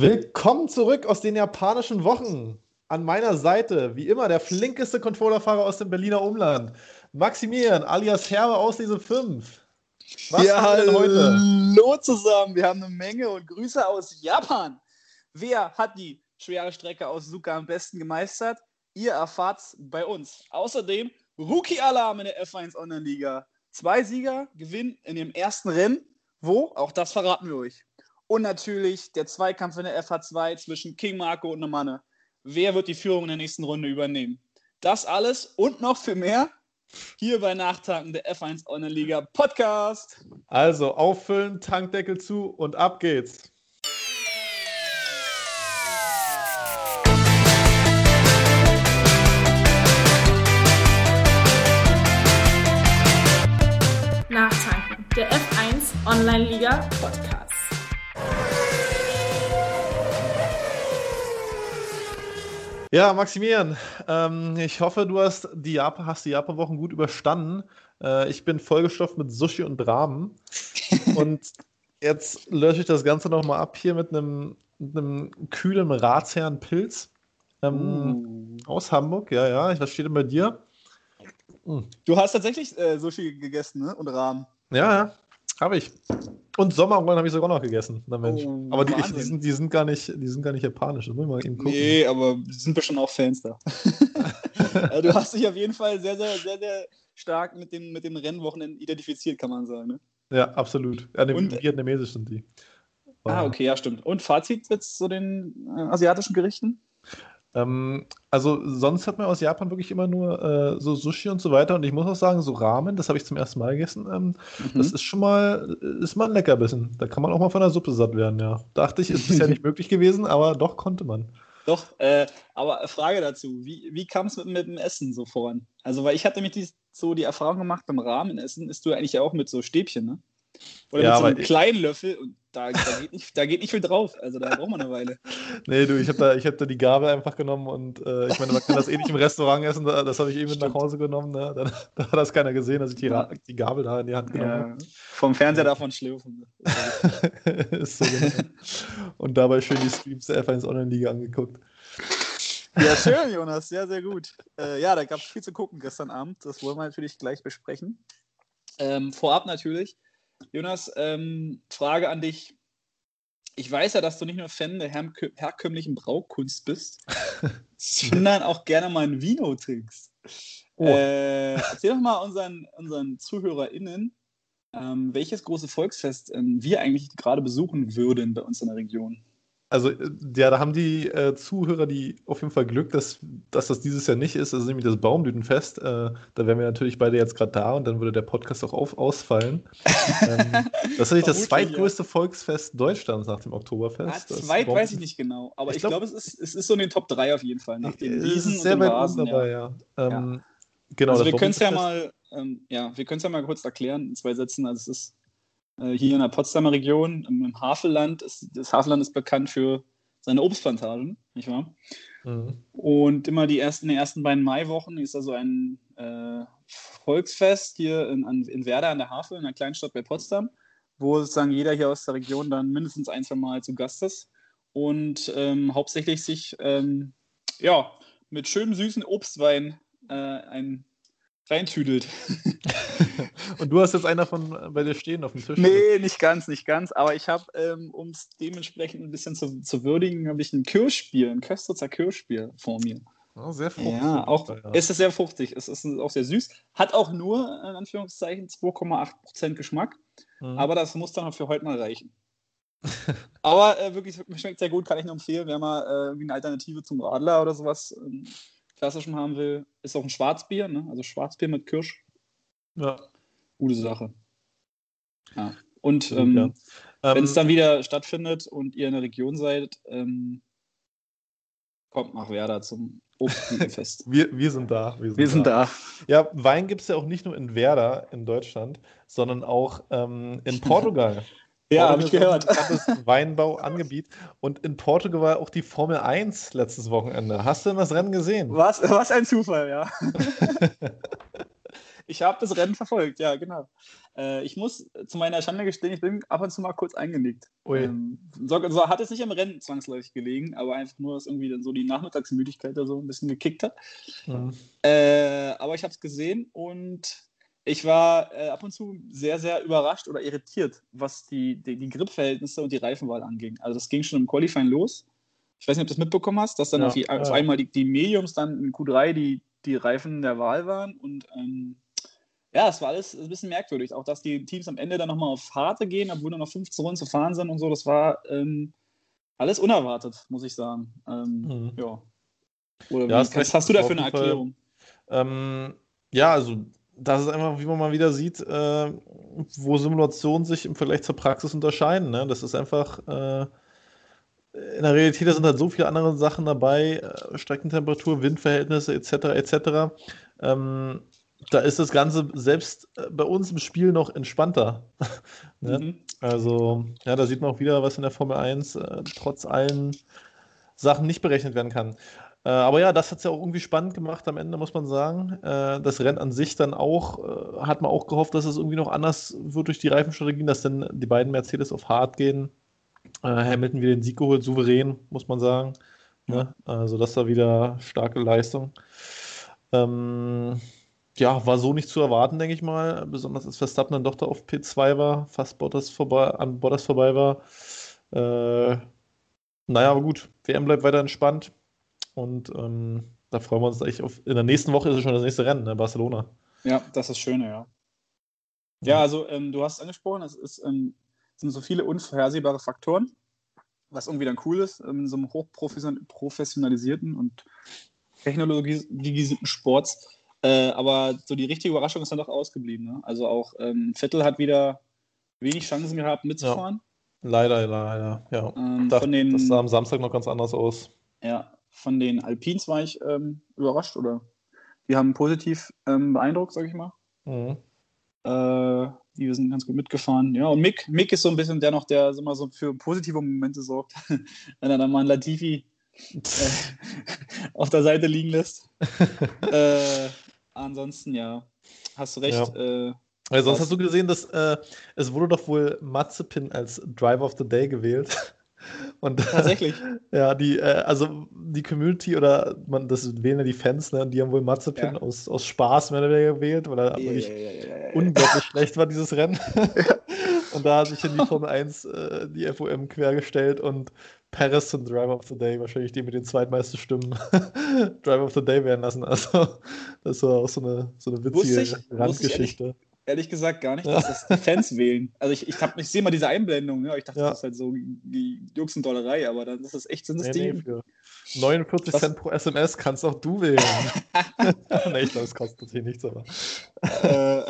Willkommen zurück aus den japanischen Wochen. An meiner Seite, wie immer, der flinkeste Controllerfahrer aus dem Berliner Umland. Maximilian, alias Herbe Auslese 5. Was ja, haben wir denn heute? Hallo zusammen, wir haben eine Menge und Grüße aus Japan. Wer hat die schwere Strecke aus Suka am besten gemeistert? Ihr erfahrt's bei uns. Außerdem Rookie-Alarm in der F1 Online-Liga. Zwei Sieger gewinnen in dem ersten Rennen. Wo? Auch das verraten wir euch. Und natürlich der Zweikampf in der FH2 zwischen King Marco und Nemanne. Wer wird die Führung in der nächsten Runde übernehmen? Das alles und noch viel mehr hier bei Nachtanken der F1 Online-Liga Podcast. Also auffüllen, Tankdeckel zu und ab geht's. Nachtanken, der F1 Online-Liga Podcast. Ja, Maximilian, ähm, ich hoffe, du hast die, Japan, hast die Japan-Wochen gut überstanden. Äh, ich bin vollgestopft mit Sushi und Ramen. und jetzt lösche ich das Ganze nochmal ab hier mit einem, mit einem kühlen Ratsherrn-Pilz ähm, uh. aus Hamburg. Ja, ja, was steht denn bei dir? Hm. Du hast tatsächlich äh, Sushi gegessen, ne? Und Rahmen. Ja, ja, habe ich. Und Sommerrollen habe ich sogar noch gegessen. Na Mensch. Oh, aber die, ich, die, sind, die, sind, gar nicht, die sind gar nicht japanisch. Das muss ich mal eben gucken. Nee, aber sind wir schon auch Fans da. du hast dich auf jeden Fall sehr, sehr, sehr, sehr stark mit dem, mit dem Rennwochenenden identifiziert, kann man sagen. Ne? Ja, absolut. Ja, Und, vietnamesisch sind die. Ah, okay, ja, stimmt. Und Fazit jetzt zu den äh, asiatischen Gerichten? Ähm, also sonst hat man aus Japan wirklich immer nur äh, so Sushi und so weiter. Und ich muss auch sagen, so Ramen, das habe ich zum ersten Mal gegessen. Ähm, mhm. Das ist schon mal, ist mal ein Leckerbissen. Da kann man auch mal von der Suppe satt werden, ja. Dachte ich, ist bisher nicht möglich gewesen, aber doch konnte man. Doch, äh, aber Frage dazu, wie, wie kam es mit, mit, dem Essen so voran? Also, weil ich hatte nämlich so die Erfahrung gemacht, beim Rahmenessen isst du eigentlich auch mit so Stäbchen, ne? Oder ja, mit so einem kleinen Löffel und da, da, geht nicht, da geht nicht viel drauf. Also da braucht man eine Weile. nee, du, ich habe da, hab da die Gabel einfach genommen und äh, ich meine, man kann das eh nicht im Restaurant essen. Das habe ich eben mit nach Hause genommen. Ne? Da, da, hat das keiner gesehen, dass ich die, die Gabel da in die Hand genommen ja, habe. Vom Fernseher davon schlürfen. so genau. und dabei schön die Streams der F1 Online-Liga angeguckt. Ja, schön, Jonas. Sehr, sehr gut. Äh, ja, da gab es viel zu gucken gestern Abend. Das wollen wir natürlich gleich besprechen. Ähm, vorab natürlich Jonas, ähm, Frage an dich. Ich weiß ja, dass du nicht nur Fan der her herkömmlichen Braukunst bist, sondern auch gerne mal ein Vino trinkst. Oh. Äh, erzähl doch mal unseren, unseren ZuhörerInnen, ähm, welches große Volksfest ähm, wir eigentlich gerade besuchen würden bei uns in der Region also äh, ja, da haben die äh, Zuhörer die auf jeden Fall Glück, dass, dass das dieses Jahr nicht ist. Das ist nämlich das Baumblütenfest. Äh, da wären wir natürlich beide jetzt gerade da und dann würde der Podcast auch auf, ausfallen. ähm, das ist natürlich das zweitgrößte ja. Volksfest Deutschlands nach dem Oktoberfest. Ja, zweit weiß ich nicht genau, aber ich, glaube, glaub, es, ist, es ist so in den Top 3 auf jeden Fall. Nach den Riesen ist sehr weit Rasen, dabei, ja. ja. Ähm, genau, also wir können es ja mal, ähm, ja, wir können es ja mal kurz erklären in zwei Sätzen. Also es ist hier in der Potsdamer Region, im Havelland. Ist, das Havelland ist bekannt für seine Obstplantagen, nicht wahr? Mhm. Und immer die ersten, in den ersten beiden Maiwochen ist da so ein äh, Volksfest hier in, in Werder an der Havel, in einer Kleinstadt bei Potsdam, wo sozusagen jeder hier aus der Region dann mindestens ein, zwei Mal zu Gast ist und ähm, hauptsächlich sich ähm, ja, mit schönem süßen Obstwein äh, ein reintüdelt. Und du hast jetzt einer von äh, bei dir stehen auf dem Tisch? Nee, nicht ganz, nicht ganz. Aber ich habe, ähm, um es dementsprechend ein bisschen zu, zu würdigen, habe ich ein Kirschbier, ein Köstritzer Kirschbier vor mir. Oh, sehr fruchtig. Ja, auch, ja. es ist sehr fruchtig. Es ist auch sehr süß. Hat auch nur, in Anführungszeichen, 2,8% Geschmack. Mhm. Aber das muss dann für heute mal reichen. aber äh, wirklich, schmeckt sehr gut, kann ich nur empfehlen, wenn man äh, eine Alternative zum Radler oder sowas ähm, klassischen haben will. Ist auch ein Schwarzbier, ne? also Schwarzbier mit Kirsch. Ja. Gute Sache. Ja. Und ähm, ja. wenn es ähm, dann wieder stattfindet und ihr in der Region seid, ähm, kommt nach Werder zum Obstblütenfest. wir, wir sind da. Wir sind, wir sind da. da. Ja, Wein gibt es ja auch nicht nur in Werder in Deutschland, sondern auch ähm, in Portugal. Ja, habe ich gehört. Das Weinbauangebiet. Und in Portugal war auch die Formel 1 letztes Wochenende. Hast du denn das Rennen gesehen? Was, was ein Zufall, ja. ich habe das Rennen verfolgt, ja, genau. Äh, ich muss zu meiner Schande gestehen, ich bin ab und zu mal kurz eingenickt. Ähm, so, so, hat es nicht im Rennen zwangsläufig gelegen, aber einfach nur, dass irgendwie dann so die Nachmittagsmüdigkeit da so ein bisschen gekickt hat. Mhm. Äh, aber ich habe es gesehen und ich war äh, ab und zu sehr, sehr überrascht oder irritiert, was die, die, die Gripverhältnisse und die Reifenwahl anging. Also das ging schon im Qualifying los. Ich weiß nicht, ob du das mitbekommen hast, dass dann ja, auf, die, auf, einmal die, die, Mediums dann in Q3 die, die Reifen der Wahl waren. Und ähm, ja, es war alles ein bisschen merkwürdig. Auch, dass die Teams am Ende dann nochmal auf Harte gehen, obwohl nur noch 15 Runden zu fahren sind und so. Das war ähm, alles unerwartet, muss ich sagen. Ähm, mhm. Ja. Oder ja, wie, hast du dafür eine Erklärung? Ähm, ja, also das ist einfach, wie man mal wieder sieht, äh, wo Simulationen sich im Vergleich zur Praxis unterscheiden. Ne? Das ist einfach, äh, in der Realität sind halt so viele andere Sachen dabei, äh, Streckentemperatur, Windverhältnisse etc. etc. Ähm, da ist das Ganze selbst äh, bei uns im Spiel noch entspannter. ne? mhm. Also, ja, da sieht man auch wieder, was in der Formel 1 äh, trotz allen Sachen nicht berechnet werden kann. Äh, aber ja, das hat es ja auch irgendwie spannend gemacht am Ende, muss man sagen. Äh, das Rennen an sich dann auch, äh, hat man auch gehofft, dass es irgendwie noch anders wird durch die Reifenstrategien, dass dann die beiden Mercedes auf hart gehen. Hamilton wieder den Sieg geholt, souverän, muss man sagen. Ne? Also das war wieder starke Leistung. Ähm, ja, war so nicht zu erwarten, denke ich mal. Besonders als Verstappen dann doch da auf P2 war, fast Bottas vorbei, an Bottas vorbei war. Äh, naja, aber gut. WM bleibt weiter entspannt. Und ähm, da freuen wir uns echt auf. In der nächsten Woche ist es schon das nächste Rennen, ne? Barcelona. Ja, das ist schön, ja. Ja, also ähm, du hast es angesprochen, es ist, ähm, sind so viele unvorhersehbare Faktoren, was irgendwie dann cool ist, ähm, in so einem hochprofessionalisierten und technologisierten Sports. Äh, aber so die richtige Überraschung ist dann doch ausgeblieben. Ne? Also auch ähm, Vettel hat wieder wenig Chancen gehabt mitzufahren. Ja. Leider, leider, ja. Ähm, das, den, das sah am Samstag noch ganz anders aus. Ja, von den Alpins war ich ähm, überrascht oder die haben positiv ähm, beeindruckt, sag ich mal. Mhm. Äh, die sind ganz gut mitgefahren. Ja, und Mick, Mick ist so ein bisschen der noch, der immer so für positive Momente sorgt, wenn er dann mal einen Latifi äh, auf der Seite liegen lässt. äh, ansonsten, ja, hast du recht. Ja. Also sonst hast du gesehen, dass äh, es wurde doch wohl Mazepin als Driver of the Day gewählt. Und, Tatsächlich. ja, die, äh, also die Community oder man, das wählen ja die Fans, ne, die haben wohl Mazepin ja. aus, aus Spaß mehr oder weniger gewählt, weil er yeah, wirklich yeah, yeah, unglaublich schlecht war, dieses Rennen. und da hat sich in die Formel 1 äh, die FOM quergestellt und Paris zum Driver of the Day, wahrscheinlich die mit den zweitmeisten Stimmen Driver of the Day werden lassen. Also, das war auch so eine, so eine witzige ich, Randgeschichte ehrlich gesagt gar nicht, dass das die Fans wählen. Also ich, ich, ich sehe mal diese Einblendung, ja, ich dachte, das ist halt so die Juxendollerei, aber dann ist das echt, sind das nee, die... Nee, 49 das, Cent pro SMS kannst auch du wählen. nee, ich glaube, es kostet natürlich nichts, aber... Äh,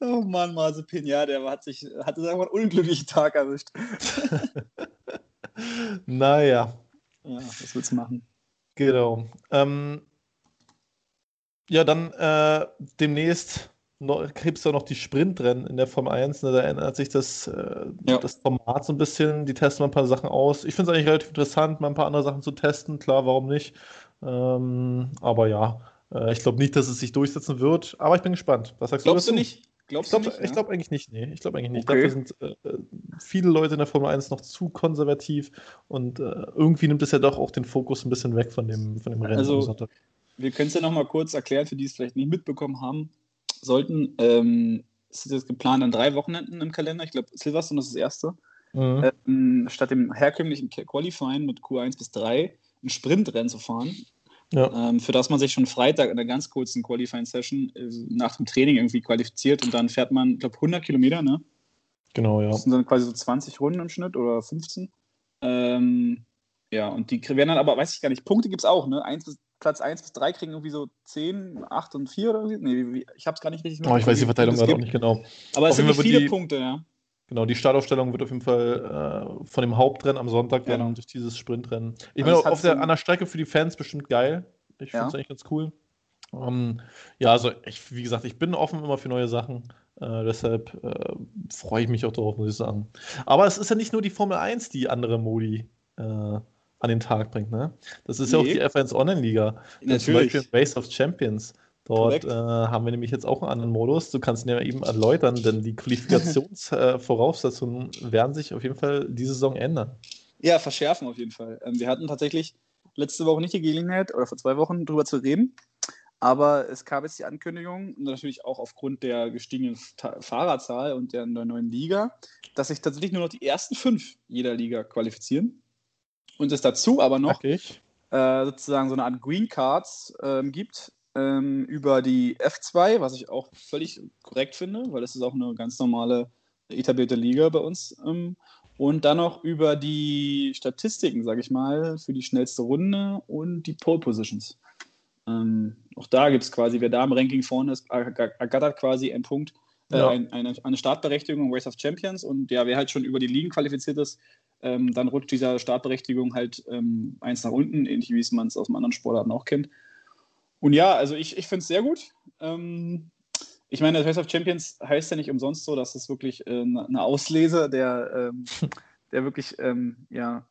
oh Mann, Mazepin, ja, der hat sich, hatte sagen wir, einen unglücklichen Tag erwischt. naja. Ja, was willst du machen? Genau. Ähm, ja, dann äh, demnächst gibt es da noch die Sprintrennen in der Formel 1. Ne? Da ändert sich das, äh, ja. das Format so ein bisschen. Die testen mal ein paar Sachen aus. Ich finde es eigentlich relativ interessant, mal ein paar andere Sachen zu testen. Klar, warum nicht? Ähm, aber ja, äh, ich glaube nicht, dass es sich durchsetzen wird. Aber ich bin gespannt. Was sagst Glaubst du? Glaubst du nicht? Glaubst ich glaube ja? glaub eigentlich nicht, nee. Ich glaube eigentlich nicht. Okay. Dafür sind äh, viele Leute in der Formel 1 noch zu konservativ und äh, irgendwie nimmt es ja doch auch den Fokus ein bisschen weg von dem, von dem Rennen. Also, wir können es ja noch mal kurz erklären, für die es vielleicht nicht mitbekommen haben sollten. Ähm, es ist jetzt geplant an drei Wochenenden im Kalender. Ich glaube, Silverstone ist das erste. Mhm. Ähm, statt dem herkömmlichen Qualifying mit Q1 bis 3 ein Sprintrennen zu fahren. Ja. Ähm, für das man sich schon Freitag in einer ganz kurzen Qualifying-Session äh, nach dem Training irgendwie qualifiziert und dann fährt man, ich glaube, 100 Kilometer, ne? Genau, ja. Das sind dann quasi so 20 Runden im Schnitt oder 15. Ähm, ja, und die werden dann aber, weiß ich gar nicht, Punkte gibt es auch, ne? 1 bis Platz 1 bis 3 kriegen irgendwie so 10, 8 und 4 oder so. Nee, ich habe es gar nicht richtig Oh, ich weiß die Verteilung gerade auch nicht genau. Aber es sind viele die, Punkte, ja. Genau, die Startaufstellung wird auf jeden Fall äh, von dem Hauptrennen am Sonntag dann genau. durch dieses Sprintrennen. Ich also meine, auf der, an der Strecke für die Fans bestimmt geil. Ich finde es ja. eigentlich ganz cool. Um, ähm, ja, also ich, wie gesagt, ich bin offen immer für neue Sachen. Äh, deshalb äh, freue ich mich auch darauf, muss ich sagen. Aber es ist ja nicht nur die Formel 1, die andere Modi äh, an den Tag bringt. Ne? Das ist nee. ja auch die F1 Online-Liga. Zum Beispiel Race of Champions. Dort äh, haben wir nämlich jetzt auch einen anderen Modus. Du kannst ihn ja eben erläutern, denn die Qualifikationsvoraussetzungen äh, werden sich auf jeden Fall diese Saison ändern. Ja, verschärfen auf jeden Fall. Ähm, wir hatten tatsächlich letzte Woche nicht die Gelegenheit oder vor zwei Wochen darüber zu reden. Aber es gab jetzt die Ankündigung, natürlich auch aufgrund der gestiegenen Fahrerzahl und der neuen Liga, dass sich tatsächlich nur noch die ersten fünf jeder Liga qualifizieren. Und es dazu aber noch äh, sozusagen so eine Art Green Cards äh, gibt ähm, über die F2, was ich auch völlig korrekt finde, weil das ist auch eine ganz normale etablierte Liga bei uns. Ähm, und dann noch über die Statistiken, sage ich mal, für die schnellste Runde und die Pole Positions. Ähm, auch da gibt es quasi, wer da im Ranking vorne ist, ergattert quasi einen Punkt, äh, ja. ein, eine, eine, Startberechtigung im Race of Champions. Und ja, wer halt schon über die Ligen qualifiziert ist, ähm, dann rutscht dieser Startberechtigung halt ähm, eins nach unten, ähnlich wie es man es aus anderen Sportarten auch kennt. Und ja, also ich, ich finde es sehr gut. Ähm, ich meine, das Race of Champions heißt ja nicht umsonst so, dass es wirklich äh, eine Auslese der, ähm, der wirklich ähm, ja,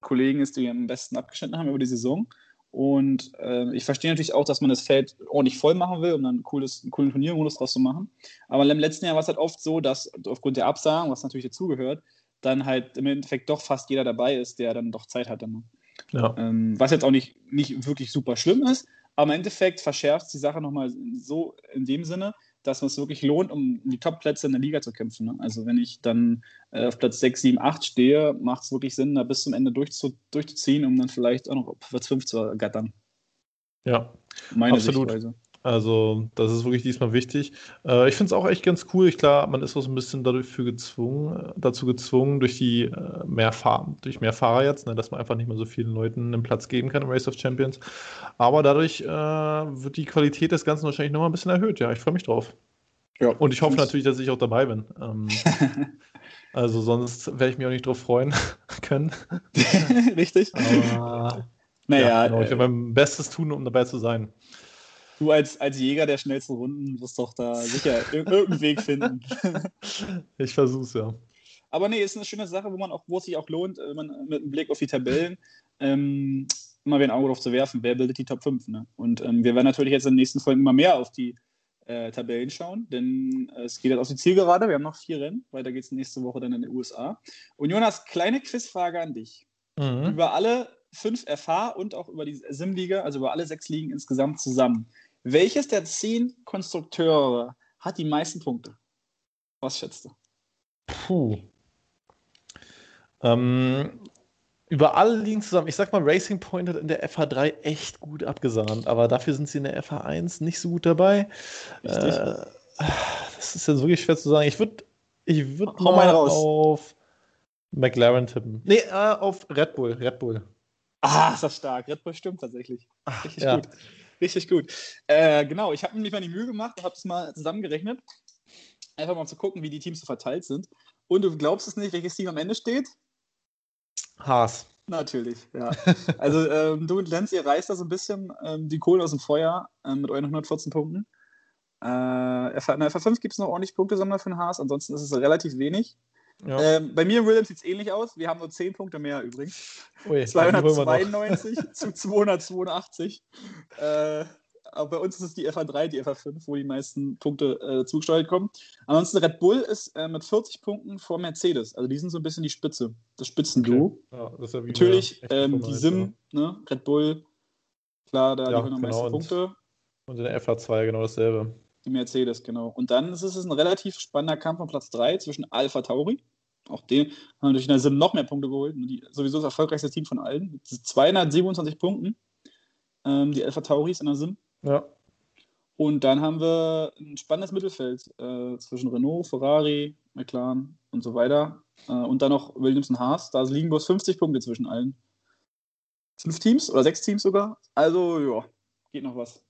Kollegen ist, die am besten abgeschnitten haben über die Saison. Und äh, ich verstehe natürlich auch, dass man das Feld ordentlich voll machen will, um dann ein cooles, einen coolen Turniermodus draus zu machen. Aber im letzten Jahr war es halt oft so, dass aufgrund der Absagen, was natürlich dazugehört, dann halt im Endeffekt doch fast jeder dabei ist, der dann doch Zeit hat. Dann. Ja. Ähm, was jetzt auch nicht, nicht wirklich super schlimm ist, aber im Endeffekt verschärft die Sache nochmal so in dem Sinne, dass es wirklich lohnt, um die Top-Plätze in der Liga zu kämpfen. Ne? Also wenn ich dann äh, auf Platz 6, 7, 8 stehe, macht es wirklich Sinn, da bis zum Ende durchzu durchzuziehen, um dann vielleicht auch noch Platz 5 zu ergattern. Ja, Meine absolut. Sichtweise. Also, das ist wirklich diesmal wichtig. Äh, ich finde es auch echt ganz cool. Ich, klar, man ist auch so ein bisschen dafür gezwungen, äh, dazu gezwungen, durch die äh, mehr, Fahr durch mehr Fahrer jetzt, ne, dass man einfach nicht mehr so vielen Leuten einen Platz geben kann im Race of Champions. Aber dadurch äh, wird die Qualität des Ganzen wahrscheinlich nochmal ein bisschen erhöht. Ja, ich freue mich drauf. Ja, Und ich hoffe natürlich, dass ich auch dabei bin. Ähm, also, sonst werde ich mich auch nicht drauf freuen können. Richtig. Aber, naja, ja, genau, ich werde mein Bestes tun, um dabei zu sein. Du als, als Jäger der schnellsten Runden wirst doch da sicher irgendeinen Weg finden. ich versuch's ja. Aber nee, ist eine schöne Sache, wo man auch, wo es sich auch lohnt, wenn man mit einem Blick auf die Tabellen ähm, immer wieder ein Auge drauf zu werfen, wer bildet die Top 5. Ne? Und ähm, wir werden natürlich jetzt in den nächsten Folgen immer mehr auf die äh, Tabellen schauen, denn äh, es geht jetzt auf die Zielgerade. Wir haben noch vier Rennen. Weiter geht es nächste Woche dann in den USA. Und Jonas, kleine Quizfrage an dich. Mhm. Über alle fünf FH und auch über die Sim-Liga, also über alle sechs Ligen insgesamt zusammen. Welches der zehn Konstrukteure hat die meisten Punkte? Was schätzt du? Puh. Ähm, über alle liegen zusammen. Ich sag mal, Racing Point hat in der FH3 echt gut abgesahnt, aber dafür sind sie in der FH1 nicht so gut dabei. Äh, das ist jetzt wirklich schwer zu sagen. Ich würde ich würd mal auf McLaren tippen. Nee, äh, auf Red Bull. Red Bull. Ah, ist das stark. Red Bull stimmt tatsächlich. Richtig ja. gut. Richtig gut. Äh, genau, ich habe mir mal die Mühe gemacht und habe es mal zusammengerechnet. Einfach mal zu gucken, wie die Teams so verteilt sind. Und du glaubst es nicht, welches Team am Ende steht? Haas. Natürlich, ja. Also ähm, du und Lenz, ihr reißt da so ein bisschen ähm, die Kohlen aus dem Feuer ähm, mit euren 114 Punkten. Äh, in der FA5 gibt es noch ordentlich Punktesammler für den Haas, ansonsten ist es relativ wenig. Ja. Ähm, bei mir in Williams sieht es ähnlich aus. Wir haben nur 10 Punkte mehr übrigens. Ui, 292 zu 282. Äh, aber bei uns ist es die FA3, die FA5, wo die meisten Punkte äh, zugesteuert kommen. Ansonsten Red Bull ist äh, mit 40 Punkten vor Mercedes. Also die sind so ein bisschen die Spitze, das Spitzenduo. Okay. Ja, das ja Natürlich ähm, die Sim, ne? Red Bull, klar, da ja, liegen am genau. meisten Punkte. Und in der FA2 genau dasselbe. Die Mercedes, genau. Und dann ist es ein relativ spannender Kampf um Platz 3 zwischen Alpha Tauri. Auch den haben durch der Sim noch mehr Punkte geholt. Die, sowieso das erfolgreichste Team von allen. Mit 227 Punkten. Ähm, die Alpha Tauris in der Sim. Ja. Und dann haben wir ein spannendes Mittelfeld äh, zwischen Renault, Ferrari, McLaren und so weiter. Äh, und dann noch Williams und Haas. Da liegen bloß 50 Punkte zwischen allen. Fünf Teams oder sechs Teams sogar. Also, ja, geht noch was.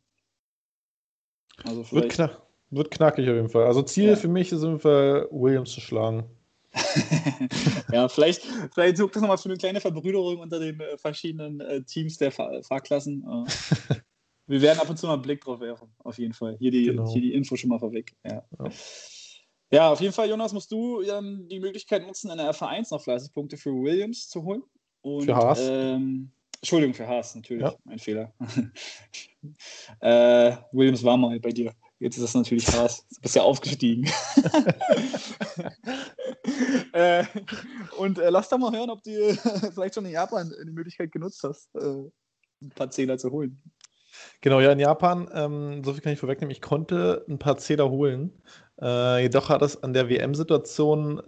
Also wird, knack, wird knackig auf jeden Fall. Also Ziel ja. für mich ist auf jeden Fall, Williams zu schlagen. ja, vielleicht, vielleicht sucht das nochmal für eine kleine Verbrüderung unter den äh, verschiedenen äh, Teams der Fahr Fahrklassen. Äh, wir werden ab und zu mal einen Blick drauf werfen, auf jeden Fall. Hier die, genau. hier die Info schon mal vorweg. Ja. ja. ja. auf jeden Fall, Jonas, musst du ähm, die Möglichkeit nutzen, in der F1 noch fleißig Punkte für Williams zu holen. Und, für Haas? Ähm, Entschuldigung für Haas, natürlich, ja. ein Fehler. äh, Williams war mal bei dir. Jetzt ist das natürlich Haas. Du bist ja aufgestiegen. äh, und äh, lass doch mal hören, ob du vielleicht schon in Japan die Möglichkeit genutzt hast, äh, ein paar Zähler zu holen. Genau, ja, in Japan, ähm, so viel kann ich vorwegnehmen, ich konnte ein paar Zähler holen. Äh, jedoch hat es an der WM-Situation,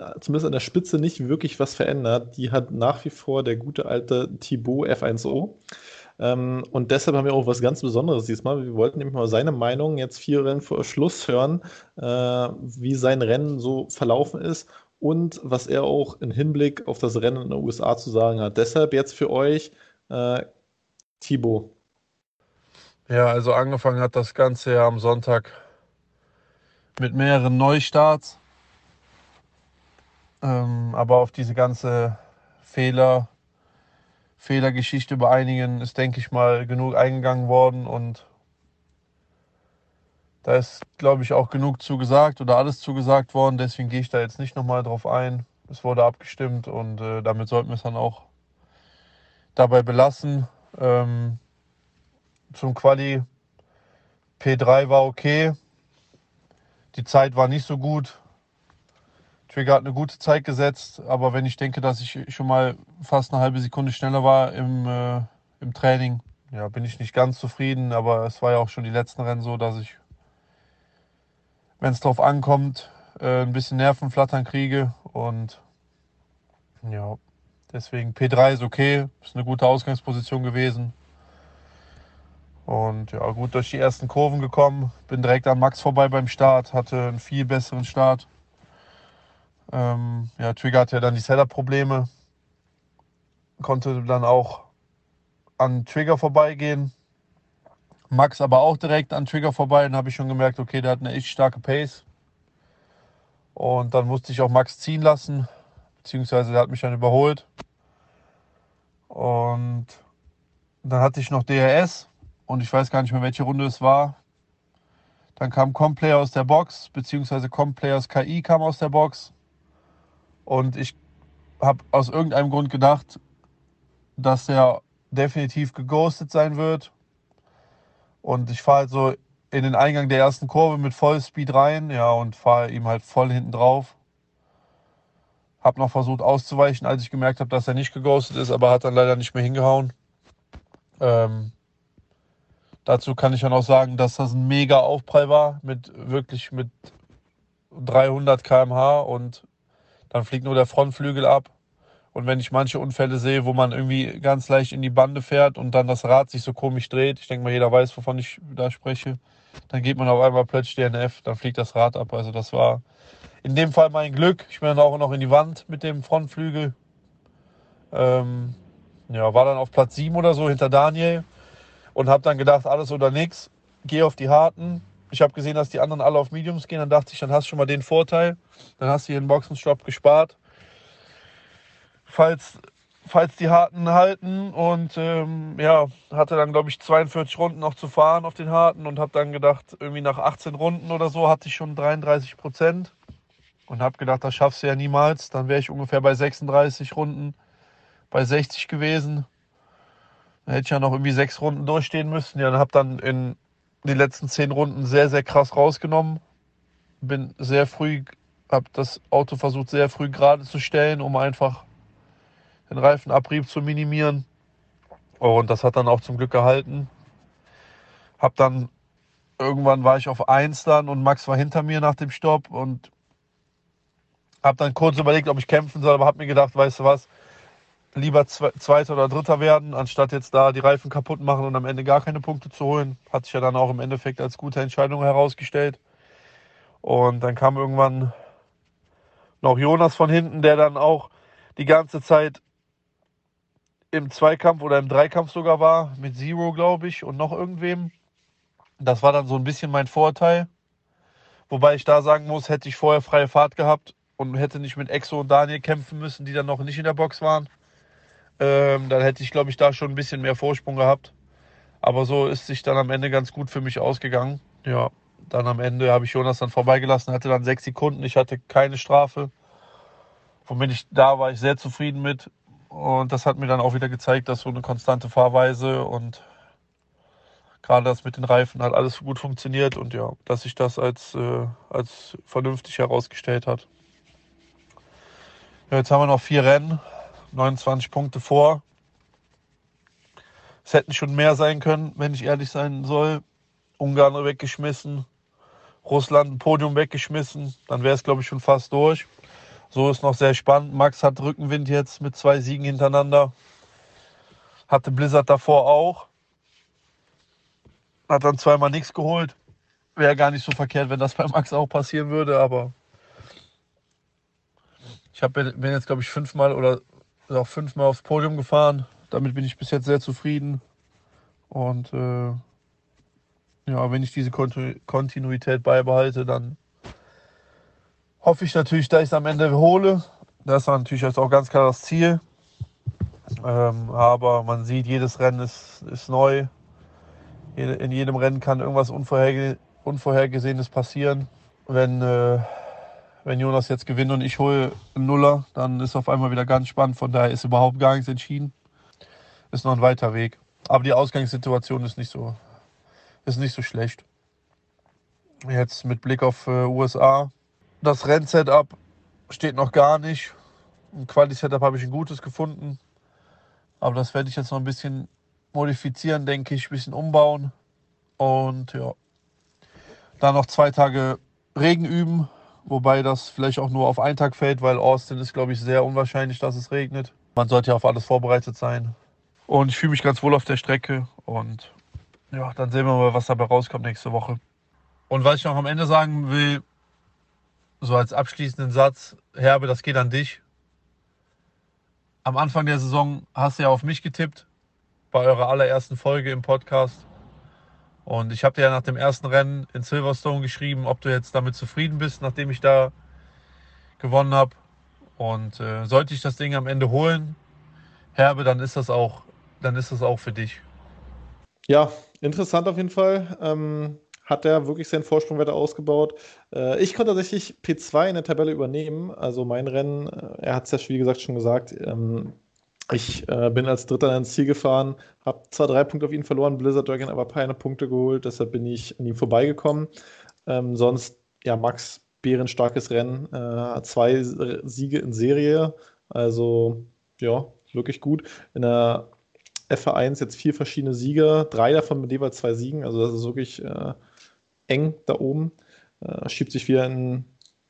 äh, zumindest an der Spitze, nicht wirklich was verändert. Die hat nach wie vor der gute alte Thibaut F1O. Ähm, und deshalb haben wir auch was ganz Besonderes diesmal. Wir wollten nämlich mal seine Meinung jetzt vier Rennen vor Schluss hören, äh, wie sein Rennen so verlaufen ist und was er auch im Hinblick auf das Rennen in den USA zu sagen hat. Deshalb jetzt für euch äh, Thibaut. Ja, also angefangen hat das Ganze ja am Sonntag mit mehreren Neustarts. Ähm, aber auf diese ganze Fehler, Fehlergeschichte bei einigen ist, denke ich mal, genug eingegangen worden und da ist, glaube ich, auch genug zugesagt oder alles zugesagt worden. Deswegen gehe ich da jetzt nicht nochmal drauf ein. Es wurde abgestimmt und äh, damit sollten wir es dann auch dabei belassen. Ähm, zum Quali P3 war okay. Die Zeit war nicht so gut. Trigger hat eine gute Zeit gesetzt, aber wenn ich denke, dass ich schon mal fast eine halbe Sekunde schneller war im, äh, im Training, ja, bin ich nicht ganz zufrieden, aber es war ja auch schon die letzten Rennen so, dass ich, wenn es drauf ankommt, äh, ein bisschen Nervenflattern kriege und ja, deswegen P3 ist okay, ist eine gute Ausgangsposition gewesen. Und ja, gut durch die ersten Kurven gekommen, bin direkt an Max vorbei beim Start, hatte einen viel besseren Start. Ähm, ja, Trigger hatte ja dann die Setup-Probleme. Konnte dann auch an Trigger vorbeigehen. Max aber auch direkt an Trigger vorbei. Dann habe ich schon gemerkt, okay, der hat eine echt starke Pace. Und dann musste ich auch Max ziehen lassen, beziehungsweise der hat mich dann überholt. Und dann hatte ich noch DRS und ich weiß gar nicht mehr, welche Runde es war. Dann kam Complayer aus der Box, beziehungsweise Complayers KI kam aus der Box. Und ich habe aus irgendeinem Grund gedacht, dass er definitiv geghostet sein wird. Und ich fahre halt so in den Eingang der ersten Kurve mit Vollspeed rein, ja, und fahre ihm halt voll hinten drauf. Hab noch versucht auszuweichen, als ich gemerkt habe, dass er nicht geghostet ist, aber hat dann leider nicht mehr hingehauen. Ähm, dazu kann ich dann auch sagen, dass das ein mega Aufprall war, mit wirklich mit 300 km/h und dann fliegt nur der Frontflügel ab. Und wenn ich manche Unfälle sehe, wo man irgendwie ganz leicht in die Bande fährt und dann das Rad sich so komisch dreht, ich denke mal, jeder weiß, wovon ich da spreche, dann geht man auf einmal plötzlich DNF, dann fliegt das Rad ab. Also das war in dem Fall mein Glück. Ich bin dann auch noch in die Wand mit dem Frontflügel. Ähm, ja, war dann auf Platz 7 oder so hinter Daniel und habe dann gedacht, alles oder nichts. Gehe auf die harten, ich habe gesehen, dass die anderen alle auf Mediums gehen. Dann dachte ich, dann hast du schon mal den Vorteil. Dann hast du hier einen Boxenstopp gespart. Falls, falls die Harten halten. Und ähm, ja, hatte dann, glaube ich, 42 Runden noch zu fahren auf den Harten und habe dann gedacht, irgendwie nach 18 Runden oder so hatte ich schon 33 Prozent. Und habe gedacht, das schaffst du ja niemals. Dann wäre ich ungefähr bei 36 Runden, bei 60 gewesen. Dann hätte ich ja noch irgendwie sechs Runden durchstehen müssen. Ja, habe dann in die letzten zehn Runden sehr, sehr krass rausgenommen. Bin sehr früh, habe das Auto versucht sehr früh gerade zu stellen, um einfach den Reifenabrieb zu minimieren. Und das hat dann auch zum Glück gehalten. Hab dann irgendwann war ich auf 1 dann und Max war hinter mir nach dem Stopp und habe dann kurz überlegt, ob ich kämpfen soll, aber habe mir gedacht, weißt du was, lieber Zweiter oder Dritter werden, anstatt jetzt da die Reifen kaputt machen und am Ende gar keine Punkte zu holen. Hat sich ja dann auch im Endeffekt als gute Entscheidung herausgestellt. Und dann kam irgendwann noch Jonas von hinten, der dann auch die ganze Zeit im Zweikampf oder im Dreikampf sogar war, mit Zero, glaube ich, und noch irgendwem. Das war dann so ein bisschen mein Vorteil. Wobei ich da sagen muss, hätte ich vorher freie Fahrt gehabt und hätte nicht mit Exo und Daniel kämpfen müssen, die dann noch nicht in der Box waren, ähm, dann hätte ich, glaube ich, da schon ein bisschen mehr Vorsprung gehabt. Aber so ist sich dann am Ende ganz gut für mich ausgegangen. Ja, dann am Ende habe ich Jonas dann vorbeigelassen, hatte dann sechs Sekunden. Ich hatte keine Strafe. Womit ich da war ich sehr zufrieden mit. Und das hat mir dann auch wieder gezeigt, dass so eine konstante Fahrweise und gerade das mit den Reifen hat alles gut funktioniert und ja, dass sich das als, äh, als vernünftig herausgestellt hat. Ja, jetzt haben wir noch vier Rennen, 29 Punkte vor. Es hätten schon mehr sein können, wenn ich ehrlich sein soll. Ungarn weggeschmissen, Russland ein Podium weggeschmissen, dann wäre es, glaube ich, schon fast durch. So ist noch sehr spannend. Max hat Rückenwind jetzt mit zwei Siegen hintereinander. Hatte Blizzard davor auch. Hat dann zweimal nichts geholt. Wäre gar nicht so verkehrt, wenn das bei Max auch passieren würde, aber ich hab, bin jetzt, glaube ich, fünfmal oder auch fünfmal aufs Podium gefahren. Damit bin ich bis jetzt sehr zufrieden. Und äh, ja, wenn ich diese Kontinuität beibehalte, dann hoffe ich natürlich, dass ich es am Ende hole. Das ist natürlich jetzt auch ganz klar das Ziel. Ähm, aber man sieht, jedes Rennen ist, ist neu. In jedem Rennen kann irgendwas Unvorherge Unvorhergesehenes passieren. Wenn, äh, wenn Jonas jetzt gewinnt und ich hole einen Nuller, dann ist auf einmal wieder ganz spannend. Von daher ist überhaupt gar nichts entschieden. Ist noch ein weiter Weg. Aber die Ausgangssituation ist nicht so, ist nicht so schlecht. Jetzt mit Blick auf äh, USA das Rennsetup steht noch gar nicht. Ein Quali-Setup habe ich ein gutes gefunden. Aber das werde ich jetzt noch ein bisschen modifizieren, denke ich, ein bisschen umbauen. Und ja, dann noch zwei Tage Regen üben. Wobei das vielleicht auch nur auf einen Tag fällt, weil Austin ist, glaube ich, sehr unwahrscheinlich, dass es regnet. Man sollte ja auf alles vorbereitet sein. Und ich fühle mich ganz wohl auf der Strecke. Und ja, dann sehen wir mal, was dabei rauskommt nächste Woche. Und was ich noch am Ende sagen will, so als abschließenden Satz, Herbe, das geht an dich. Am Anfang der Saison hast du ja auf mich getippt, bei eurer allerersten Folge im Podcast. Und ich habe dir ja nach dem ersten Rennen in Silverstone geschrieben, ob du jetzt damit zufrieden bist, nachdem ich da gewonnen habe. Und äh, sollte ich das Ding am Ende holen, Herbe, dann ist das auch, dann ist das auch für dich. Ja, interessant auf jeden Fall. Ähm, hat er wirklich seinen Vorsprung weiter ausgebaut. Äh, ich konnte tatsächlich P2 in der Tabelle übernehmen. Also mein Rennen, äh, er hat es ja, wie gesagt, schon gesagt. Ähm, ich äh, bin als Dritter ins Ziel gefahren, habe zwar drei Punkte auf ihn verloren, Blizzard Dragon aber keine Punkte geholt, deshalb bin ich an ihm vorbeigekommen. Ähm, sonst, ja, Max, bärenstarkes Rennen, äh, zwei Siege in Serie, also ja, wirklich gut. In der FA1 jetzt vier verschiedene Sieger, drei davon mit jeweils zwei Siegen, also das ist wirklich äh, eng da oben. Äh, schiebt sich wieder in,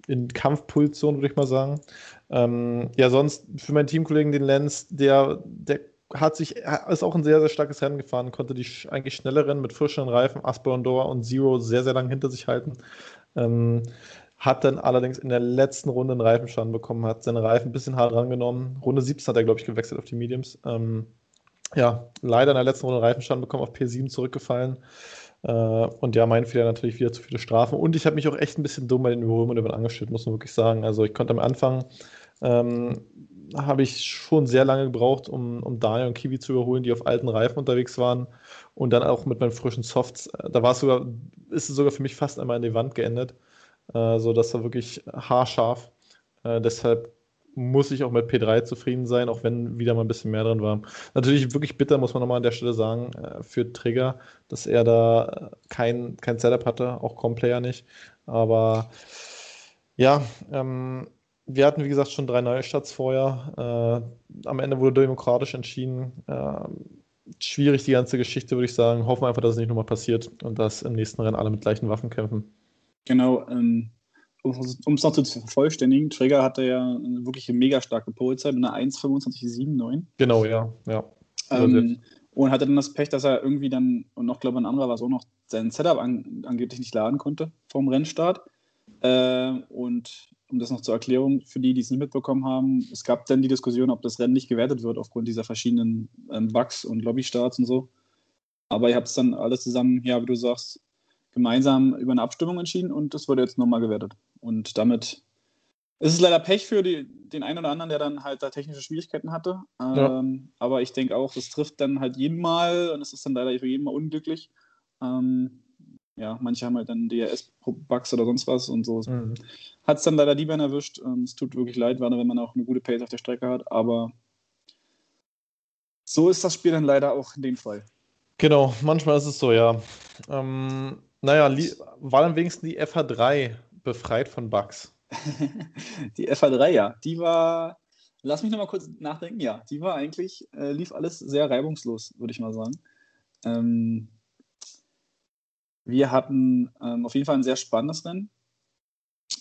in Kampfposition, würde ich mal sagen. Ähm, ja, sonst für meinen Teamkollegen, den Lenz, der, der hat sich, ist auch ein sehr, sehr starkes Rennen gefahren, konnte die eigentlich schnelle Rennen mit frischeren Reifen, Asper Dora und Zero sehr, sehr lang hinter sich halten. Ähm, hat dann allerdings in der letzten Runde einen Reifenschaden bekommen, hat seine Reifen ein bisschen hart rangenommen. Runde 17 hat er, glaube ich, gewechselt auf die Mediums. Ähm, ja, leider in der letzten Runde Reifenschaden bekommen, auf P7 zurückgefallen. Äh, und ja, mein Fehler natürlich wieder zu viele Strafen. Und ich habe mich auch echt ein bisschen dumm bei den Überholmanövern angestellt, muss man wirklich sagen. Also ich konnte am Anfang, ähm, habe ich schon sehr lange gebraucht, um, um Daniel und Kiwi zu überholen, die auf alten Reifen unterwegs waren. Und dann auch mit meinen frischen Softs. Äh, da war es sogar, ist es sogar für mich fast einmal in die Wand geendet. Äh, so, das war wirklich haarscharf. Äh, deshalb muss ich auch mit P3 zufrieden sein, auch wenn wieder mal ein bisschen mehr drin war. Natürlich wirklich bitter, muss man nochmal an der Stelle sagen, äh, für Trigger, dass er da äh, kein, kein Setup hatte, auch Complayer nicht. Aber ja, ähm, wir hatten, wie gesagt, schon drei Neustarts vorher. Äh, am Ende wurde demokratisch entschieden. Äh, schwierig die ganze Geschichte, würde ich sagen. Hoffen einfach, dass es nicht nochmal passiert und dass im nächsten Rennen alle mit gleichen Waffen kämpfen. Genau, ähm, um es noch zu vervollständigen, Trigger hatte ja wirklich eine mega starke Polezeit mit einer 1,25,79. Genau, ja. ja. Ähm, und hatte dann das Pech, dass er irgendwie dann, und noch glaube ein anderer war es auch noch, sein Setup an, angeblich nicht laden konnte vom Rennstart. Äh, und um das noch zur Erklärung für die, die es nicht mitbekommen haben, es gab dann die Diskussion, ob das Rennen nicht gewertet wird aufgrund dieser verschiedenen ähm, Bugs und Lobbystarts und so. Aber ihr habt es dann alles zusammen, ja, wie du sagst, gemeinsam über eine Abstimmung entschieden und das wurde jetzt nochmal gewertet. Und damit ist es leider Pech für die, den einen oder anderen, der dann halt da technische Schwierigkeiten hatte. Ja. Ähm, aber ich denke auch, das trifft dann halt jeden Mal und es ist dann leider für jeden Mal unglücklich. Ähm, ja, manche haben halt dann DRS-Bugs oder sonst was und so. Mhm. Hat es dann leider die Band erwischt. Ähm, es tut wirklich leid, gerade wenn man auch eine gute Pace auf der Strecke hat. Aber so ist das Spiel dann leider auch in dem Fall. Genau, manchmal ist es so, ja. Ähm, naja, war dann wenigstens die FH3 befreit von Bugs? die FH3, ja. Die war, lass mich nochmal kurz nachdenken, ja, die war eigentlich, äh, lief alles sehr reibungslos, würde ich mal sagen. Ähm, wir hatten ähm, auf jeden Fall ein sehr spannendes Rennen.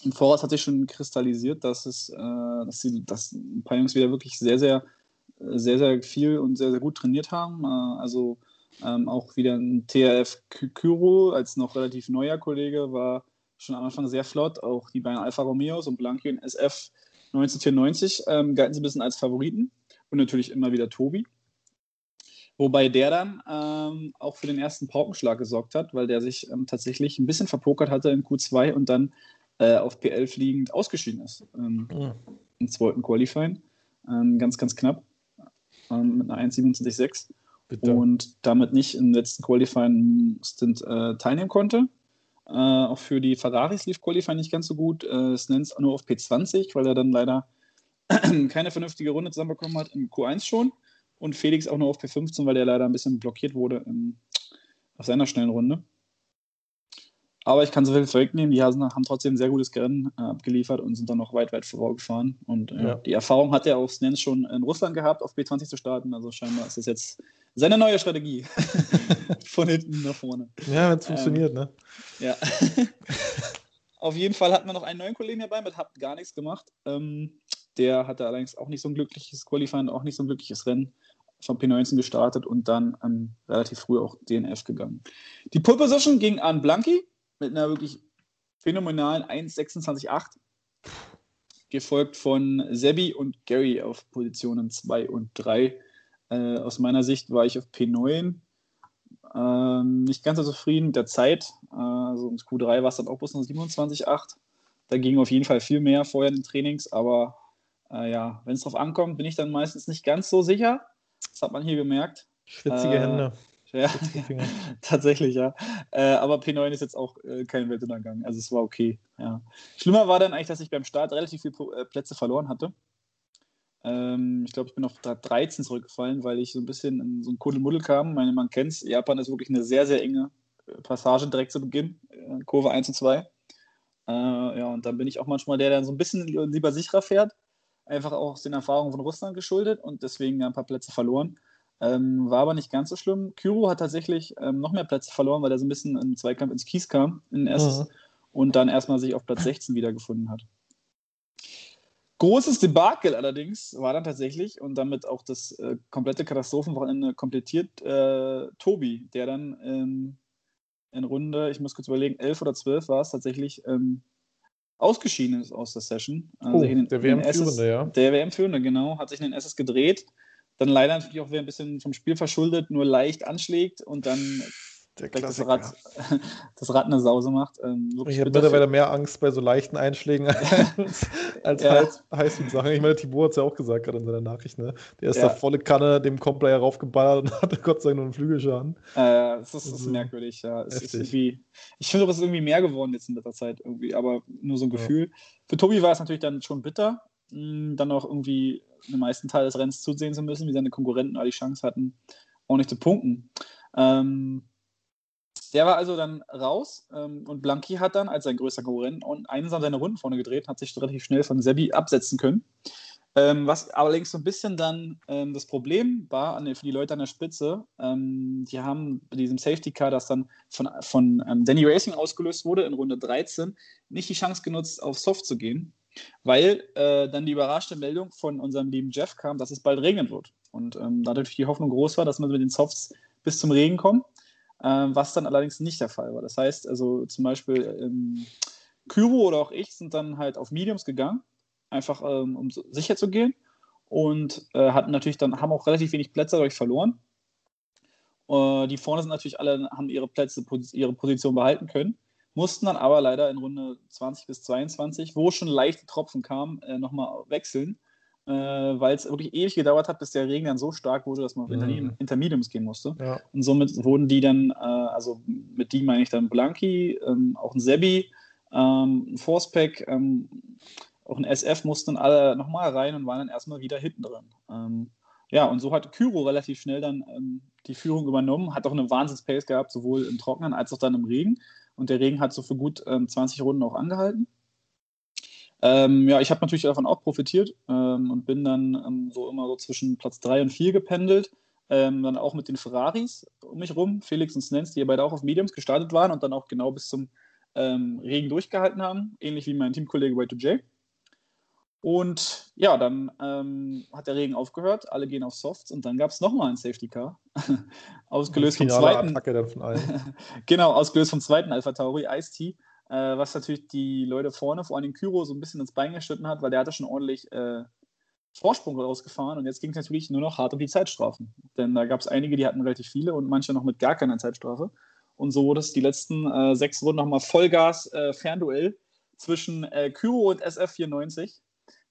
Im Voraus hat sich schon kristallisiert, dass es, äh, dass, sie, dass ein paar Jungs wieder wirklich sehr, sehr, sehr, sehr viel und sehr, sehr gut trainiert haben. Äh, also ähm, auch wieder ein TRF Kyro als noch relativ neuer Kollege war schon am Anfang sehr flott. Auch die beiden Alfa Romeos und Blanqui und SF 1994 ähm, galten sie ein bisschen als Favoriten. Und natürlich immer wieder Tobi. Wobei der dann ähm, auch für den ersten Paukenschlag gesorgt hat, weil der sich ähm, tatsächlich ein bisschen verpokert hatte in Q2 und dann äh, auf P11 liegend ausgeschieden ist. Ähm, ja. Im zweiten Qualifying. Ähm, ganz, ganz knapp. Ähm, mit einer 1,27,6. Und damit nicht im letzten Qualifying-Stint äh, teilnehmen konnte. Äh, auch für die Ferraris lief Qualifying nicht ganz so gut. Äh, Snens nur auf P20, weil er dann leider keine vernünftige Runde zusammenbekommen hat im Q1 schon. Und Felix auch nur auf P15, weil er leider ein bisschen blockiert wurde in, auf seiner schnellen Runde. Aber ich kann so viel vorwegnehmen, die Hasen haben trotzdem ein sehr gutes Rennen äh, abgeliefert und sind dann noch weit, weit vorgefahren. Und äh, ja. die Erfahrung hat er auch Snens schon in Russland gehabt, auf B20 zu starten. Also scheinbar ist das jetzt seine neue Strategie. Von hinten nach vorne. Ja, wenn es ähm, funktioniert, ne? Ja. auf jeden Fall hatten wir noch einen neuen Kollegen dabei, mit hat gar nichts gemacht. Ähm, der hatte allerdings auch nicht so ein glückliches Qualifying, auch nicht so ein glückliches Rennen von P19 gestartet und dann ähm, relativ früh auch DNF gegangen. Die Pole Position ging an Blanky mit einer wirklich phänomenalen 1,26,8, gefolgt von Sebi und Gary auf Positionen 2 und 3. Äh, aus meiner Sicht war ich auf P9 äh, nicht ganz so zufrieden mit der Zeit. Äh, also im Q3 war es dann auch bloß noch 27,8. Da ging auf jeden Fall viel mehr vorher in den Trainings, aber äh, ja, wenn es drauf ankommt, bin ich dann meistens nicht ganz so sicher. Das hat man hier gemerkt. Schwitzige äh, Hände. Ja, tatsächlich, ja. Äh, aber P9 ist jetzt auch äh, kein Weltuntergang. Also es war okay. Ja. Schlimmer war dann eigentlich, dass ich beim Start relativ viele Plätze verloren hatte. Ähm, ich glaube, ich bin auf 13 zurückgefallen, weil ich so ein bisschen in so ein Kuddelmuddel kam. Meine, man kennt es, Japan ist wirklich eine sehr, sehr enge äh, Passage direkt zu Beginn. Äh, Kurve 1 und 2. Äh, ja, und dann bin ich auch manchmal der, der so ein bisschen lieber sicherer fährt. Einfach auch aus den Erfahrungen von Russland geschuldet und deswegen ein paar Plätze verloren. Ähm, war aber nicht ganz so schlimm. Kyro hat tatsächlich ähm, noch mehr Plätze verloren, weil er so ein bisschen im Zweikampf ins Kies kam in erstes mhm. und dann erstmal sich auf Platz 16 wiedergefunden hat. Großes Debakel allerdings war dann tatsächlich und damit auch das äh, komplette Katastrophenwochenende komplettiert äh, Tobi, der dann ähm, in Runde, ich muss kurz überlegen, 11 oder 12 war es tatsächlich, ähm, ausgeschieden ist aus der Session. Oh, den, der WM-Führende, ja. Der WM-Führende, genau, hat sich in den SS gedreht dann leider natürlich auch wieder ein bisschen vom Spiel verschuldet, nur leicht anschlägt und dann das Rad, das Rad eine Sause macht. Ähm, ich habe mittlerweile mehr Angst bei so leichten Einschlägen als, als ja. Highspeed-Sachen. Ich meine, Tibur hat es ja auch gesagt gerade in seiner Nachricht. Ne? Der ist ja. da volle Kanne dem Complayer raufgeballert und hatte Gott sei Dank nur einen Flügelschaden. Äh, das ist, das ist merkwürdig. Ja. Es ist irgendwie, ich finde, es ist irgendwie mehr geworden jetzt in letzter Zeit, irgendwie, aber nur so ein Gefühl. Ja. Für Tobi war es natürlich dann schon bitter, mh, dann auch irgendwie den meisten Teil des Rennens zusehen zu müssen, wie seine Konkurrenten all die Chance hatten, auch nicht zu punkten. Ähm, der war also dann raus ähm, und Blanqui hat dann als sein größter Konkurrent und einsam seine Runden vorne gedreht, hat sich relativ schnell von Sebi absetzen können. Ähm, was allerdings so ein bisschen dann ähm, das Problem war an, für die Leute an der Spitze, ähm, die haben bei diesem Safety Car, das dann von, von ähm, Danny Racing ausgelöst wurde in Runde 13, nicht die Chance genutzt, auf Soft zu gehen weil äh, dann die überraschte Meldung von unserem lieben Jeff kam, dass es bald regnen wird. Und ähm, dadurch die Hoffnung groß war, dass wir mit den Softs bis zum Regen kommen, äh, was dann allerdings nicht der Fall war. Das heißt, also zum Beispiel ähm, Kyro oder auch ich sind dann halt auf Mediums gegangen, einfach ähm, um sicher zu gehen und äh, hatten natürlich dann, haben auch relativ wenig Plätze dadurch verloren. Äh, die vorne sind natürlich alle, haben ihre Plätze, ihre Position behalten können mussten dann aber leider in Runde 20 bis 22, wo schon leichte Tropfen kamen, äh, nochmal wechseln, äh, weil es wirklich ewig gedauert hat, bis der Regen dann so stark wurde, dass man auf mhm. Intermediums gehen musste. Ja. Und somit wurden die dann, äh, also mit die meine ich dann Blanki, ähm, auch ein Sebi, ähm, ein Forcepack, ähm, auch ein SF mussten alle nochmal rein und waren dann erstmal wieder hinten drin. Ähm, ja, und so hat Kyro relativ schnell dann ähm, die Führung übernommen, hat auch eine Wahnsinns-Pace gehabt, sowohl im Trockenen als auch dann im Regen. Und der Regen hat so für gut ähm, 20 Runden auch angehalten. Ähm, ja, ich habe natürlich davon auch profitiert ähm, und bin dann ähm, so immer so zwischen Platz 3 und 4 gependelt. Ähm, dann auch mit den Ferraris um mich rum, Felix und Snens, die ja beide auch auf Mediums gestartet waren und dann auch genau bis zum ähm, Regen durchgehalten haben, ähnlich wie mein Teamkollege Y2J. Und ja, dann ähm, hat der Regen aufgehört, alle gehen auf Softs und dann gab es nochmal ein Safety Car. ausgelöst vom zweiten. genau, ausgelöst vom zweiten Alpha Tauri, Ice-T, äh, was natürlich die Leute vorne, vor allem Kyro, so ein bisschen ins Bein geschnitten hat, weil der hatte schon ordentlich äh, Vorsprung rausgefahren und jetzt ging es natürlich nur noch hart um die Zeitstrafen. Denn da gab es einige, die hatten relativ viele und manche noch mit gar keiner Zeitstrafe. Und so wurde es die letzten äh, sechs Runden nochmal Vollgas äh, zwischen äh, Kyro und SF94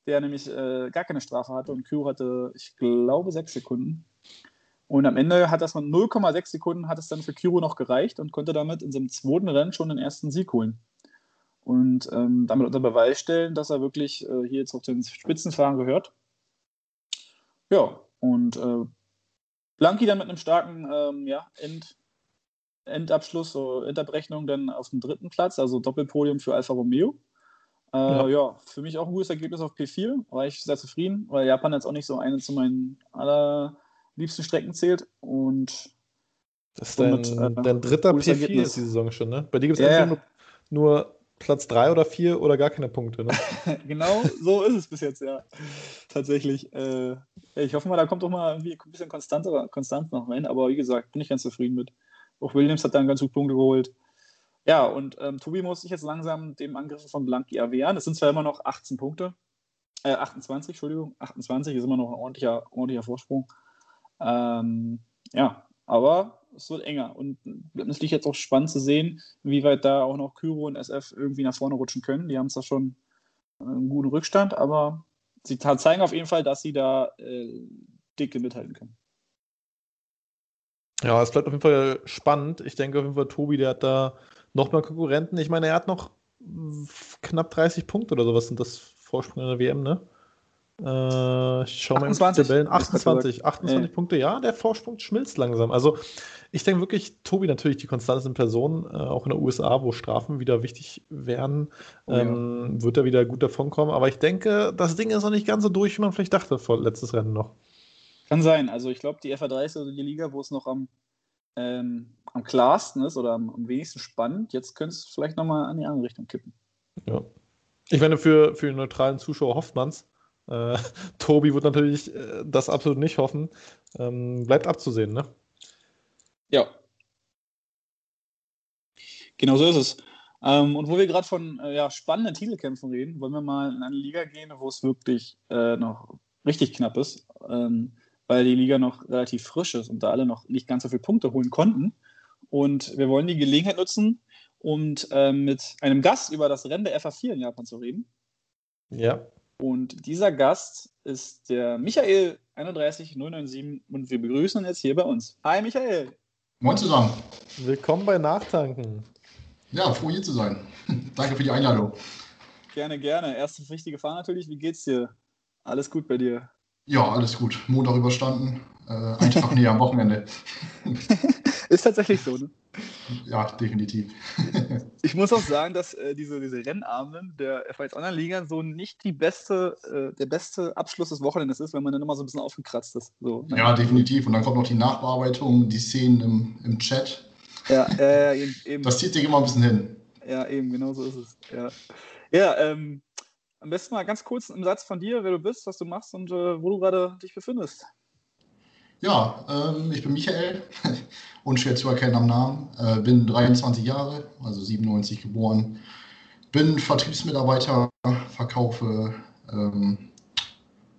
der nämlich äh, gar keine Strafe hatte und Kyro hatte, ich glaube, sechs Sekunden. Und am Ende hat das mit 0,6 Sekunden hat es dann für Kyro noch gereicht und konnte damit in seinem zweiten Rennen schon den ersten Sieg holen. Und ähm, damit unter Beweis stellen, dass er wirklich äh, hier jetzt auf den Spitzenfahren gehört. Ja, und äh, Blanki dann mit einem starken ähm, ja, End, Endabschluss, so Endabrechnung dann auf dem dritten Platz, also Doppelpodium für Alfa Romeo. Äh, ja. ja. für mich auch ein gutes Ergebnis auf P4, war ich sehr zufrieden, weil Japan jetzt auch nicht so eine zu meinen allerliebsten Strecken zählt. Und das ist dein, somit, äh, dein dritter P4 Ergebnis. ist die Saison schon, ne? Bei dir gibt es ja, nur, nur, Platz 3 oder 4 oder gar keine Punkte, ne? genau, so ist es bis jetzt, ja. Tatsächlich. Äh, ich hoffe mal, da kommt doch mal irgendwie ein bisschen konstanter, konstant noch rein, aber wie gesagt, bin ich ganz zufrieden mit. Auch Williams hat dann ganz gut Punkte geholt. Ja, und ähm, Tobi muss sich jetzt langsam dem Angriff von Blanki erwehren. Es sind zwar immer noch 18 Punkte, äh, 28, Entschuldigung, 28 ist immer noch ein ordentlicher, ordentlicher Vorsprung. Ähm, ja, aber es wird enger und es liegt jetzt auch spannend zu sehen, wie weit da auch noch Kyro und SF irgendwie nach vorne rutschen können. Die haben zwar schon äh, einen guten Rückstand, aber sie zeigen auf jeden Fall, dass sie da äh, dicke mithalten können. Ja, es bleibt auf jeden Fall spannend. Ich denke auf jeden Fall, Tobi, der hat da nochmal Konkurrenten. Ich meine, er hat noch knapp 30 Punkte oder sowas sind das Vorsprung in der WM, ne? Äh, ich schaue mal in die Tabellen. 28, 28 ja. Punkte, ja, der Vorsprung schmilzt langsam. Also ich denke wirklich, Tobi natürlich die konstanteste Person, äh, auch in den USA, wo Strafen wieder wichtig werden, oh, ähm, ja. wird er wieder gut davon kommen. Aber ich denke, das Ding ist noch nicht ganz so durch, wie man vielleicht dachte vor letztes Rennen noch. Kann sein. Also ich glaube, die FA3 ist also die Liga, wo es noch am ähm, am klarsten ist oder am, am wenigsten spannend. Jetzt könnte es vielleicht nochmal an die andere Richtung kippen. Ja. Ich meine, für, für den neutralen Zuschauer hofft man es. Äh, Tobi wird natürlich äh, das absolut nicht hoffen. Ähm, bleibt abzusehen, ne? Ja. Genau so ist es. Ähm, und wo wir gerade von äh, ja, spannenden Titelkämpfen reden, wollen wir mal in eine Liga gehen, wo es wirklich äh, noch richtig knapp ist. Ähm, weil die Liga noch relativ frisch ist und da alle noch nicht ganz so viele Punkte holen konnten. Und wir wollen die Gelegenheit nutzen, um äh, mit einem Gast über das Rennen der FA4 in Japan zu reden. Ja. Und dieser Gast ist der Michael 31097 und wir begrüßen ihn jetzt hier bei uns. Hi Michael. Moin zusammen. Willkommen bei Nachtanken. Ja, froh hier zu sein. Danke für die Einladung. Gerne, gerne. Erste wichtige Frage natürlich, wie geht's dir? Alles gut bei dir? Ja, alles gut. Montag überstanden. Äh, ein Tag näher am Wochenende. Ist tatsächlich so, ne? Ja, definitiv. ich muss auch sagen, dass äh, diese, diese Rennabenden der F1 Online-Liga so nicht die beste, äh, der beste Abschluss des Wochenendes ist, wenn man dann immer so ein bisschen aufgekratzt ist. So, ne? Ja, definitiv. Und dann kommt noch die Nachbearbeitung, die Szenen im, im Chat. Ja, äh, eben. Das zieht sich immer ein bisschen hin. Ja, eben, genau so ist es. Ja, ja ähm, am besten mal ganz kurz einen Satz von dir, wer du bist, was du machst und äh, wo du gerade dich befindest. Ja, ähm, ich bin Michael, unschwer zu erkennen am Namen, äh, bin 23 Jahre, also 97 geboren, bin Vertriebsmitarbeiter, verkaufe ähm,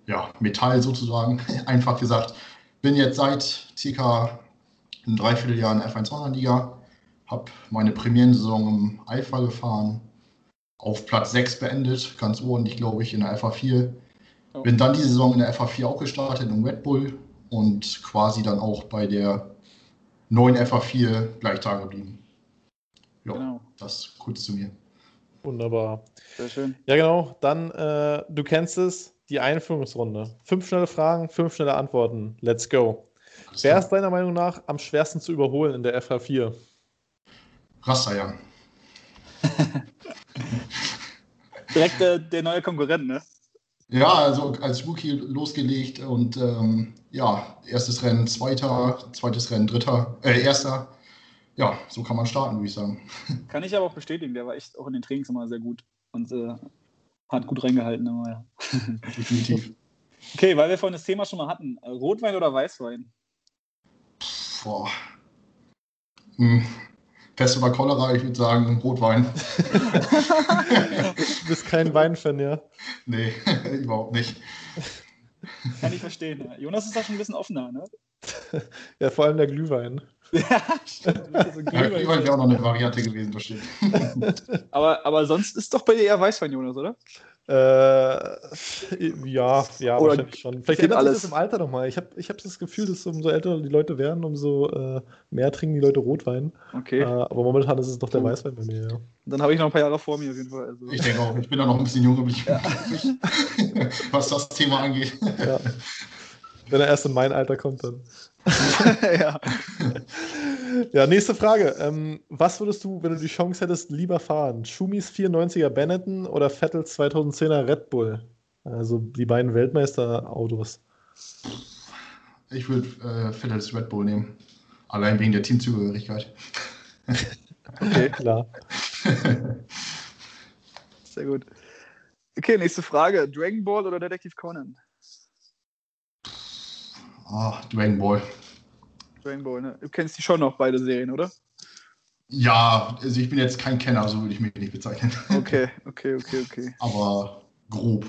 ja, Metall sozusagen, einfach gesagt. Bin jetzt seit circa ein Dreivierteljahr in F1 Online-Liga, habe meine Premierensaison im Alpha gefahren, auf Platz 6 beendet, ganz ordentlich, glaube ich, in der FA4. Oh. Bin dann die Saison in der FA4 auch gestartet, im Red Bull und quasi dann auch bei der neuen FA4 gleich da geblieben. Ja, genau. das kurz zu mir. Wunderbar. Sehr schön. Ja, genau. Dann, äh, du kennst es. die Einführungsrunde. Fünf schnelle Fragen, fünf schnelle Antworten. Let's go. Wer ist deiner Meinung nach am schwersten zu überholen in der FH4? Rastajan. Direkt äh, der neue Konkurrent, ne? Ja, also als Rookie losgelegt und ähm, ja, erstes Rennen zweiter, zweites Rennen dritter, äh, erster. Ja, so kann man starten, würde ich sagen. Kann ich aber auch bestätigen, der war echt auch in den Trainings immer sehr gut und äh, hat gut reingehalten. Aber ja. Definitiv. Okay, weil wir vorhin das Thema schon mal hatten. Rotwein oder Weißwein? Boah. Hm. Pest oder Cholera, ich würde sagen Rotwein. Du bist kein Weinfan, ja? nee, überhaupt nicht. Kann ich verstehen. Ja. Jonas ist da schon ein bisschen offener, ne? Ja, vor allem der Glühwein. ja, stimmt. Das ist so ein Ja, Glühwein. Glühwein wäre auch noch eine Variante gewesen, bestimmt. aber, aber sonst ist doch bei dir eher Weißwein, Jonas, oder? Äh, ja, ja, Oder wahrscheinlich schon. Vielleicht kennt ändert sich alles. das im Alter nochmal. Ich habe ich hab das Gefühl, dass umso älter die Leute werden, umso äh, mehr trinken die Leute Rotwein. Okay. Äh, aber momentan ist es doch der Puh. Weißwein bei mir, ja. Dann habe ich noch ein paar Jahre vor mir auf jeden Fall. Also. Ich denke auch, ich bin da noch ein bisschen jung geblieben, was das Thema angeht. ja. Wenn er erst in mein Alter kommt, dann. ja. Ja, nächste Frage. Ähm, was würdest du, wenn du die Chance hättest, lieber fahren? Schumis 94er Benetton oder Vettels 2010er Red Bull? Also die beiden Weltmeisterautos. Ich würde äh, Vettels Red Bull nehmen. Allein wegen der Teamzugehörigkeit. Okay, Klar. sehr gut. Okay, nächste Frage. Dragon Ball oder Detective Conan? Ah, Dragon Ball. Dragon Ball, ne? Du kennst die schon noch, beide Serien, oder? Ja, also ich bin jetzt kein Kenner, so würde ich mich nicht bezeichnen. Okay, okay, okay, okay. Aber grob.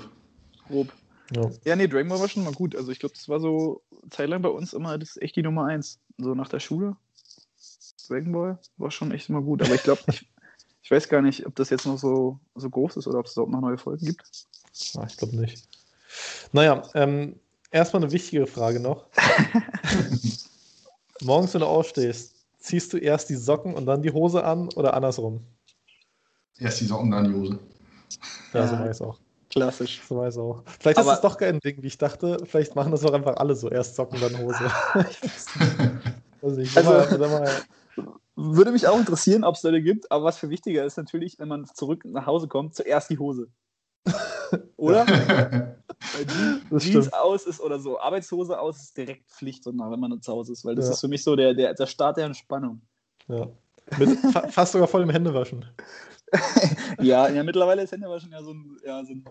Grob. Ja. Ja, nee, Dragon Ball war schon mal gut. Also ich glaube, das war so zeitlang bei uns immer, das ist echt die Nummer eins. So nach der Schule. Dragon Ball war schon echt immer gut. Aber ich glaube, ich, ich weiß gar nicht, ob das jetzt noch so, so groß ist oder ob es überhaupt noch neue Folgen gibt. Ah, ich glaube nicht. Naja, ähm, erstmal eine wichtige Frage noch. Morgens, wenn du aufstehst, ziehst du erst die Socken und dann die Hose an oder andersrum? Erst die Socken, dann die Hose. Ja, so Ja. weiß auch. Klassisch. So weiß auch. Vielleicht Aber- ist es doch kein Ding, wie ich dachte. Vielleicht machen das auch einfach alle so. Erst Socken, dann Hose. also ich Also- also, mal, mal, Würde mich auch interessieren, ob es Leute gibt, aber was für wichtiger ist natürlich, wenn man zurück nach Hause kommt, zuerst die Hose. Oder? Jeans stimmt. aus ist oder so Arbeitshose aus ist direkt Pflicht, so nah, wenn man zu Hause ist, weil das Ja. ist für mich so der, der, der Start der Entspannung. ja. Mit, fa fast sogar voll im Händewaschen. Ja, ja mittlerweile ist Händewaschen ja so ein, ja, so ein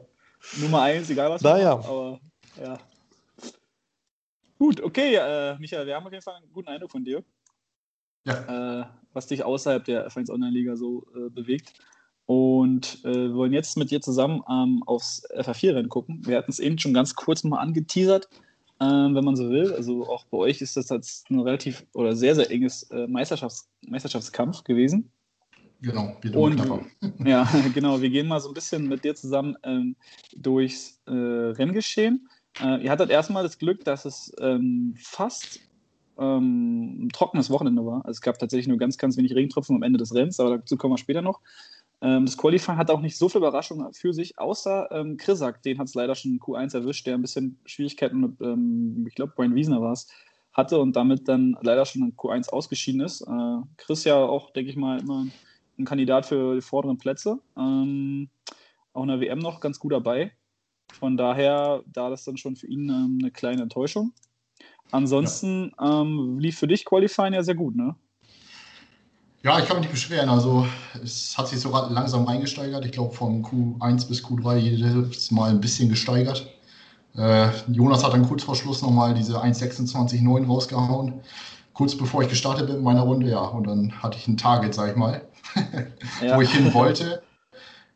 Nummer eins, egal was. Naja. Aber ja. Gut, okay, äh, Michael, wir haben auf jeden Fall einen guten Eindruck von dir, ja, äh, was dich außerhalb der F1 Online-Liga so äh, bewegt. Und äh, wir wollen jetzt mit dir zusammen ähm, aufs FA4-Rennen gucken. Wir hatten es eben schon ganz kurz mal angeteasert, ähm, wenn man so will. Also auch bei euch ist das jetzt ein relativ oder sehr, sehr enges äh, Meisterschafts Meisterschaftskampf gewesen. genau. Wird Und- knapper. Ja, genau. Wir gehen mal so ein bisschen mit dir zusammen ähm, durchs äh, Renngeschehen. Äh, ihr hattet erstmal das Glück, dass es ähm, fast ähm, ein trockenes Wochenende war. Also es gab tatsächlich nur ganz, ganz wenig Regentropfen am Ende des Rennens, aber dazu kommen wir später noch. Ähm, das Qualifying hat auch nicht so viel Überraschung für sich, außer ähm, Krisak, den hat es leider schon in Q1 erwischt, der ein bisschen Schwierigkeiten mit, ähm, ich glaube, Brian Wiesner war es, hatte und damit dann leider schon in Q1 ausgeschieden ist. Äh, Chris ja auch, denke ich mal, immer ein Kandidat für die vorderen Plätze. Ähm, auch in der WM noch ganz gut dabei. Von daher, da das dann schon für ihn ähm, eine kleine Enttäuschung. Ansonsten ähm, lief für dich Qualifying ja sehr gut, ne? Ja, ich kann mich nicht beschweren. Also es hat sich so langsam reingesteigert. Ich glaube von Q1 bis Q3 jedes Mal ein bisschen gesteigert. Äh, Jonas hat dann kurz vor Schluss nochmal diese 1.26.9 rausgehauen. Kurz bevor ich gestartet bin in meiner Runde, ja. Und dann hatte ich ein Target, sag ich mal, wo ich hin wollte.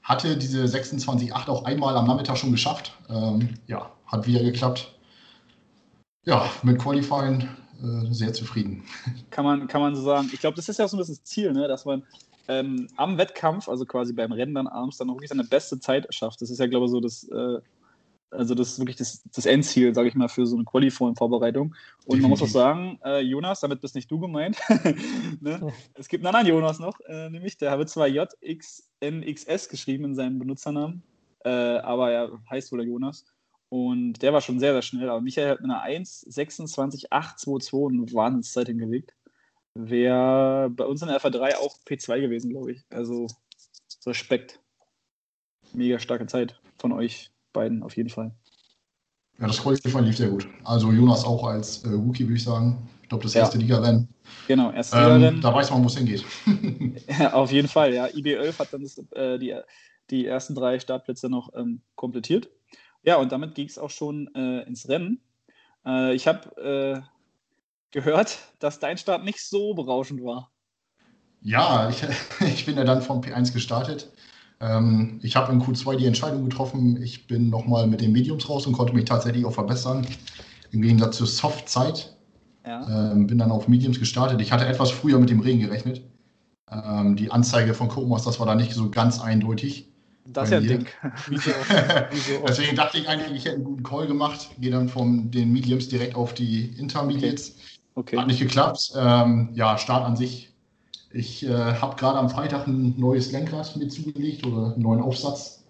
Hatte diese 26.8 auch einmal am Nachmittag schon geschafft. Ähm, ja, hat wieder geklappt. Ja, mit Qualifying äh, sehr zufrieden. Kann man, kann man so sagen. Ich glaube, das ist ja auch so ein bisschen das Ziel, ne? dass man ähm, am Wettkampf, also quasi beim Rennen dann abends, dann auch wirklich seine beste Zeit schafft. Das ist ja, glaube ich, so das, äh, also das ist wirklich das, das Endziel, sage ich mal, für so eine Qualifying-Vorbereitung. Und man muss auch Definitiv. sagen, äh, Jonas, damit bist nicht du gemeint. ne? Es gibt einen anderen Jonas noch, äh, nämlich der wird zwar JXNXS geschrieben in seinem Benutzernamen, äh, aber er heißt wohl der Jonas. Und der war schon sehr, sehr schnell. Aber Michael hat mit einer 1,26,822 eine Wahnsinnszeit hingelegt. Wäre bei uns in der FA3 auch P2 gewesen, glaube ich. Also Respekt. Mega starke Zeit von euch beiden auf jeden Fall. Ja, das Qualifying lief sehr gut. Also Jonas auch als äh, Rookie, würde ich sagen. Ich glaube, das erste ja. Liga-Rennen. Genau, erste ähm, Liga-Rennen. Da weiß man, wo es hingeht. ja, auf jeden Fall, ja. IB11 hat dann das, äh, die, die ersten drei Startplätze noch ähm, komplettiert. Ja, und damit ging es auch schon äh, ins Rennen. Äh, ich habe äh, gehört, dass dein Start nicht so berauschend war. Ja, ich, ich bin ja dann vom P1 gestartet. Ähm, ich habe in Q2 die Entscheidung getroffen. Ich bin nochmal mit den Mediums raus und konnte mich tatsächlich auch verbessern. Im Gegensatz zur Soft-Zeit. Ja. Ähm, bin dann auf Mediums gestartet. Ich hatte etwas früher mit dem Regen gerechnet. Ähm, die Anzeige von Codemasters, das war da nicht so ganz eindeutig. Das ist ja ein Ding. Wieso, wieso Deswegen dachte ich eigentlich, ich hätte einen guten Call gemacht. Gehe dann von den Mediums direkt auf die Intermediates. Okay. okay. Hat nicht geklappt. Ähm, ja, Start an sich. Ich äh, habe gerade am Freitag ein neues Lenkrad mit zugelegt oder einen neuen Aufsatz.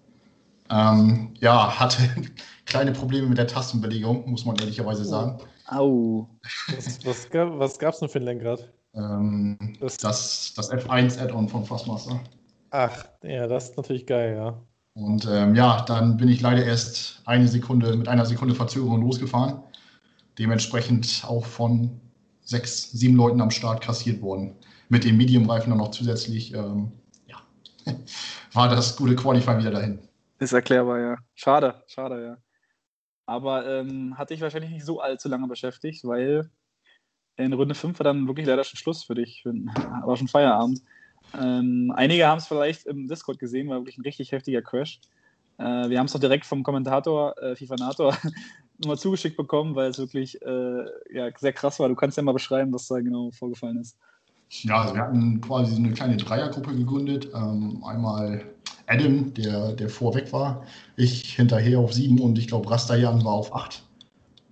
Ähm, ja, hatte kleine Probleme mit der Tastenbelegung, muss man ehrlicherweise sagen. Au. Was, was, was gab es denn für ein Lenkrad? Ähm, das, das, das F1 Add-on von Fastmaster. Ach, ja, das ist natürlich geil, ja. Und ähm, ja, dann bin ich leider erst eine Sekunde mit einer Sekunde Verzögerung losgefahren. Dementsprechend auch von sechs, sieben Leuten am Start kassiert worden. Mit dem Medium-Reifen dann noch zusätzlich. Ähm, ja, war das gute Qualifying wieder dahin. Ist erklärbar, ja. Schade, schade, ja. Aber ähm, hat dich wahrscheinlich nicht so allzu lange beschäftigt, weil in Runde 5 war dann wirklich leider schon Schluss für dich. War schon Feierabend. Ähm, einige haben es vielleicht im Discord gesehen, war wirklich ein richtig heftiger Crash. Äh, wir haben es doch direkt vom Kommentator äh, FIFA Nator nochmal zugeschickt bekommen, weil es wirklich äh, ja, sehr krass war. Du kannst ja mal beschreiben, was da genau vorgefallen ist. Ja, also wir hatten quasi eine kleine Dreiergruppe gegründet. Ähm, einmal Adam, der, der vorweg war, ich hinterher auf sieben und ich glaube Rastajan war auf acht.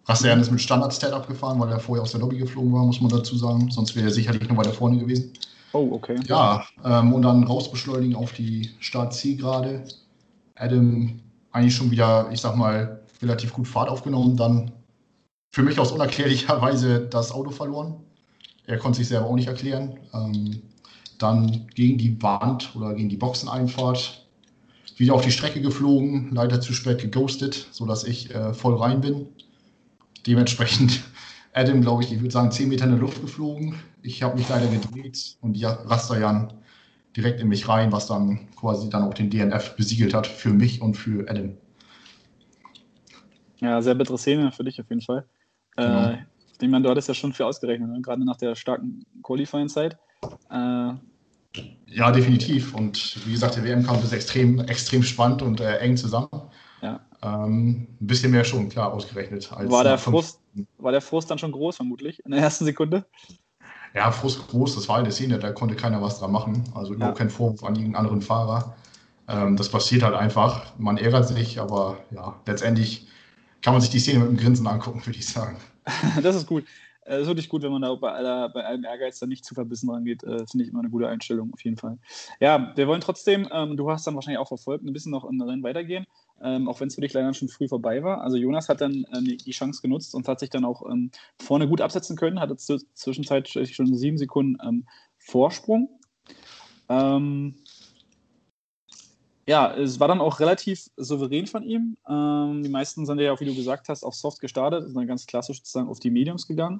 Rastajan ist mit Standard-Stat abgefahren, weil er vorher aus der Lobby geflogen war, muss man dazu sagen. Sonst wäre er sicherlich noch weiter vorne gewesen. Oh, okay. Ja, ähm, und dann rausbeschleunigen auf die Start-Zielgerade. Adam eigentlich schon wieder, ich sag mal, relativ gut Fahrt aufgenommen. Dann für mich aus unerklärlicher Weise das Auto verloren. Er konnte sich selber auch nicht erklären. Ähm, dann gegen die Wand oder gegen die Boxeneinfahrt wieder auf die Strecke geflogen, leider zu spät geghostet, sodass ich äh, voll rein bin. Dementsprechend Adam, glaube ich, ich würde sagen, 10 Meter in der Luft geflogen. Ich habe mich leider gedreht und ja, Rastajan direkt in mich rein, was dann quasi dann auch den DNF besiegelt hat für mich und für Adam. Ja, sehr bittere Szene für dich auf jeden Fall. Genau. Äh, ich meine, du hattest ja schon viel ausgerechnet, ne? gerade nach der starken Qualifying-Zeit. Äh, ja, definitiv. Und wie gesagt, der WM-Kampf ist extrem, extrem spannend und äh, eng zusammen. Ähm, ein bisschen mehr schon, klar, ausgerechnet. war, der Frust, war der Frust dann schon groß, vermutlich, in der ersten Sekunde? Ja, Frust groß, das war eine Szene, da konnte keiner was dran machen. Also überhaupt ja. kein Vorwurf an irgendeinen anderen Fahrer. Ähm, das passiert halt einfach. Man ärgert sich, aber ja, letztendlich kann man sich die Szene mit einem Grinsen angucken, würde ich sagen. das ist gut. Es äh, ist wirklich gut, wenn man da bei, aller, bei allem Ehrgeiz dann nicht zu verbissen rangeht. Äh, Finde ich immer eine gute Einstellung, auf jeden Fall. Ja, wir wollen trotzdem, ähm, du hast dann wahrscheinlich auch verfolgt, ein bisschen noch in Rennen weitergehen, ähm, auch wenn es für dich leider schon früh vorbei war. Also Jonas hat dann äh, die Chance genutzt und hat sich dann auch ähm, vorne gut absetzen können, hatte zwischenzeitlich schon sieben Sekunden ähm, Vorsprung. Ähm, ja, es war dann auch relativ souverän von ihm. Ähm, die meisten sind ja auch, wie du gesagt hast, auf Soft gestartet, sind dann ganz klassisch sozusagen auf die Mediums gegangen.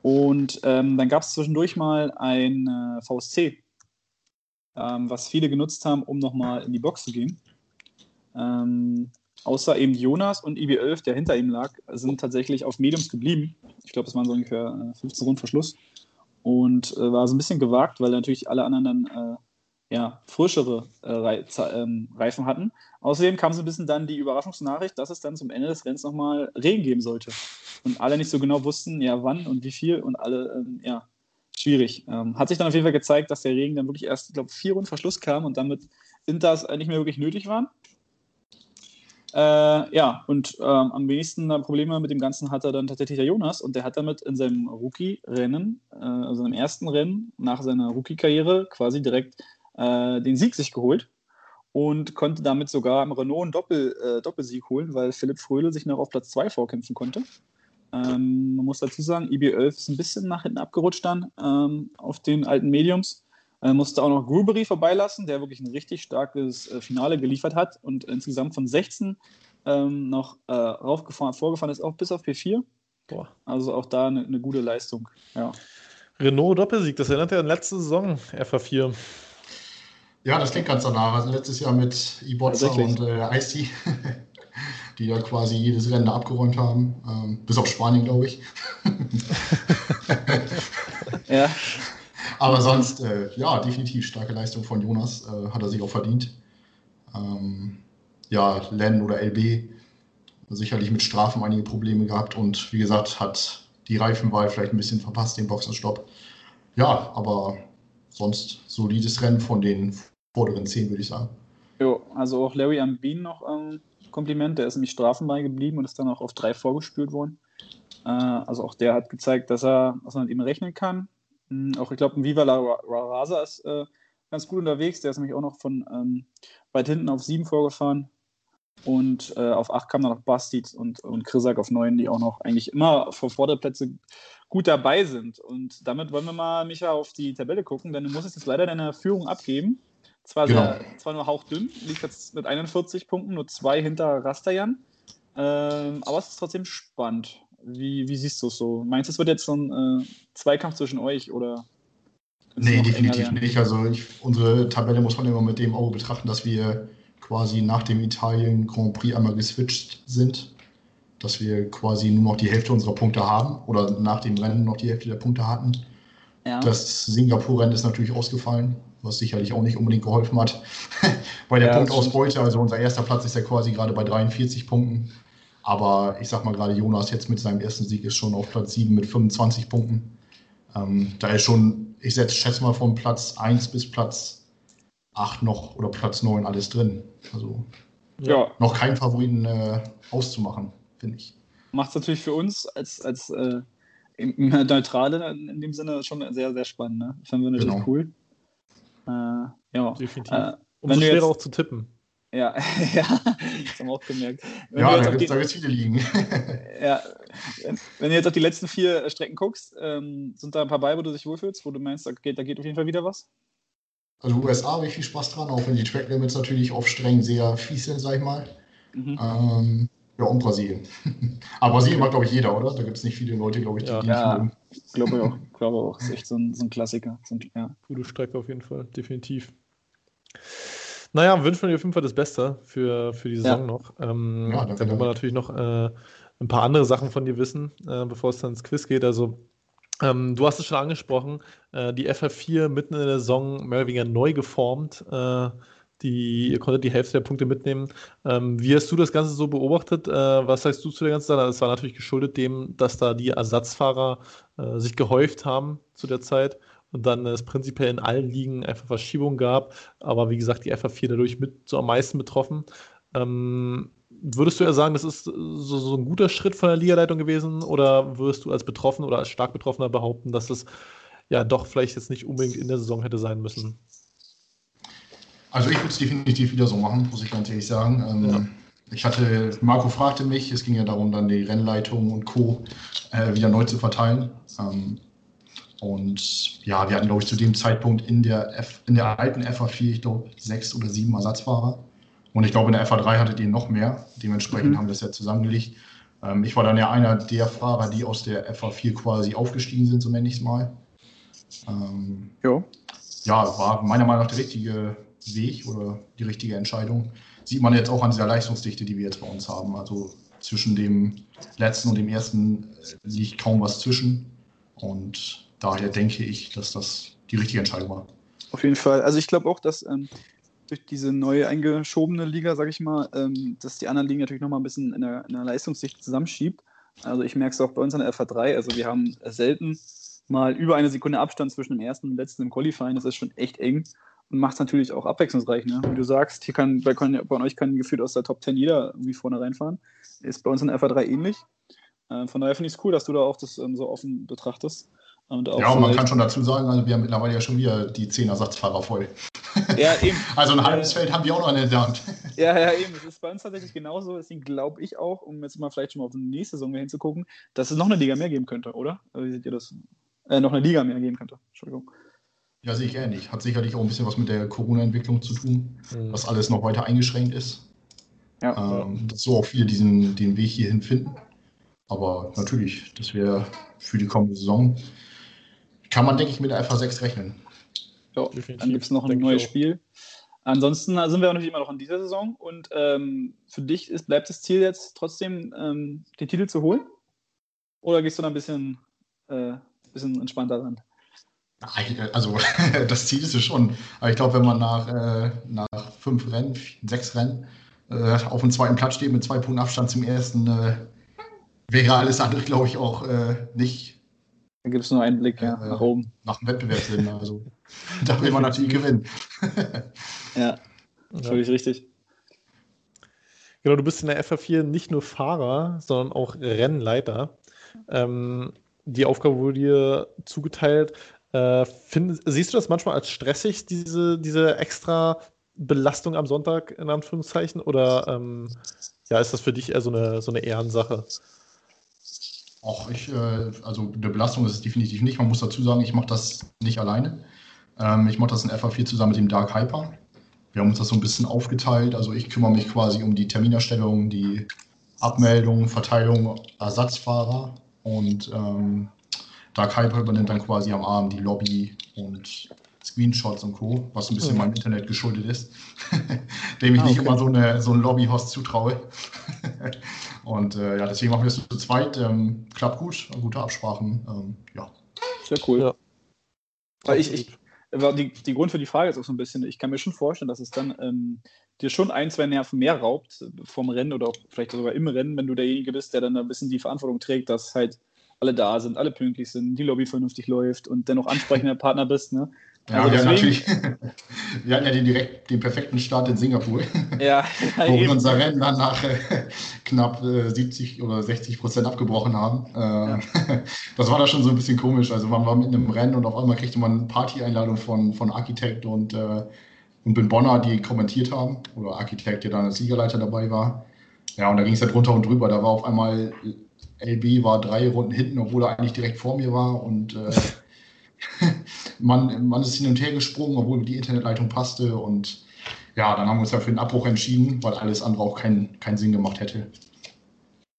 Und ähm, dann gab es zwischendurch mal ein äh, VSC, ähm, was viele genutzt haben, um nochmal in die Box zu gehen. Ähm, außer eben Jonas und IB11, der hinter ihm lag, sind tatsächlich auf Mediums geblieben. Ich glaube, es waren so ungefähr 15 äh, Runden Verschluss. Und äh, war so ein bisschen gewagt, weil natürlich alle anderen dann äh, ja, frischere äh, ähm, Reifen hatten. Außerdem kam so ein bisschen dann die Überraschungsnachricht, dass es dann zum Ende des Rennens nochmal Regen geben sollte. Und alle nicht so genau wussten, ja, wann und wie viel und alle, ähm, ja, schwierig. Ähm, hat sich dann auf jeden Fall gezeigt, dass der Regen dann wirklich erst, ich glaube, vier Runden Verschluss kam und damit Inters nicht mehr wirklich nötig waren. Äh, ja, und ähm, am wenigsten Probleme mit dem Ganzen hat er dann tatsächlich der Jonas und der hat damit in seinem Rookie-Rennen, äh, also im ersten Rennen nach seiner Rookie-Karriere, quasi direkt äh, den Sieg sich geholt. und konnte damit sogar im Renault einen Doppel, äh, Doppelsieg holen, weil Philipp Fröhle sich noch auf Platz 2 vorkämpfen konnte. Ähm, man muss dazu sagen, IB11 ist ein bisschen nach hinten abgerutscht dann ähm, auf den alten Mediums. Er musste auch noch Grubery vorbeilassen, der wirklich ein richtig starkes äh, Finale geliefert hat und insgesamt von 16 ähm, noch äh, raufgefahren, vorgefahren ist, auch bis auf P4. Boah. Also auch da eine, eine gute Leistung. Ja. Renault Doppelsieg, das erinnert ja an letzte Saison, FA4. Ja, das klingt ganz danach. Also letztes Jahr mit Ibotza und äh, Icy, die ja quasi jedes Rennen da abgeräumt haben. Ähm, bis auf Spanien, glaube ich. ja. Aber sonst, äh, ja, definitiv starke Leistung von Jonas. Äh, hat er sich auch verdient. Ähm, ja, Len oder LB sicherlich mit Strafen einige Probleme gehabt und wie gesagt, hat die Reifenwahl vielleicht ein bisschen verpasst, den Boxenstopp. Ja, aber sonst solides Rennen von den vorderen zehn, würde ich sagen. Jo, also auch Larry Ambin noch ähm, Kompliment, der ist nämlich strafenbei geblieben und ist dann auch auf drei vorgespült worden. Äh, also auch der hat gezeigt, dass er, dass man mit ihm rechnen kann. Mhm, auch ich glaube, ein Viva La Raza ist äh, ganz gut unterwegs. Der ist nämlich auch noch von ähm, weit hinten auf sieben vorgefahren. Und äh, auf 8 kam dann noch Bastid und, und Krisak auf 9, die auch noch eigentlich immer vor Vorderplätze gut dabei sind. Und damit wollen wir mal, Micha, auf die Tabelle gucken, denn du musst jetzt leider deine Führung abgeben. Zwar, genau. sehr, zwar nur hauchdünn, liegt jetzt mit 41 Punkten, nur zwei hinter Rastajan. Ähm, aber es ist trotzdem spannend. Wie, wie siehst du es so? Meinst du, es wird jetzt so ein äh, Zweikampf zwischen euch oder? Nee, definitiv nicht. Also ich, unsere Tabelle muss man immer mit dem Auge betrachten, dass wir quasi nach dem Italien Grand Prix einmal geswitcht sind, dass wir quasi nur noch die Hälfte unserer Punkte haben oder nach dem Rennen noch die Hälfte der Punkte hatten. Ja. Das Singapur-Rennen ist natürlich ausgefallen, was sicherlich auch nicht unbedingt geholfen hat. bei der ja, Punktausbeute, also unser erster Platz ist ja quasi gerade bei 43 Punkten. Aber ich sag mal gerade, Jonas jetzt mit seinem ersten Sieg ist schon auf Platz 7 mit 25 Punkten. Ähm, da ist schon, ich schätze mal von Platz 1 bis Platz 8 noch oder Platz 9 alles drin. Also ja. noch kein Favoriten äh, auszumachen, finde ich. Macht es natürlich für uns als, als äh, Neutrale in dem Sinne schon sehr, sehr spannend. Ne? Finden wir natürlich genau. cool. Äh, ja. Definitiv. Äh, Umso schwerer jetzt, auch zu tippen. Ja, ja, das haben wir auch gemerkt. Wenn ja, da gibt es viele liegen. ja, wenn, du jetzt auf die letzten vier Strecken guckst, ähm, sind da ein paar bei, wo du dich wohlfühlst, wo du meinst, da geht, da geht auf jeden Fall wieder was? Also USA habe ich viel Spaß dran, auch wenn die Track Limits natürlich oft streng sehr fies sind, sag ich mal. Mhm. Ähm, ja, und Brasilien. Aber Brasilien mag, glaube ich, jeder, oder? Da gibt es nicht viele Leute, glaube ich, die, ja. die ja, mögen. Glaube ich auch. glaube auch. Ist echt so ein, so ein Klassiker. So ein, ja. Gute Strecke auf jeden Fall, definitiv. Naja, wünschen wir dir auf jeden Fall das Beste für, für die Saison ja. noch. Ähm, ja, dann wollen wir natürlich noch äh, ein paar andere Sachen von dir wissen, äh, bevor es dann ins Quiz geht. Also ähm, du hast es schon angesprochen, äh, die FF4 mitten in der Saison mehr oder weniger neu geformt. Äh, die, ihr konntet die Hälfte der Punkte mitnehmen. Ähm, wie hast du das Ganze so beobachtet? Äh, was sagst du zu der ganzen Sache? Das war natürlich geschuldet dem, dass da die Ersatzfahrer äh, sich gehäuft haben zu der Zeit und dann es prinzipiell in allen Ligen einfach Verschiebungen gab. Aber wie gesagt, die FF4 dadurch mit so am meisten betroffen. Ähm, Würdest du ja sagen, das ist so, so, ein guter Schritt von der Ligaleitung gewesen oder würdest du als Betroffener oder als stark Betroffener behaupten, dass es ja doch vielleicht jetzt nicht unbedingt in der Saison hätte sein müssen? Also ich würde es definitiv wieder so machen, muss ich ganz ehrlich sagen. Ähm, ja. Ich hatte, Marco fragte mich, es ging ja darum, dann die Rennleitung und Co. Äh, wieder neu zu verteilen. Ähm, und ja, wir hatten, glaube ich, zu dem Zeitpunkt in der, F, in der alten FA4, ich glaube, sechs oder sieben Ersatzfahrer. Und ich glaube, in der FA3 hattet ihr noch mehr. Dementsprechend mhm. haben wir das ja zusammengelegt. Ähm, ich war dann ja einer der Fahrer, die aus der FA4 quasi aufgestiegen sind, so nenne ich es mal. Ähm, ja, war meiner Meinung nach der richtige Weg oder die richtige Entscheidung. Sieht man jetzt auch an dieser Leistungsdichte, die wir jetzt bei uns haben. Also zwischen dem letzten und dem ersten äh, liegt kaum was zwischen. Und daher denke ich, dass das die richtige Entscheidung war. Auf jeden Fall. Also ich glaube auch, dass ähm, durch diese neu eingeschobene Liga, sage ich mal, ähm, dass die anderen Ligen natürlich nochmal ein bisschen in der, in der Leistungssicht zusammenschiebt. Also ich merke es auch bei uns an der FA3, also wir haben selten mal über eine Sekunde Abstand zwischen dem ersten und letzten im Qualifying. Das ist schon echt eng und macht es natürlich auch abwechslungsreich. Ne? Wie du sagst, hier kann bei, bei euch kann gefühlt aus der Top 10 jeder irgendwie vorne reinfahren. Ist bei uns in der FA3 ähnlich. Äh, von daher finde ich es cool, dass du da auch das ähm, so offen betrachtest. Und ja, und man kann schon dazu sagen, also wir haben mittlerweile ja schon wieder die 10 Ersatzfahrer voll. Ja, eben. Also ein halbes Feld haben wir auch noch in der Hand. Ja, ja, eben. Es ist bei uns tatsächlich genauso. Deswegen glaube ich auch, um jetzt mal vielleicht schon mal auf die nächste Saison hinzugucken, dass es noch eine Liga mehr geben könnte, oder? Also, wie seht ihr das? Äh, noch eine Liga mehr geben könnte. Entschuldigung. Ja, sehe ich ähnlich. Hat sicherlich auch ein bisschen was mit der Corona-Entwicklung zu tun, Mhm. dass alles noch weiter eingeschränkt ist. Ja. Ähm, dass so auch viele diesen, den Weg hierhin finden. Aber natürlich, das wäre für die kommende Saison, kann man, denke ich, mit FA 6 rechnen. Ja, Definitiv, dann gibt es noch ein neues. Spiel. Ansonsten äh, sind wir natürlich immer noch in dieser Saison und ähm, für dich ist, bleibt das Ziel jetzt trotzdem, ähm, den Titel zu holen? Oder gehst du da ein bisschen, äh, bisschen entspannter ran? Also das Ziel ist es schon. Aber ich glaube, wenn man nach, äh, nach fünf Rennen, sechs Rennen äh, auf dem zweiten Platz steht mit zwei Punkten Abstand zum ersten, äh, wäre alles andere, glaube ich, auch äh, nicht Da gibt es nur einen Blick ja, Ja, nach oben. nach dem Wettbewerbssinn. Also da will man natürlich gewinnen. Ja, Ja. völlig richtig. Genau, du bist in der FA4 nicht nur Fahrer, sondern auch Rennleiter. Ähm, die Aufgabe wurde dir zugeteilt. Äh, find, siehst du das manchmal als stressig, diese, diese extra Belastung am Sonntag, in Anführungszeichen? Oder ähm, ja, ist das für dich eher so eine, so eine Ehrensache? Auch ich, äh, also eine Belastung ist es definitiv nicht. Man muss dazu sagen, ich mache das nicht alleine. Ähm, ich mache das in FA4 zusammen mit dem Dark Hyper. Wir haben uns das so ein bisschen aufgeteilt. Also ich kümmere mich quasi um die Terminerstellung, die Abmeldung, Verteilung, Ersatzfahrer und ähm, Dark Hyper übernimmt dann quasi am Abend die Lobby und Screenshots und Co., was ein bisschen Mhm. meinem Internet geschuldet ist, dem ich Ah, nicht okay. immer so, eine, so einen Lobbyhost zutraue. und äh, ja, deswegen machen wir es zu zweit. Ähm, klappt gut, gute Absprachen. Ähm, ja. Sehr cool. Ja. Weil ich, ich, war die, die Grund für die Frage ist auch so ein bisschen, ich kann mir schon vorstellen, dass es dann ähm, dir schon ein, zwei Nerven mehr raubt vom Rennen oder auch vielleicht sogar im Rennen, wenn du derjenige bist, der dann ein bisschen die Verantwortung trägt, dass halt alle da sind, alle pünktlich sind, die Lobby vernünftig läuft und dennoch ansprechender Partner bist. Ne? Ja, Also wir, hatten deswegen- natürlich, wir hatten ja den, direkt, den perfekten Start in Singapur, Ja, wo wir unser Rennen dann nach äh, knapp äh, 70 oder 60 Prozent abgebrochen haben. Äh, Das war da schon so ein bisschen komisch. Also man war mitten im Rennen und auf einmal kriegte man eine Party-Einladung von, von Architekt und, äh, und Ben Bonner, die kommentiert haben. Oder Architekt, der dann als Siegerleiter dabei war. Ja, und da ging es ja drunter und drüber. Da war auf einmal, LB war drei Runden hinten, obwohl er eigentlich direkt vor mir war. Und äh, man, man ist hin und her gesprungen, obwohl die Internetleitung passte. Und ja, dann haben wir uns ja für den Abbruch entschieden, weil alles andere auch keinen keinen Sinn gemacht hätte.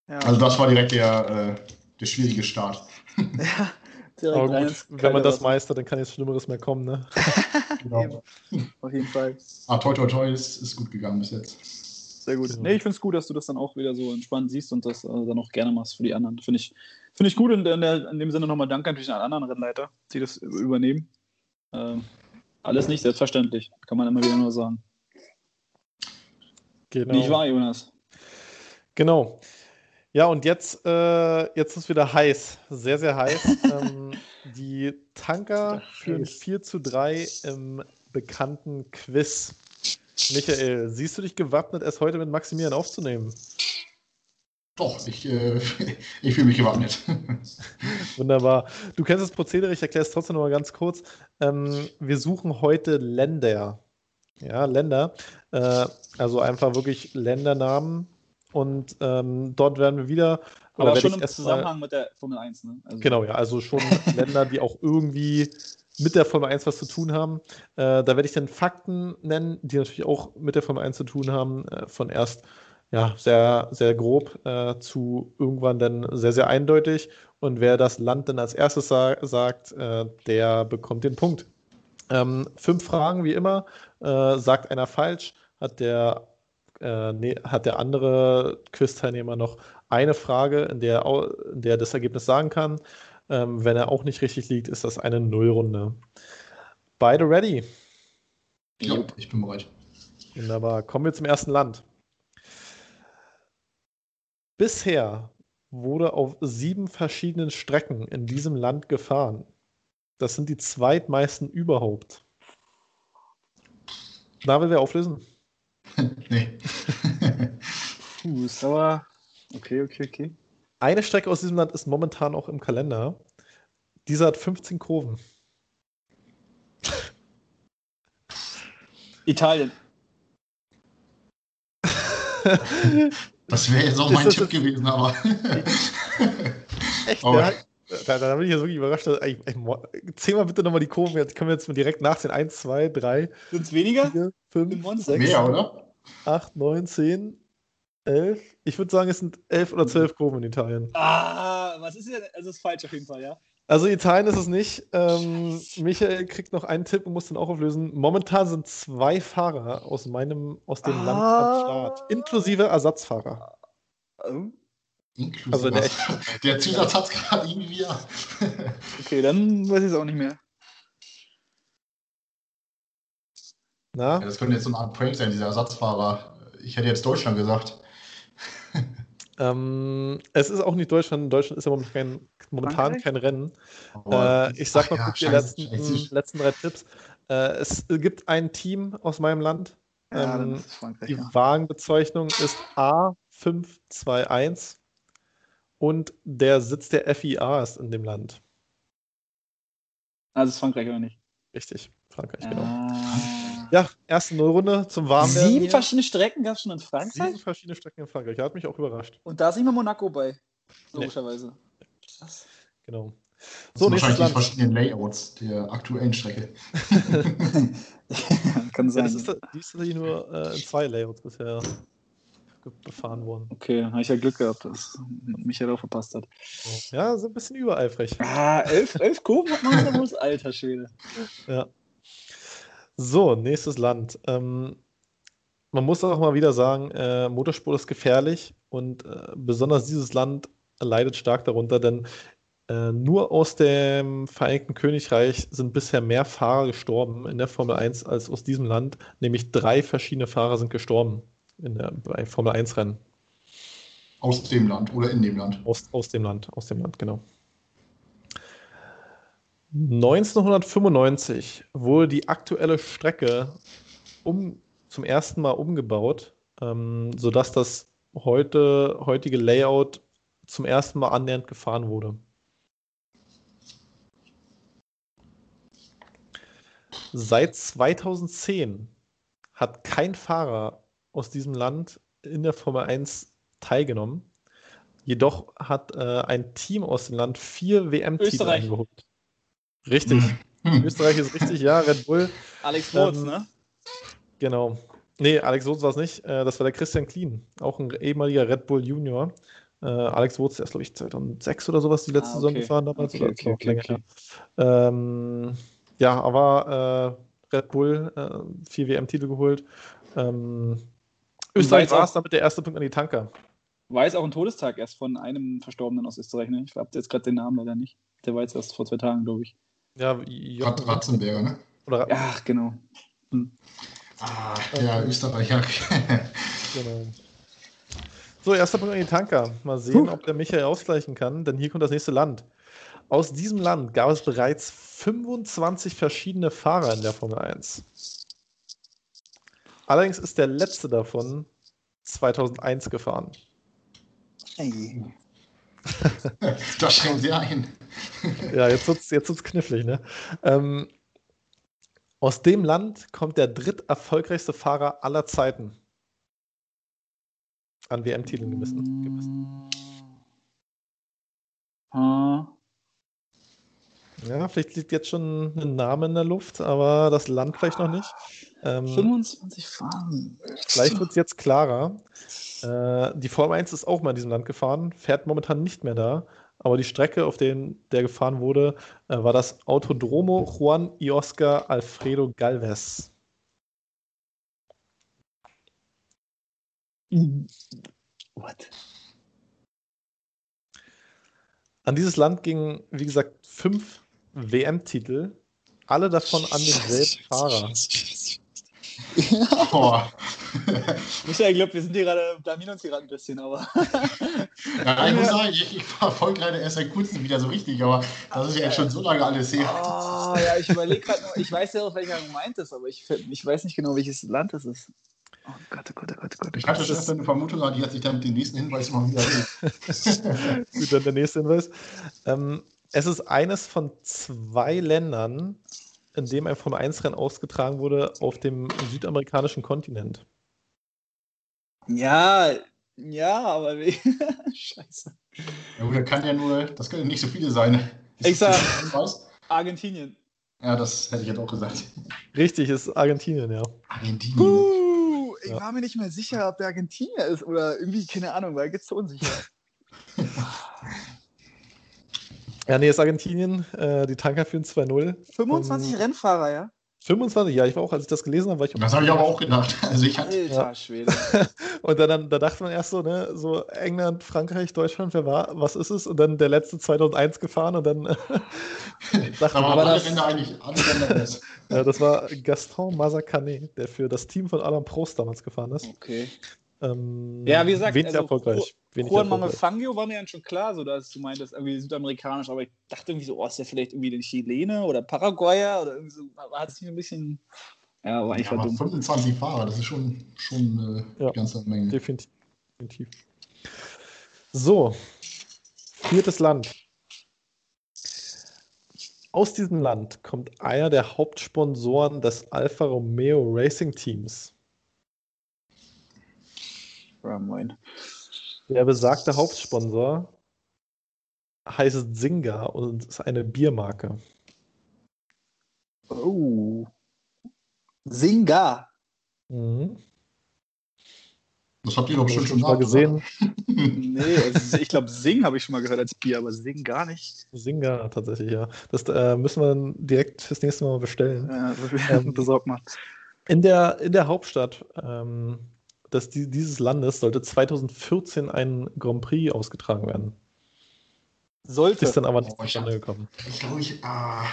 Ja. Also das war direkt der, äh, der schwierige Start. ja, direkt Aber gut, wenn man das meistert, dann kann jetzt Schlimmeres mehr kommen, ne? Genau. Auf jeden Fall. Ah, toi, toi, toi, ist, ist gut gegangen bis jetzt. Sehr gut. Genau. Nee, ich finde es gut, dass du das dann auch wieder so entspannt siehst und das äh, dann auch gerne machst für die anderen. Finde ich, find ich gut und in, der, in dem Sinne nochmal Dank natürlich an alle anderen Rennleiter, die das übernehmen. Ähm, alles nicht selbstverständlich, kann man immer wieder nur sagen. Genau. Nicht wahr, Jonas? Genau. Ja, und jetzt, äh, jetzt ist wieder heiß. Sehr, sehr heiß. ähm, die Tanker führen heiß. 4 zu 3 im bekannten Quiz. Michael, siehst du dich gewappnet, es heute mit Maximilian aufzunehmen? Doch, ich, äh, ich fühle mich gewappnet. Wunderbar. Du kennst das Prozedere, ich erkläre es trotzdem noch mal ganz kurz. Ähm, wir suchen heute Länder. Ja, Länder. Äh, also einfach wirklich Ländernamen. Und ähm, dort werden wir wieder. Aber schon im Zusammenhang mit der Formel 1, ne? Also, Genau, ja, also schon Länder, die auch irgendwie mit der Formel 1 was zu tun haben. Äh, da werde ich dann Fakten nennen, die natürlich auch mit der Formel 1 zu tun haben, äh, von erst ja, sehr, sehr grob äh, zu irgendwann dann sehr, sehr eindeutig. Und wer das Land dann als erstes sa sagt, äh, der bekommt den Punkt. Ähm, fünf Fragen wie immer. Äh, sagt einer falsch, hat der, äh, nee, hat der andere Quiz-Teilnehmer noch eine Frage, in der, in der er das Ergebnis sagen kann. Ähm, wenn er auch nicht richtig liegt, ist das eine Nullrunde. Beide ready. ja, ich bin bereit. Wunderbar. Kommen wir zum ersten Land. Bisher wurde auf sieben verschiedenen Strecken in diesem Land gefahren. Das sind die zweitmeisten überhaupt. Da will wer auflösen? nee. Puh, ist aber. Okay, okay, okay. Eine Strecke aus diesem Land ist momentan auch im Kalender. Dieser hat 15 Kurven. Italien. Das wäre jetzt auch mein das Tipp gewesen, aber. Echt? Hat, da, da bin ich jetzt wirklich überrascht. Dass, ey, ey, zähl mal bitte nochmal die Kurven. Jetzt können wir jetzt mal direkt nachsehen. 1, 2, 3, Sind es weniger? 4, Im 5, Monster? 6, Mehr, oder? 8, 9, 10, 11. Ich würde sagen, es sind 11 oder 12 Kurven in Italien. Ah, was ist denn? Also, ist falsch auf jeden Fall, ja. Also Italien ist es nicht. Ähm, Michael kriegt noch einen Tipp und muss den auch auflösen. Momentan sind zwei Fahrer aus meinem, aus dem Land am Start. Inklusive Ersatzfahrer. Oh, Inklusive. Also der der Zusatz hat gerade irgendwie. Okay, dann weiß ich es auch nicht mehr. Na? Ja, das könnte jetzt so eine Art Prank sein, dieser Ersatzfahrer. Ich hätte jetzt Deutschland gesagt. Ähm, es ist auch nicht Deutschland. In Deutschland ist ja momentan kein, momentan kein Rennen. Aber- Äh, ich sag mal ja, kurz die letzten, letzten drei Tipps. Äh, es gibt ein Team aus meinem Land. Ja, Ähm. Die Ja. Wagenbezeichnung ist A521 und der Sitz der FIA ist in dem Land. Also, ist Frankreich oder nicht? Richtig, Frankreich, genau. Ah. Ja, erste Nullrunde zum Warmwerden. Sieben hier. verschiedene Strecken gab es schon in Frankreich? Sieben verschiedene Strecken in Frankreich. Hat mich auch überrascht. Und da ist nicht mal Monaco bei. Logischerweise. Krass. Genau. Das So, wahrscheinlich die verschiedenen Layouts der aktuellen Strecke. Kann Ja, sein. das ist, die ist tatsächlich nur äh, in zwei Layouts bisher befahren worden. okay, habe ich ja Glück gehabt, dass Michael auch verpasst hat. Ja, so ein bisschen übereifrig. Ah, elf, elf Kurven hat man da muss, alter Schwede. Ja. So, nächstes Land. Ähm, man muss auch mal wieder sagen, äh, Motorsport ist gefährlich und äh, besonders dieses Land leidet stark darunter, denn äh, nur aus dem Vereinigten Königreich sind bisher mehr Fahrer gestorben in der Formel 1 als aus diesem Land. Nämlich drei verschiedene Fahrer sind gestorben in der, bei Formel 1 Rennen. Aus dem Land oder in dem Land. Aus, aus dem Land, aus dem Land, genau. 1995 wurde die aktuelle Strecke um, zum ersten Mal umgebaut, ähm, sodass das heute, heutige Layout zum ersten Mal annähernd gefahren wurde. Seit 2010 hat kein Fahrer aus diesem Land in der Formel 1 teilgenommen. Jedoch hat äh, ein Team aus dem Land vier WM-Titel eingeholt. Richtig. Hm. Österreich ist richtig, ja, Red Bull, Alex Wurz, Ähm, ne? genau. Nee, Alex Wurz war es nicht. Äh, das war der Christian Klien, auch ein ehemaliger Red Bull Junior. Äh, Alex Wurz, der ist, glaube ich, 2006 oder sowas die letzte Ah, Saison okay. gefahren damals. Okay, oder okay, okay, länger okay. Ähm, ja, aber äh, Red Bull, äh, vier WM-Titel geholt. Ähm, Österreich war es damit der erste Punkt an die Tanker. War jetzt auch ein Todestag erst von einem Verstorbenen aus Österreich, ne? Ich habe jetzt gerade den Namen leider nicht. Der war jetzt erst vor zwei Tagen, glaube ich. Ja, Rat, Jochen, Ratzenberger, ne? oder, Ach, genau. Ah, der Österreicher. Genau. So, erster Punkt an die Tanker. Mal sehen, ob der Michael ausgleichen kann, denn hier kommt das nächste Land. Aus diesem Land gab es bereits 25 verschiedene Fahrer in der Formel 1. Allerdings ist der letzte davon 2001 gefahren. Hey. Da schränken sie ein. Ja, jetzt wird es jetzt wird's knifflig, ne? Ähm, aus dem Land kommt der dritterfolgreichste Fahrer aller Zeiten. An WM-Titeln gemessen. gemessen. Ah, Ja, vielleicht liegt jetzt schon ein Name in der Luft, aber das Land vielleicht noch nicht. Ähm, 25 Fahren. vielleicht wird es jetzt klarer. Äh, die Formel 1 ist auch mal in diesem Land gefahren, fährt momentan nicht mehr da, aber die Strecke, auf der der gefahren wurde, äh, war das Autodromo Juan y Oscar Alfredo Galvez. What? An dieses Land gingen, wie gesagt, fünf WM-Titel, alle davon an denselben Fahrer. Boah. Michael, ich glaube, wir sind hier gerade, blamieren uns hier gerade ein bisschen, aber. Ja, ich muss sagen, ich, ich verfolge gerade erst seit kurzem wieder so richtig, aber das ist ja jetzt schon so lange alles her. Oh, ja, ich überlege gerade noch, ich weiß ja auch, welcher gemeint ist, aber ich, ich weiß nicht genau, welches Land es ist. Oh Gott, oh Gott, oh Gott, oh Gott. Ich hatte schon eine Vermutung, die hat sich dann mit dem nächsten Hinweis immer wieder. Gut, dann der nächste Hinweis. Ähm, es ist eines von zwei Ländern in dem ein Formel-1-Rennen ausgetragen wurde auf dem südamerikanischen Kontinent? Ja, ja, aber wie? Scheiße. Ja, gut, das kann ja nur, das können ja nicht so viele sein. Ich sag- Was? Argentinien. Ja, das hätte ich jetzt auch gesagt. Richtig, ist Argentinien, ja. Argentinien. Uh, ich Ja. war mir nicht mehr sicher, ob der Argentinier ist oder irgendwie, keine Ahnung, weil jetzt so unsicher. Ja, nee, ist Argentinien. Äh, die Tanker führen 2-0. 25 Ähm, Rennfahrer, ja? 25, ja, ich war auch, als ich das gelesen habe, war ich Das habe ich aber auch gedacht. Also ich hatte, Alter Ja. Schwede. Und dann, dann, da dachte man erst so, ne, so England, Frankreich, Deutschland, wer war, was ist es? Und dann der letzte 2001 gefahren und dann dachte da man, das- eigentlich, das. ja, das war Gaston Mazacanet, der für das Team von Alain Prost damals gefahren ist. Okay. Ähm, Ja, wie gesagt, wenig also erfolgreich. Wenig Juan erfolgreich. Fangio war mir dann schon klar, so dass du meintest, irgendwie südamerikanisch, aber ich dachte irgendwie so, oh, ist der vielleicht irgendwie ein Chilene oder Paraguayer oder irgendwie so, war hat sich ein bisschen. Ja, war eigentlich Ja, aber dumm. 25 Fahrer, das ist schon, schon äh, Ja. eine ganze Menge. Definitiv. Definitiv. So, viertes Land. Aus diesem Land kommt einer der Hauptsponsoren des Alfa Romeo Racing Teams. Ja, moin. Der besagte Hauptsponsor heißt Singa und ist eine Biermarke. Oh. Singa. Mhm. Das habt ihr doch bestimmt schon mal gesehen. Nee, also ich glaube, Sing habe ich schon mal gehört als Bier, aber Sing gar nicht. Singa tatsächlich, ja. Das äh, müssen wir dann direkt fürs nächste Mal bestellen. Ja, Ähm, besorgt mal. In der, in der Hauptstadt ähm, des, die- dieses Landes sollte 2014 ein Grand Prix ausgetragen werden. Sollte. Ist dann aber nicht Oh, ich zustande gekommen. Ich glaube, ich. Ah,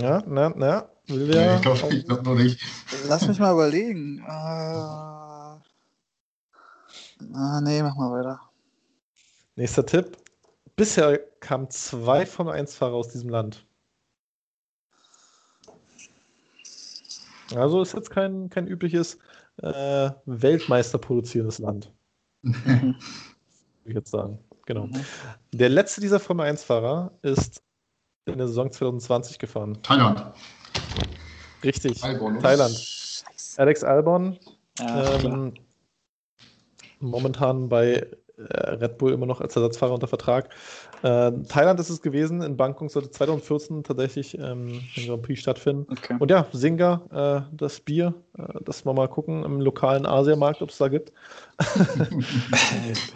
Ja, na, na. Will nee, der ich glaube ich glaub noch nicht. Lass mich mal überlegen. Äh, ah, nee, mach mal weiter. Nächster Tipp. Bisher kamen zwei Formel 1-Fahrer aus diesem Land. Also ist jetzt kein, kein übliches äh, Weltmeister produzierendes Land, würde ich jetzt sagen. Genau. Mhm. Der letzte dieser Formel 1-Fahrer ist in der Saison 2020 gefahren. Thailand. Richtig. Albon, oder? Thailand. Alex Albon, Ja, ähm, momentan bei äh, Red Bull immer noch als Ersatzfahrer unter Vertrag. Äh, Thailand ist es gewesen. In Bangkok sollte 2014 tatsächlich ähm, ein Grand Prix stattfinden. Okay. Und ja, Singa, äh, das Bier, äh, das wir mal gucken im lokalen Asiamarkt, ob es da gibt.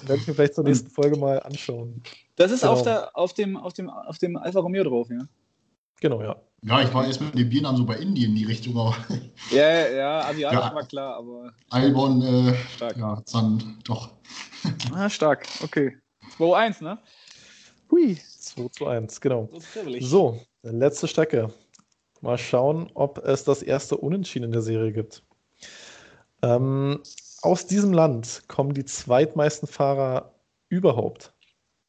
Werde ich mir vielleicht zur nächsten Folge mal anschauen. Das ist Genau. auf, der, auf, dem, auf, dem, auf dem Alfa Romeo drauf, ja? Genau, ja. Ja, ich war erst mit dem Biernamen so bei Indien in die Richtung, aber Ja, ja, asiatisch Ja. war klar, aber Albon, äh, stark. ja, dann doch. Ah, stark, okay. 2-1, ne? Hui. 2 zu 1, genau. So letzte Strecke. Mal schauen, ob es das erste Unentschieden in der Serie gibt. Ähm, aus diesem Land kommen die zweitmeisten Fahrer überhaupt,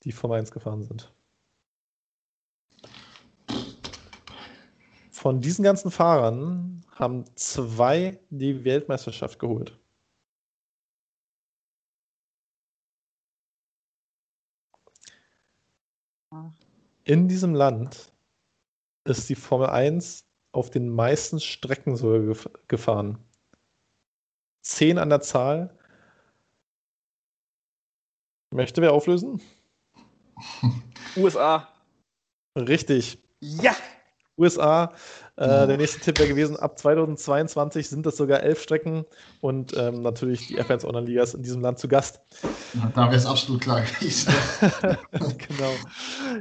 die Formel 1 gefahren sind. Von diesen ganzen Fahrern haben zwei die Weltmeisterschaft geholt. In diesem Land ist die Formel 1 auf den meisten Strecken sogar gef gefahren. Zehn an der Zahl. Möchte wer auflösen? USA. Richtig. Ja! USA. Äh, Ja. Der nächste Tipp wäre gewesen, ab 2022 sind das sogar elf Strecken und ähm, natürlich die F1 Online-Liga ist in diesem Land zu Gast. Da wäre es absolut klar gewesen. genau.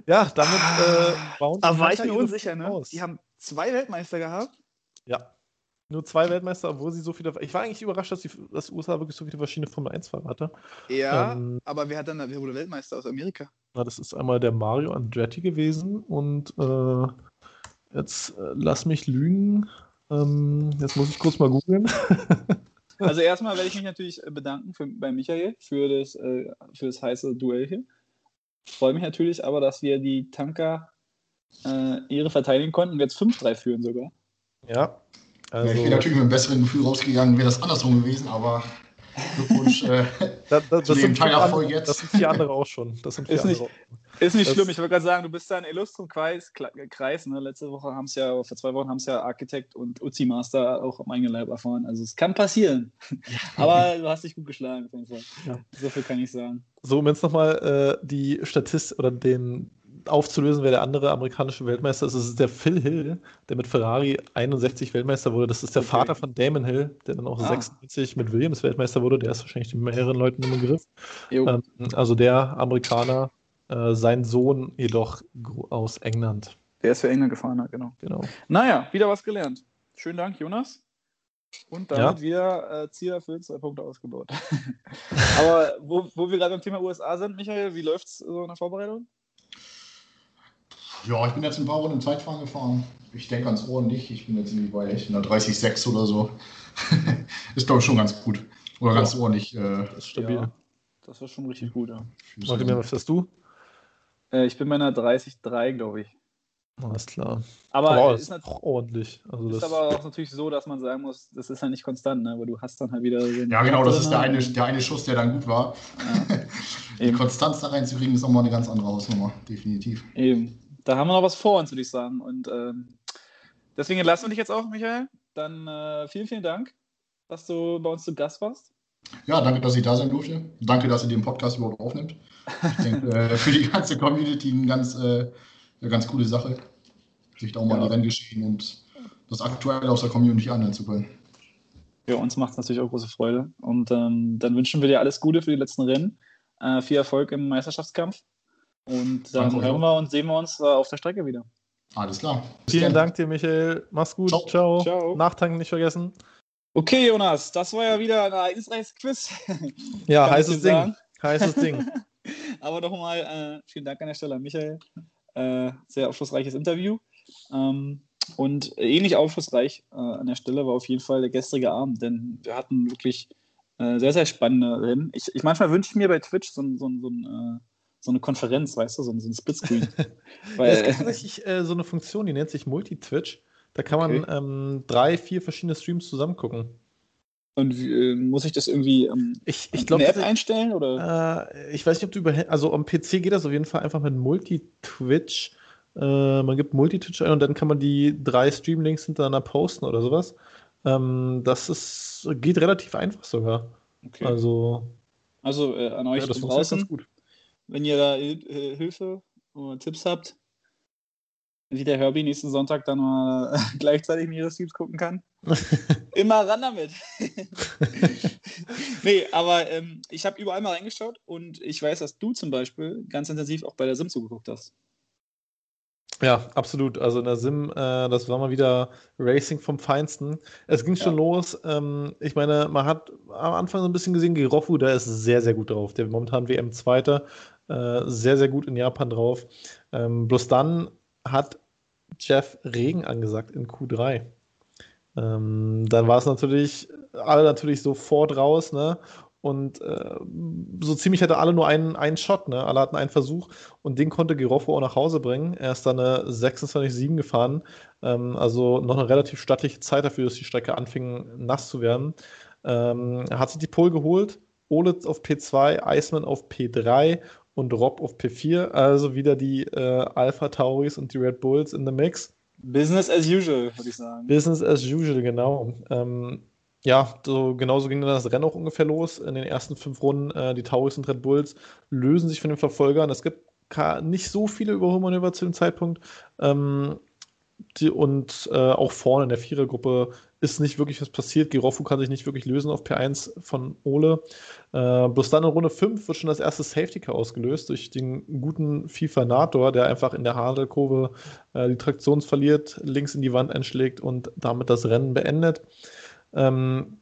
Ja, damit äh, bauen Aber war ich mir unsicher, ne? aus. Die haben zwei Weltmeister gehabt. Ja. Nur zwei Weltmeister, obwohl sie so viele. Ich war eigentlich überrascht, dass die dass USA wirklich so viele verschiedene Formel 1-Fahrer hatte. Ja, Ähm, aber wer hat dann, wer wurde Weltmeister aus Amerika? Na, das ist einmal der Mario Andretti gewesen und äh, jetzt äh, lass mich lügen. Ähm, jetzt muss ich kurz mal googeln. Also erstmal werde ich mich natürlich äh, bedanken für, bei Michael für das, äh, für das heiße Duell hier. Freue mich natürlich aber, dass wir die Tanker äh, ihre verteidigen konnten und jetzt 5-3 führen sogar. ja. Ja, Also, ich bin natürlich mit einem besseren Gefühl rausgegangen, wäre das andersrum gewesen, aber Glückwunsch äh, Da, da, das, zu dem sind vier andere, jetzt. das sind vier andere auch schon. Das sind vier Ist nicht- andere. Ist nicht Das- schlimm, ich wollte gerade sagen, du bist da ein illustrum Kreis, Kreis ne? Letzte Woche haben es ja, vor zwei Wochen haben es ja Architekt und Uzi Master auch am eigenen Leib erfahren. Also es kann passieren. Aber du hast dich gut geschlagen, auf jeden Fall. Ja. So viel kann ich sagen. So, um jetzt nochmal äh, die Statistik oder den aufzulösen, wer der andere amerikanische Weltmeister ist. Das ist der Phil Hill, der mit Ferrari 61 Weltmeister wurde. Das ist der Okay. Vater von Damon Hill, der dann auch Ah. 96 mit Williams Weltmeister wurde. Der ist wahrscheinlich den mehreren Leuten im Begriff. Ähm, also der Amerikaner, äh, sein Sohn jedoch aus England. Der ist für England gefahren, hat, genau. Genau. Naja, wieder was gelernt. Schönen Dank, Jonas. Und damit wieder äh, Ziel erfüllt, zwei Punkte ausgebaut. Aber wo, wo wir gerade beim Thema USA sind, Michael, wie läuft es so in der Vorbereitung? Ja, ich bin jetzt ein paar Runden im Zeitfahren gefahren. Ich denke ans Ohr nicht. Ich bin jetzt irgendwie bei einer 30,6 oder so. ist, glaube ich, schon ganz gut. Oder ganz ordentlich. Äh, Das ist stabil. Ja, das war schon richtig gut, ja. mir, was hast du? Äh, ich bin bei einer 30,3, glaube ich. Alles klar. Aber, Aber ist, ist auch ordentlich. Also ist das, aber auch natürlich so, dass man sagen muss, das ist halt nicht konstant, ne? aber du hast dann halt wieder Ja, genau, das ist der drin, eine, der eine Schuss, der dann gut war. Die Eben. Konstanz da reinzukriegen, ist auch mal eine ganz andere Hausnummer, definitiv. Eben. Da haben wir noch was vor uns, würde ich sagen. Und ähm, deswegen lassen wir dich jetzt auch, Michael. Dann äh, vielen, vielen Dank, dass du bei uns zu Gast warst. Ja, danke, dass ich da sein durfte. Danke, dass ihr den Podcast überhaupt aufnimmt. Ich denke, äh, für die ganze Community eine ganz, äh, eine ganz coole Sache, sich da auch mal Ja. Renngeschehen und das Aktuelle aus der Community anhören zu können. Ja, uns macht es natürlich auch große Freude. Und ähm, dann wünschen wir dir alles Gute für die letzten Rennen. Äh, viel Erfolg im Meisterschaftskampf. Und dann Danke hören wir und sehen wir uns äh, auf der Strecke wieder. Alles klar. Bis Vielen dann. Dank dir, Michael. Mach's gut. Ciao. Ciao. Ciao. Nachtanken nicht vergessen. Okay, Jonas, das war ja wieder ein ereignisreiches Quiz. Ja, heißes Ding. sagen. Heißes Ding. Aber nochmal äh, vielen Dank an der Stelle an Michael. Äh, sehr aufschlussreiches Interview. Ähm, und ähnlich aufschlussreich äh, an der Stelle war auf jeden Fall der gestrige Abend, denn wir hatten wirklich äh, sehr, sehr spannende Rennen. Ich, ich manchmal wünsche ich mir bei Twitch so, ein- so, so, ein, äh, so eine Konferenz, weißt du, so, ein- so ein Splitscreen. Ja, es Weil, gibt tatsächlich äh, so eine Funktion, die nennt sich Multi-Twitch. Da kann man Okay. ähm, drei, vier verschiedene Streams zusammen gucken. und äh, muss ich das irgendwie ähm, Ich, ich glaube, der App einstellen? Oder? äh, ich weiß nicht, ob du über, also am PC geht das auf jeden Fall einfach mit Multi-Twitch. Äh, man gibt Multi-Twitch ein und dann kann man die drei Streamlinks hintereinander posten oder sowas. Ähm, das ist, geht relativ einfach sogar. Okay. Also, Also äh, an euch ja, das draußen. ganz gut. Wenn ihr da äh, Hilfe oder Tipps habt, wie der Herbie nächsten Sonntag dann mal gleichzeitig mehrere Streams gucken kann, immer ran damit. nee, aber ähm, ich habe überall mal reingeschaut und ich weiß, dass du zum Beispiel ganz intensiv auch bei der Sim zugeguckt hast. Ja, absolut. Also in der Sim, äh, das war mal wieder Racing vom Feinsten. Es ging schon Ja. los. Ähm, ich meine, man hat am Anfang so ein bisschen gesehen, Girofu, der ist sehr, sehr gut drauf. Der momentan WM-Zweiter, äh, sehr, sehr gut in Japan drauf. Ähm, bloß dann hat Jeff Regen angesagt in Q3. Ähm, dann war es natürlich, alle natürlich sofort raus, ne? Und äh, so ziemlich hatte alle nur einen, einen Shot, ne? Alle hatten einen Versuch und den konnte Girofo auch nach Hause bringen. Er ist dann eine 26,7 gefahren. Ähm, also noch eine relativ stattliche Zeit dafür, dass die Strecke anfing nass zu werden. Ähm, er hat sich die Pole geholt. Ole auf P2, Iceman auf P3 und Rob auf P4. Also wieder die äh, Alpha Tauris und die Red Bulls in the Mix. Business as usual, würde ich sagen. Business as usual, genau. Ähm, ja, so, genauso ging dann das Rennen auch ungefähr los. In den ersten fünf Runden, äh, die Tauris und Red Bulls lösen sich von den Verfolgern. Es gibt nicht so viele Überholmanöver zu dem Zeitpunkt. Ähm, die, und äh, auch vorne in der Vierergruppe ist nicht wirklich was passiert. Girofu kann sich nicht wirklich lösen auf P1 von Ole. Äh, bloß dann in Runde 5 wird schon das erste Safety Car ausgelöst durch den guten FIFA Nator, der einfach in der Hadelkurve äh, die Traktion verliert, links in die Wand einschlägt und damit das Rennen beendet. Ähm,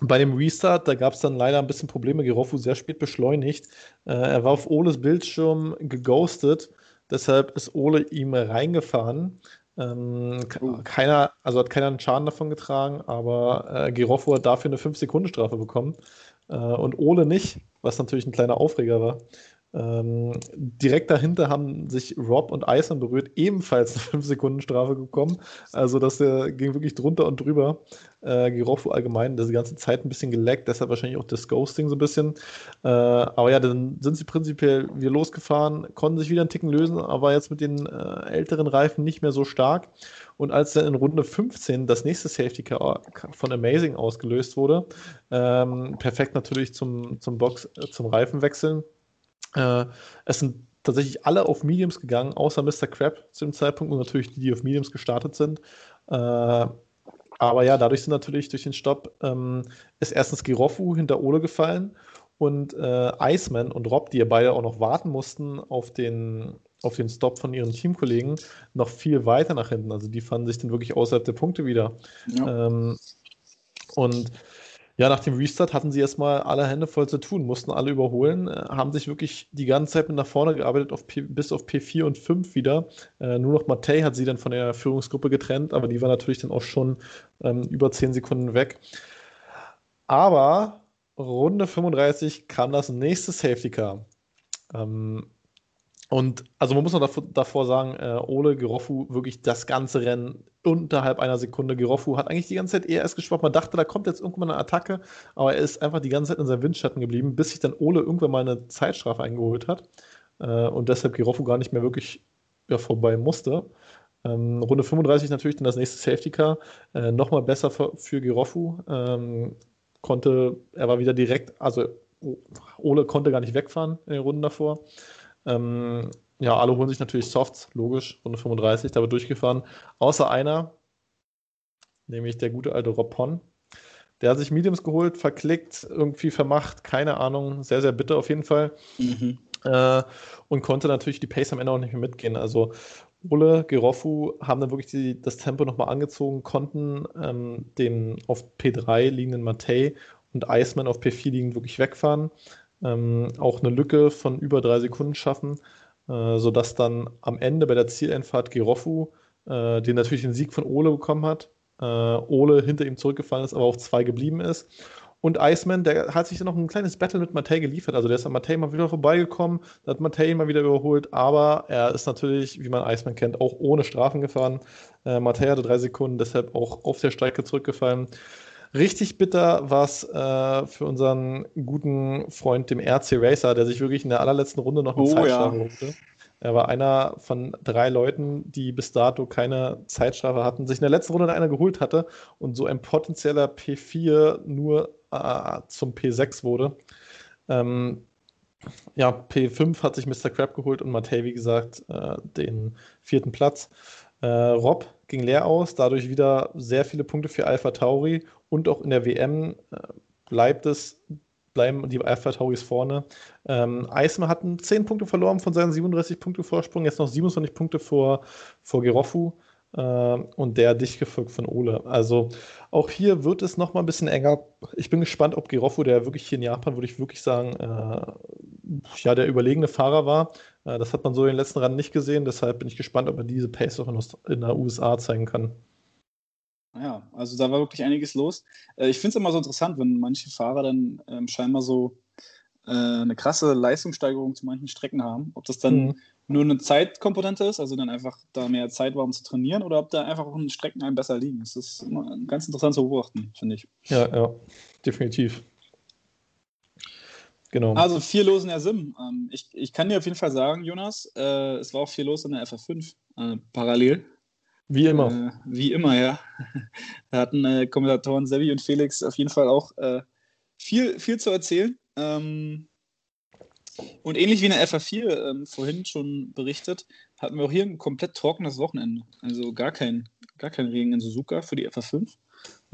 bei dem Restart, da gab es dann leider ein bisschen Probleme. Girofu sehr spät beschleunigt. Äh, er war auf Oles Bildschirm geghostet. Deshalb ist Ole ihm reingefahren. Ähm, Oh. keiner, also hat keiner einen Schaden davon getragen, aber äh, Girofo hat dafür eine 5-Sekunden-Strafe bekommen. Äh, und Ole nicht, was natürlich ein kleiner Aufreger war. Ähm, direkt dahinter haben sich Rob und Eisern berührt, ebenfalls eine 5-Sekunden-Strafe gekommen. Also das äh, ging wirklich drunter und drüber. Äh, Giroffu allgemein das ganze Zeit ein bisschen geleckt, deshalb wahrscheinlich auch das Ghosting so ein bisschen. Äh, aber ja, dann sind sie prinzipiell wieder losgefahren, konnten sich wieder einen Ticken lösen, aber jetzt mit den äh, älteren Reifen nicht mehr so stark. Und als dann in Runde 15 das nächste Safety Car von Amazing ausgelöst wurde, ähm, perfekt natürlich zum, zum Box, äh, zum Reifenwechseln. Äh, es sind tatsächlich alle auf Mediums gegangen, außer Mr. Crab zu dem Zeitpunkt und natürlich die, die auf Mediums gestartet sind. Äh, aber ja, dadurch sind natürlich durch den Stopp ähm, ist erstens Giroffu hinter Ole gefallen und äh, Iceman und Rob, die ja beide auch noch warten mussten auf den, auf den Stop von ihren Teamkollegen noch viel weiter nach hinten. Also die fanden sich dann wirklich außerhalb der Punkte wieder. Ja. Ähm, und ja, nach dem Restart hatten sie erstmal alle Hände voll zu tun, mussten alle überholen, äh, haben sich wirklich die ganze Zeit mit nach vorne gearbeitet, auf P bis auf P4 und 5 wieder. Äh, nur noch Mattei hat sie dann von der Führungsgruppe getrennt, aber die war natürlich dann auch schon ähm, über 10 Sekunden weg. Aber Runde 35 kam das nächste Safety Car. Ähm, und also man muss noch davor, davor sagen, äh, Ole Geroffu wirklich das ganze Rennen unterhalb einer Sekunde. Geroffu hat eigentlich die ganze Zeit ERS geschwappt. Man dachte, da kommt jetzt irgendwann eine Attacke, aber er ist einfach die ganze Zeit in seinem Windschatten geblieben, bis sich dann Ole irgendwann mal eine Zeitstrafe eingeholt hat äh, und deshalb Geroffu gar nicht mehr wirklich ja, vorbei musste. Ähm, Runde 35 natürlich dann das nächste Safety Car. Äh, Nochmal besser für, für Geroffu. Ähm, konnte, er war wieder direkt, also Ole konnte gar nicht wegfahren in den Runden davor. Ähm, ja, alle holen sich natürlich Softs, logisch, Runde 35, da wird durchgefahren. Außer einer, nämlich der gute alte Rob Pon. Der hat sich Mediums geholt, verklickt, irgendwie vermacht, keine Ahnung, sehr, sehr bitter auf jeden Fall. Mhm. Äh, und konnte natürlich die Pace am Ende auch nicht mehr mitgehen. Also Ole, Geroffu haben dann wirklich die, das Tempo nochmal angezogen, konnten ähm, den auf P3 liegenden Matei und Iceman auf P4 liegend wirklich wegfahren ähm, auch eine Lücke von über drei Sekunden schaffen, äh, sodass dann am Ende bei der Zieleinfahrt Giroffu, äh, den natürlich den Sieg von Ole bekommen hat, äh, Ole hinter ihm zurückgefallen ist, aber auf zwei geblieben ist. Und Iceman, der hat sich dann noch ein kleines Battle mit Matei geliefert. Also der ist an Matei mal wieder vorbeigekommen, hat Matei mal wieder überholt, aber er ist natürlich, wie man Iceman kennt, auch ohne Strafen gefahren. Äh, Matei hatte drei Sekunden, deshalb auch auf der Strecke zurückgefallen. Richtig bitter war es äh, für unseren guten Freund, dem RC Racer, der sich wirklich in der allerletzten Runde noch eine oh, Zeitstrafe ja. holte. Er war einer von drei Leuten, die bis dato keine Zeitstrafe hatten, sich in der letzten Runde einer geholt hatte und so ein potenzieller P4 nur äh, zum P6 wurde. Ähm, ja, P5 hat sich Mr. Crab geholt und Matei, wie gesagt, äh, den vierten Platz. Äh, Rob ging leer aus, dadurch wieder sehr viele Punkte für Alpha Tauri und auch in der WM äh, bleibt es, bleiben die Alpha Tauris vorne. Ähm, Eismer hat 10 Punkte verloren von seinen 37 Punkte Vorsprung, jetzt noch 27 Punkte vor, vor Geroffu äh, und der dicht gefolgt von Ole. Also auch hier wird es noch mal ein bisschen enger. Ich bin gespannt, ob Geroffu, der wirklich hier in Japan, würde ich wirklich sagen, äh, ja, der überlegene Fahrer war. Äh, das hat man so in den letzten Rennen nicht gesehen, deshalb bin ich gespannt, ob er diese Pace auch in, in der USA zeigen kann. Ja, also da war wirklich einiges los. Äh, ich finde es immer so interessant, wenn manche Fahrer dann ähm, scheinbar so äh, eine krasse Leistungssteigerung zu manchen Strecken haben. Ob das dann mhm. nur eine Zeitkomponente ist, also dann einfach da mehr Zeit war, um zu trainieren, oder ob da einfach auch in Strecken einem besser liegen. Das ist immer ganz interessant zu beobachten, finde ich. Ja, ja, definitiv. Genau. Also viel los in der Sim. Ähm, ich, ich kann dir auf jeden Fall sagen, Jonas, äh, es war auch viel los in der FF5 äh, parallel. Wie immer. Äh, wie immer, ja. da hatten äh, Kommentatoren Sevi und Felix auf jeden Fall auch äh, viel, viel zu erzählen. Ähm, und ähnlich wie in der FA4 ähm, vorhin schon berichtet, hatten wir auch hier ein komplett trockenes Wochenende. Also gar kein, gar kein Regen in Suzuka für die FA5.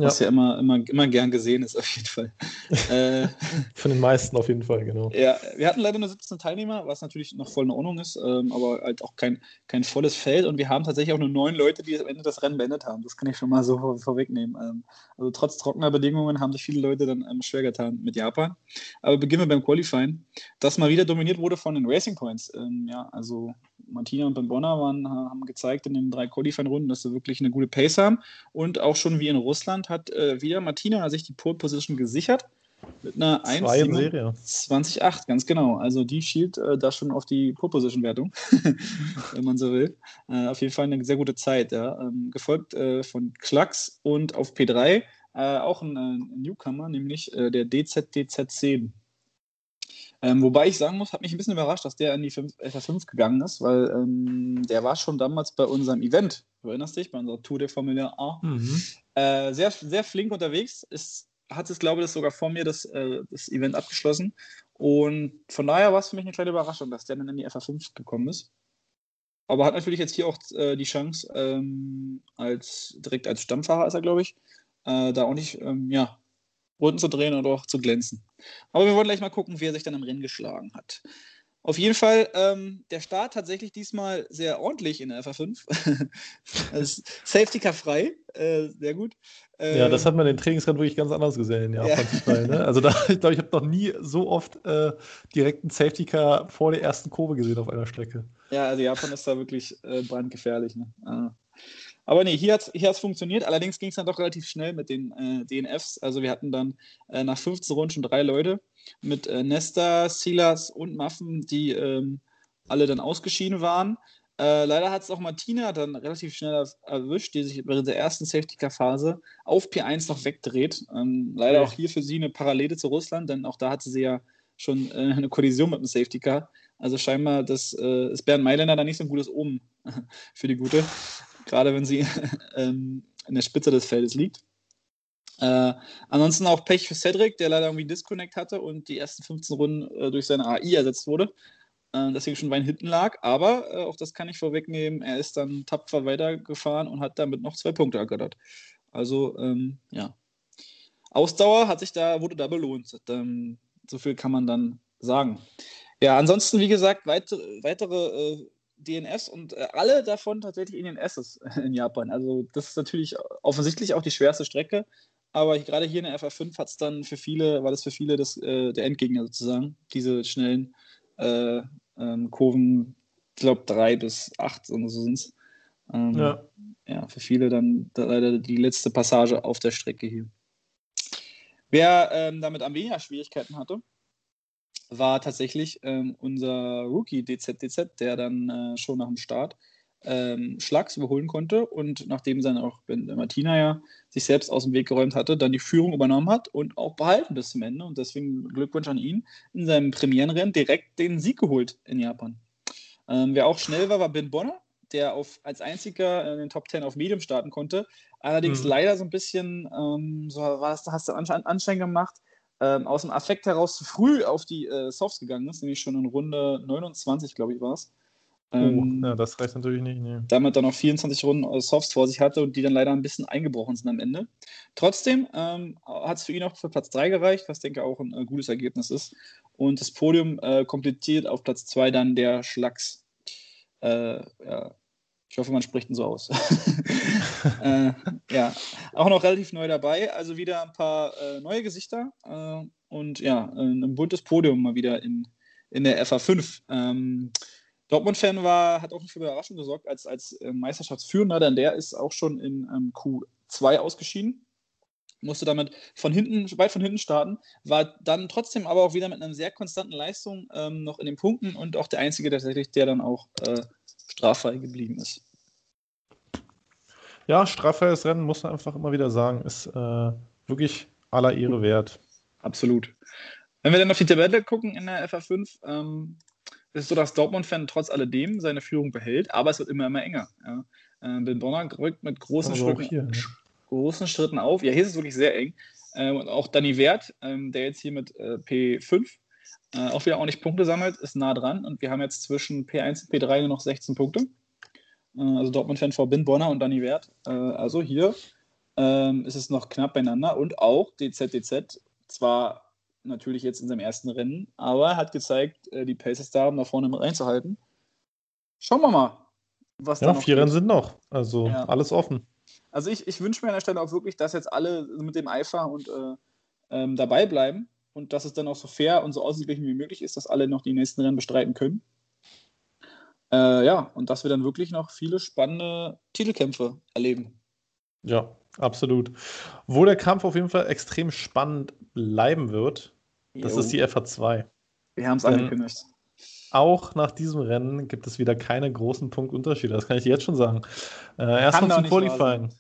Ja. Was ja immer, immer, immer gern gesehen ist, auf jeden Fall. äh, Von den meisten auf jeden Fall, genau. Ja, wir hatten leider nur 17 Teilnehmer, was natürlich noch voll in Ordnung ist, ähm, aber halt auch kein, kein volles Feld und wir haben tatsächlich auch nur neun Leute, die am Ende das Rennen beendet haben. Das kann ich schon mal so vor, vorwegnehmen. Ähm, also trotz trockener Bedingungen haben sich viele Leute dann ähm, schwer getan mit Japan. Aber beginnen wir beim Qualifying, das mal wieder dominiert wurde von den Racing Points. Ähm, ja, also Martina und Ben Bonner waren, haben gezeigt in den drei Qualifying-Runden, dass sie wirklich eine gute Pace haben und auch schon wie in Russland hat äh, wieder Martina sich die Pole Position gesichert. Mit einer Zwei in Serie. 1,28, ganz genau. Also die schielt äh, da schon auf die Pole-Position-Wertung, wenn man so will. Äh, auf jeden Fall eine sehr gute Zeit. Ja. Ähm, gefolgt äh, von Klacks und auf P3 äh, auch ein, ein, Newcomer, nämlich äh, der DZDZ10. Ähm, wobei ich sagen muss, hat mich ein bisschen überrascht, dass der in die FA5 gegangen ist, weil ähm, der war schon damals bei unserem Event, du erinnerst dich, bei unserer Tour der Formel A, mhm. äh, sehr, sehr flink unterwegs, ist, hat es, glaube ich, sogar vor mir das, äh, das Event abgeschlossen. Und von daher war es für mich eine kleine Überraschung, dass der dann in die FA5 gekommen ist. Aber hat natürlich jetzt hier auch äh, die Chance, ähm, als, direkt als Stammfahrer ist er, glaube ich, äh, da auch nicht ähm, ja, Runden zu drehen oder auch zu glänzen. Aber wir wollen gleich mal gucken, wie er sich dann im Rennen geschlagen hat. Auf jeden Fall ähm, der Start tatsächlich diesmal sehr ordentlich in der FA5. Safety Car frei, äh, sehr gut. Ähm, ja, das hat man in den Trainingsrennen wirklich ganz anders gesehen, ja, ja. Fall, ne? Also da, ich glaube, ich habe noch nie so oft äh, direkt einen Safety Car vor der ersten Kurve gesehen auf einer Strecke. Ja, also Japan ist da wirklich äh, brandgefährlich. Ne? Ah. Aber nee, hier hat es hier funktioniert. Allerdings ging es dann doch relativ schnell mit den äh, DNFs. Also wir hatten dann äh, nach 15 Runden schon drei Leute mit äh, Nesta, Silas und Muffen, die ähm, alle dann ausgeschieden waren. Äh, leider hat es auch Martina dann relativ schnell erwischt, die sich während der ersten Safety-Car-Phase auf P1 noch wegdreht. Ähm, leider auch hier für sie eine Parallele zu Russland, denn auch da hatte sie ja schon äh, eine Kollision mit dem Safety-Car. Also scheinbar das, äh, ist Bernd Mailänder da nicht so ein gutes Omen für die Gute gerade wenn sie ähm, in der Spitze des Feldes liegt. Äh, ansonsten auch Pech für Cedric, der leider irgendwie Disconnect hatte und die ersten 15 Runden äh, durch seine AI ersetzt wurde. Äh, deswegen schon weit hinten lag. Aber äh, auch das kann ich vorwegnehmen. Er ist dann tapfer weitergefahren und hat damit noch zwei Punkte ergattert. Also, ähm, ja. Ausdauer hat sich da, wurde da belohnt. Ähm, so viel kann man dann sagen. Ja, ansonsten, wie gesagt, weitere, weitere äh, DNS und äh, alle davon tatsächlich in den S's in Japan. Also das ist natürlich offensichtlich auch die schwerste Strecke, aber gerade hier in der FR5 hat es dann für viele, war das für viele das, äh, der Endgegner sozusagen, diese schnellen äh, ähm, Kurven, ich glaube drei bis acht und so sind es. Ähm, ja. ja, für viele dann leider die letzte Passage auf der Strecke hier. Wer ähm, damit am weniger Schwierigkeiten hatte, war tatsächlich ähm, unser Rookie DZDZ, der dann äh, schon nach dem Start ähm, Schlags überholen konnte und nachdem dann auch ben, Martina ja sich selbst aus dem Weg geräumt hatte, dann die Führung übernommen hat und auch behalten bis zum Ende. Und deswegen Glückwunsch an ihn in seinem Premierenrennen direkt den Sieg geholt in Japan. Ähm, wer auch schnell war, war Ben Bonner, der auf, als einziger in den Top 10 auf Medium starten konnte. Allerdings mhm. leider so ein bisschen, ähm, so war das, hast du Anschein gemacht, ähm, aus dem Affekt heraus zu früh auf die äh, Softs gegangen ist, nämlich schon in Runde 29, glaube ich, war es. Oh, ähm, oh, ja, das reicht natürlich nicht. Nee. Damit dann noch 24 Runden äh, Softs vor sich hatte und die dann leider ein bisschen eingebrochen sind am Ende. Trotzdem ähm, hat es für ihn auch für Platz 3 gereicht, was denke ich auch ein äh, gutes Ergebnis ist. Und das Podium äh, komplettiert auf Platz 2 dann der Schlags. Äh, ja, ich hoffe, man spricht ihn so aus. äh, ja, auch noch relativ neu dabei. Also wieder ein paar äh, neue Gesichter äh, und ja, ein buntes Podium mal wieder in, in der FA5. Ähm, Dortmund-Fan war, hat auch für Überraschung gesorgt als, als äh, Meisterschaftsführender, denn der ist auch schon in ähm, Q2 ausgeschieden. Musste damit von hinten, weit von hinten starten, war dann trotzdem aber auch wieder mit einer sehr konstanten Leistung ähm, noch in den Punkten und auch der Einzige tatsächlich, der dann auch äh, straffrei geblieben ist. Ja, straffreies Rennen, muss man einfach immer wieder sagen, ist äh, wirklich aller Ehre wert. Absolut. Wenn wir dann auf die Tabelle gucken in der FA5, ähm, ist es so, dass Dortmund-Fan trotz alledem seine Führung behält, aber es wird immer, immer enger. Ja. Äh, den Bonner rückt mit großen, also Schritten, hier, ne? großen Schritten auf. Ja, hier ist es wirklich sehr eng. Ähm, und auch Danny Wert, ähm, der jetzt hier mit äh, P5 äh, auch wieder ordentlich Punkte sammelt, ist nah dran. Und wir haben jetzt zwischen P1 und P3 nur noch 16 Punkte. Äh, also Dortmund-Fan vor Bin Bonner und Danny Wert. Äh, also hier ähm, ist es noch knapp beieinander. Und auch DZDZ, zwar natürlich jetzt in seinem ersten Rennen, aber hat gezeigt, äh, die Pace ist da, um da vorne mit reinzuhalten. Schauen wir mal, was ja, vier Rennen sind noch. Also ja. alles offen. Also ich, ich wünsche mir an der Stelle auch wirklich, dass jetzt alle mit dem Eifer und äh, ähm, dabei bleiben und dass es dann auch so fair und so ausgeglichen wie möglich ist, dass alle noch die nächsten Rennen bestreiten können. Äh, ja, und dass wir dann wirklich noch viele spannende Titelkämpfe erleben. Ja, absolut. Wo der Kampf auf jeden Fall extrem spannend bleiben wird, das Jo. ist die FA2. Wir haben es angekündigt. Auch nach diesem Rennen gibt es wieder keine großen Punktunterschiede. Das kann ich dir jetzt schon sagen. Äh, erstmal zum Qualifying.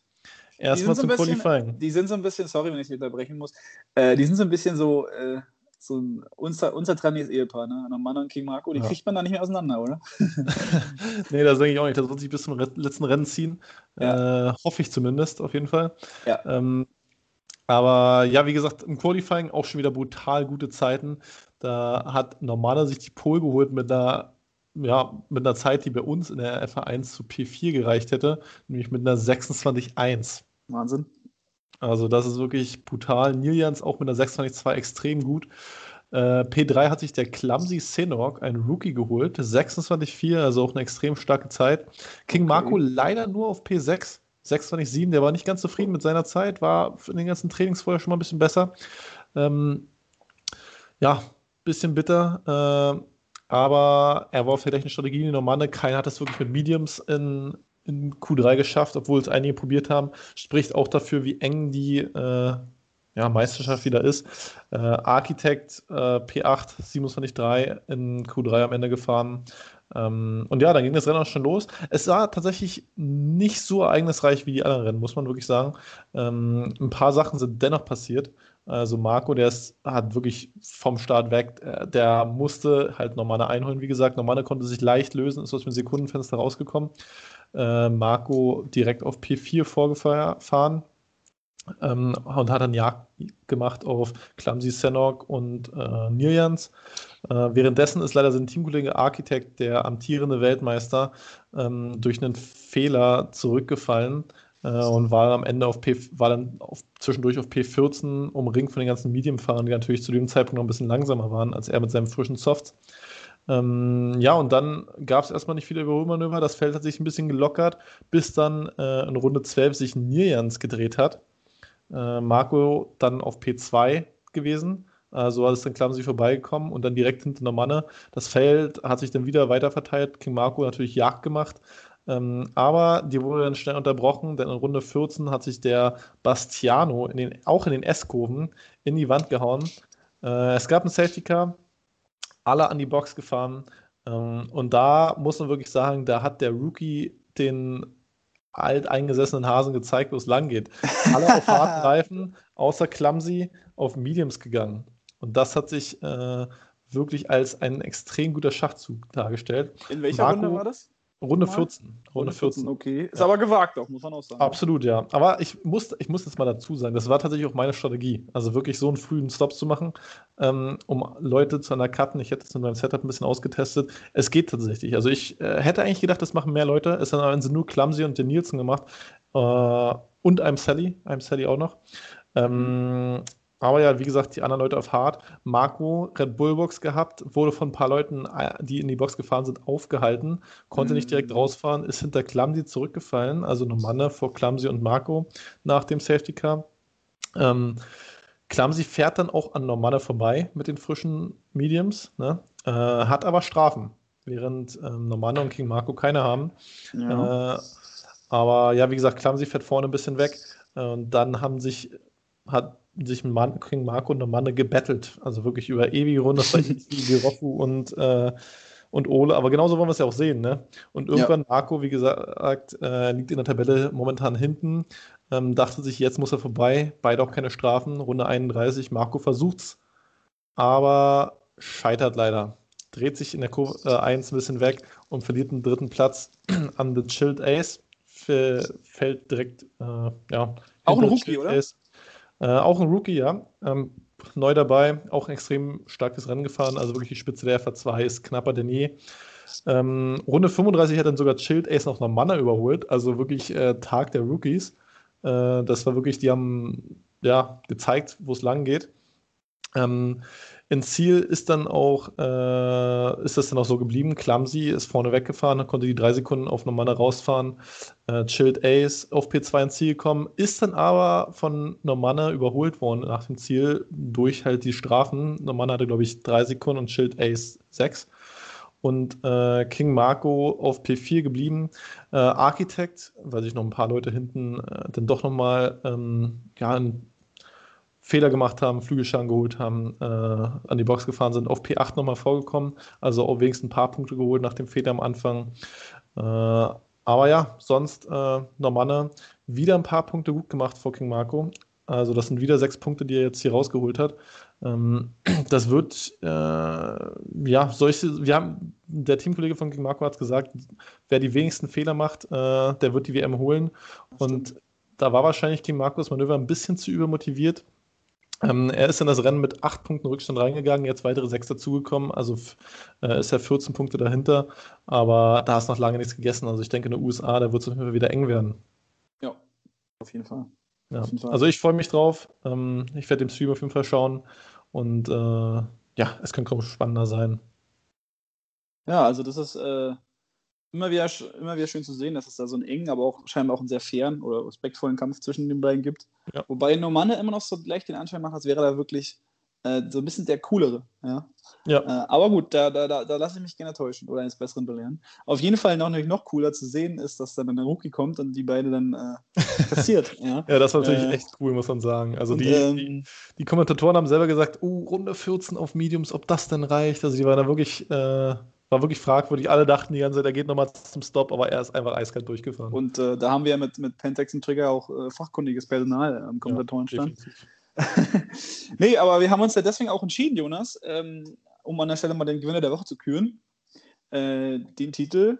Erstmal zum bisschen- Qualifying. Die sind so ein bisschen, sorry, wenn ich dich unterbrechen muss, äh, die sind so ein bisschen so, äh, so ein unser, unzertrennliches Ehepaar, ne? Norman und King Marco, die Ja. kriegt man da nicht mehr auseinander, oder? Nee, das denke ich auch nicht. Das wird sich bis zum letzten Rennen ziehen. Äh, hoffe ich zumindest, auf jeden Fall. Ja. Ähm, aber ja, wie gesagt, im Qualifying auch schon wieder brutal gute Zeiten. Da hat Normale sich die Pole geholt mit einer, ja, mit einer Zeit, die bei uns in der FA1 zu P4 gereicht hätte, nämlich mit einer 26.1. Wahnsinn. Also das ist wirklich brutal. Nilians auch mit einer 26.2 extrem gut. Äh, P3 hat sich der Clumsy Senok, ein Rookie, geholt. 26.4, also auch eine extrem starke Zeit. King Okay. Marco leider nur auf P6. 26.7, der war nicht ganz zufrieden mit seiner Zeit, war in den ganzen Trainings vorher schon mal ein bisschen besser. Ähm, ja, bisschen bitter. Äh, aber er war auf der gleichen Strategie wie Normanne. Keiner hat es wirklich mit Mediums in, in Q3 geschafft, obwohl es einige probiert haben. Spricht auch dafür, wie eng die äh, ja, Meisterschaft wieder ist. Äh, Architect äh, P8 27.3 in Q3 am Ende gefahren. Ähm, und ja, dann ging das Rennen auch schon los. Es war tatsächlich nicht so ereignisreich wie die anderen Rennen, muss man wirklich sagen. Ähm, ein paar Sachen sind dennoch passiert. Also Marco, der ist, hat wirklich vom Start weg, äh, der musste halt Normane einholen, wie gesagt. Normane konnte sich leicht lösen, ist aus dem Sekundenfenster rausgekommen. Äh, Marco direkt auf P4 vorgefahren ähm, und hat dann Jagd gemacht auf Clumsy Senok und äh, Nirjans. Äh, währenddessen ist leider sein Teamkollege Architect, der amtierende Weltmeister, ähm, durch einen Fehler zurückgefallen äh, und war am Ende auf P, war dann auf, zwischendurch auf P14 umringt von den ganzen Medium-Fahrern, die natürlich zu dem Zeitpunkt noch ein bisschen langsamer waren als er mit seinem frischen Softs. Ähm, ja, und dann gab es erstmal nicht viele Überholmanöver. Das Feld hat sich ein bisschen gelockert, bis dann äh, in Runde 12 sich Nirjans gedreht hat. Äh, Marco dann auf P2 gewesen. Äh, so es dann Clumsy vorbeigekommen und dann direkt hinter der Manne. Das Feld hat sich dann wieder weiter verteilt. King Marco natürlich Jagd gemacht. Ähm, aber die wurde dann schnell unterbrochen, denn in Runde 14 hat sich der Bastiano in den, auch in den S-Kurven in die Wand gehauen. Äh, es gab einen Safety Car, alle an die Box gefahren. Ähm, und da muss man wirklich sagen, da hat der Rookie den alteingesessenen Hasen gezeigt, wo es lang geht. Alle auf harten Reifen, außer Clumsy, auf Mediums gegangen. Und das hat sich äh, wirklich als ein extrem guter Schachzug dargestellt. In welcher Marco- Runde war das? Runde Nochmal? 14. Runde 14. Okay. Ist Ja. aber gewagt auch, muss man auch sagen. Absolut, ja. Aber ich muss, ich muss jetzt mal dazu sagen, das war tatsächlich auch meine Strategie. Also wirklich so einen frühen Stop zu machen, ähm, um Leute zu undercutten. Ich hätte es in meinem Setup ein bisschen ausgetestet. Es geht tatsächlich. Also ich äh, hätte eigentlich gedacht, das machen mehr Leute. Es haben sie nur Clumsy und den Nielsen gemacht. Äh, und einem Sally. Einem Sally auch noch. Ähm, aber ja, wie gesagt, die anderen Leute auf Hard. Marco Red Bull Box gehabt, wurde von ein paar Leuten, äh, die in die Box gefahren sind, aufgehalten, konnte nicht direkt Mhm. rausfahren, ist hinter Clumsy zurückgefallen, also eine Manne vor Clumsy und Marco nach dem Safety Car. Ähm, Clumsy fährt dann auch an Normanne vorbei mit den frischen Mediums, ne? äh, hat aber Strafen, während ähm, Normanne und King Marco keine haben. Ja. Äh, aber ja, wie gesagt, Clumsy fährt vorne ein bisschen weg. Äh, Und dann haben sich, hat sich Man King Marco und Normanne gebettelt. Also wirklich über ewige Runde. Das war Girofu und, äh, und Ole. Aber genauso wollen wir es ja auch sehen. Ne? Und irgendwann, Marco, wie gesagt, äh, liegt in der Tabelle momentan hinten. Ähm, dachte sich, jetzt muss er vorbei. Beide auch keine Strafen. Runde 31. Marco versucht's, aber scheitert leider. Dreht sich in der Kurve äh, 1 ein bisschen weg und verliert den dritten Platz an The Chilled Ace. F fällt direkt, äh, ja. Auch ein Rookie, oder? Ace. Äh, auch ein Rookie, ja. Ähm, neu dabei, auch ein extrem starkes Rennen gefahren. Also wirklich die Spitze der FA2 ist knapper denn je. Ähm, Runde 35 hat dann sogar Chilled Ace noch Manna überholt. Also wirklich äh, Tag der Rookies. Äh, das war wirklich, die haben ja gezeigt, wo es lang geht. Ähm, ins Ziel ist dann auch, äh, ist das dann auch so geblieben. Clumsy ist vorne weggefahren, konnte die drei Sekunden auf Normanne rausfahren. Äh, Chilled Ace auf P2 ins Ziel gekommen, ist dann aber von Normanne überholt worden nach dem Ziel durch halt die Strafen. Normanne hatte, glaube ich, drei Sekunden und Chilled Ace sechs. und äh, King Marco auf P4 geblieben. Äh, Architect, weil sich noch ein paar Leute hinten äh, dann doch nochmal ähm, ja, Fehler gemacht haben, Flügelschaden geholt haben, äh, an die Box gefahren sind, auf P8 nochmal vorgekommen. Also auch wenigstens ein paar Punkte geholt nach dem Fehler am Anfang. Äh, aber ja, sonst äh, Normanne wieder ein paar Punkte gut gemacht vor King Marco. Also das sind wieder sechs Punkte, die er jetzt hier rausgeholt hat. Ähm, das wird, äh, ja, solche, wir haben, der Teamkollege von King Marco hat gesagt, wer die wenigsten Fehler macht, äh, der wird die WM holen. Und da war wahrscheinlich King Marcos Manöver ein bisschen zu übermotiviert. Ähm, er ist in das Rennen mit acht Punkten Rückstand reingegangen, jetzt weitere sechs dazugekommen, also äh, ist er 14 Punkte dahinter, aber da ist noch lange nichts gegessen. Also ich denke, in den USA, da wird es auf jeden Fall wieder eng werden. Ja, auf jeden Fall. Ja. Also ich freue mich drauf. Ähm, ich werde dem Stream auf jeden Fall schauen. Und äh, ja, es kann kaum spannender sein. Ja, also das ist äh, immer, wieder, immer wieder schön zu sehen, dass es da so einen engen, aber auch scheinbar auch einen sehr fairen oder respektvollen Kampf zwischen den beiden gibt. Ja. Wobei Normanne immer noch so gleich den Anschein macht, als wäre da wirklich äh, so ein bisschen der coolere. Ja. ja. Äh, aber gut, da, da, da, da lasse ich mich gerne täuschen oder eines Besseren belehren. Auf jeden Fall noch, noch cooler zu sehen ist, dass dann ein Rookie kommt und die beide dann äh, passiert. ja. ja, das war natürlich äh, echt cool, muss man sagen. Also und, die, ähm, die, die, Kommentatoren haben selber gesagt, oh, Runde 14 auf Mediums, ob das denn reicht. Also die waren da wirklich äh, war wirklich fragwürdig. Alle dachten die ganze Zeit, er geht nochmal zum Stop, aber er ist einfach eiskalt durchgefahren. Und äh, da haben wir mit, mit Pentex und Trigger auch äh, fachkundiges Personal am Kommentatorenstand. Ja, nee, aber wir haben uns ja deswegen auch entschieden, Jonas, ähm, um an der Stelle mal den Gewinner der Woche zu küren, äh, den Titel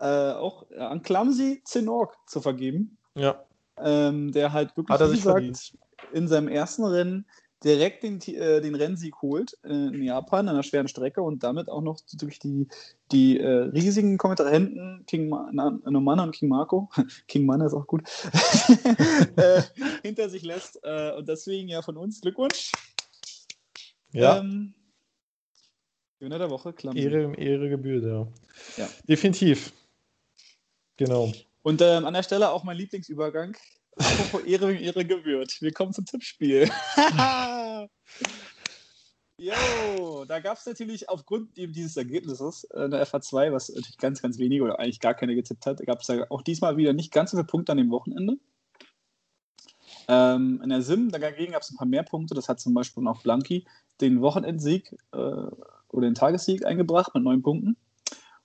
äh, auch an Clumsy Zenorg zu vergeben. Ja. Ähm, der halt wirklich, Hat er sich verdient. in seinem ersten Rennen direkt den, äh, den Rennsieg holt äh, in Japan an einer schweren Strecke und damit auch noch durch die, die äh, riesigen Kommentarenten King Nomana und King Marco, King Mana ist auch gut, äh, hinter sich lässt. Äh, und deswegen ja von uns Glückwunsch. Ja. Ähm, Gewinner der Woche, Klammer. Ehre, Ehre gebührt, ja. ja. Definitiv. Genau. Und ähm, an der Stelle auch mein Lieblingsübergang. Apropos Ehre, Ehre gebührt. Wir kommen zum Tippspiel. Jo, da gab es natürlich aufgrund dieses Ergebnisses äh, der FA2, was natürlich ganz, ganz wenige oder eigentlich gar keine getippt hat, gab es da auch diesmal wieder nicht ganz so viele Punkte an dem Wochenende. Ähm, in der Sim dagegen gab es ein paar mehr Punkte. Das hat zum Beispiel auch Blanky den Wochenendsieg äh, oder den Tagessieg eingebracht mit neun Punkten.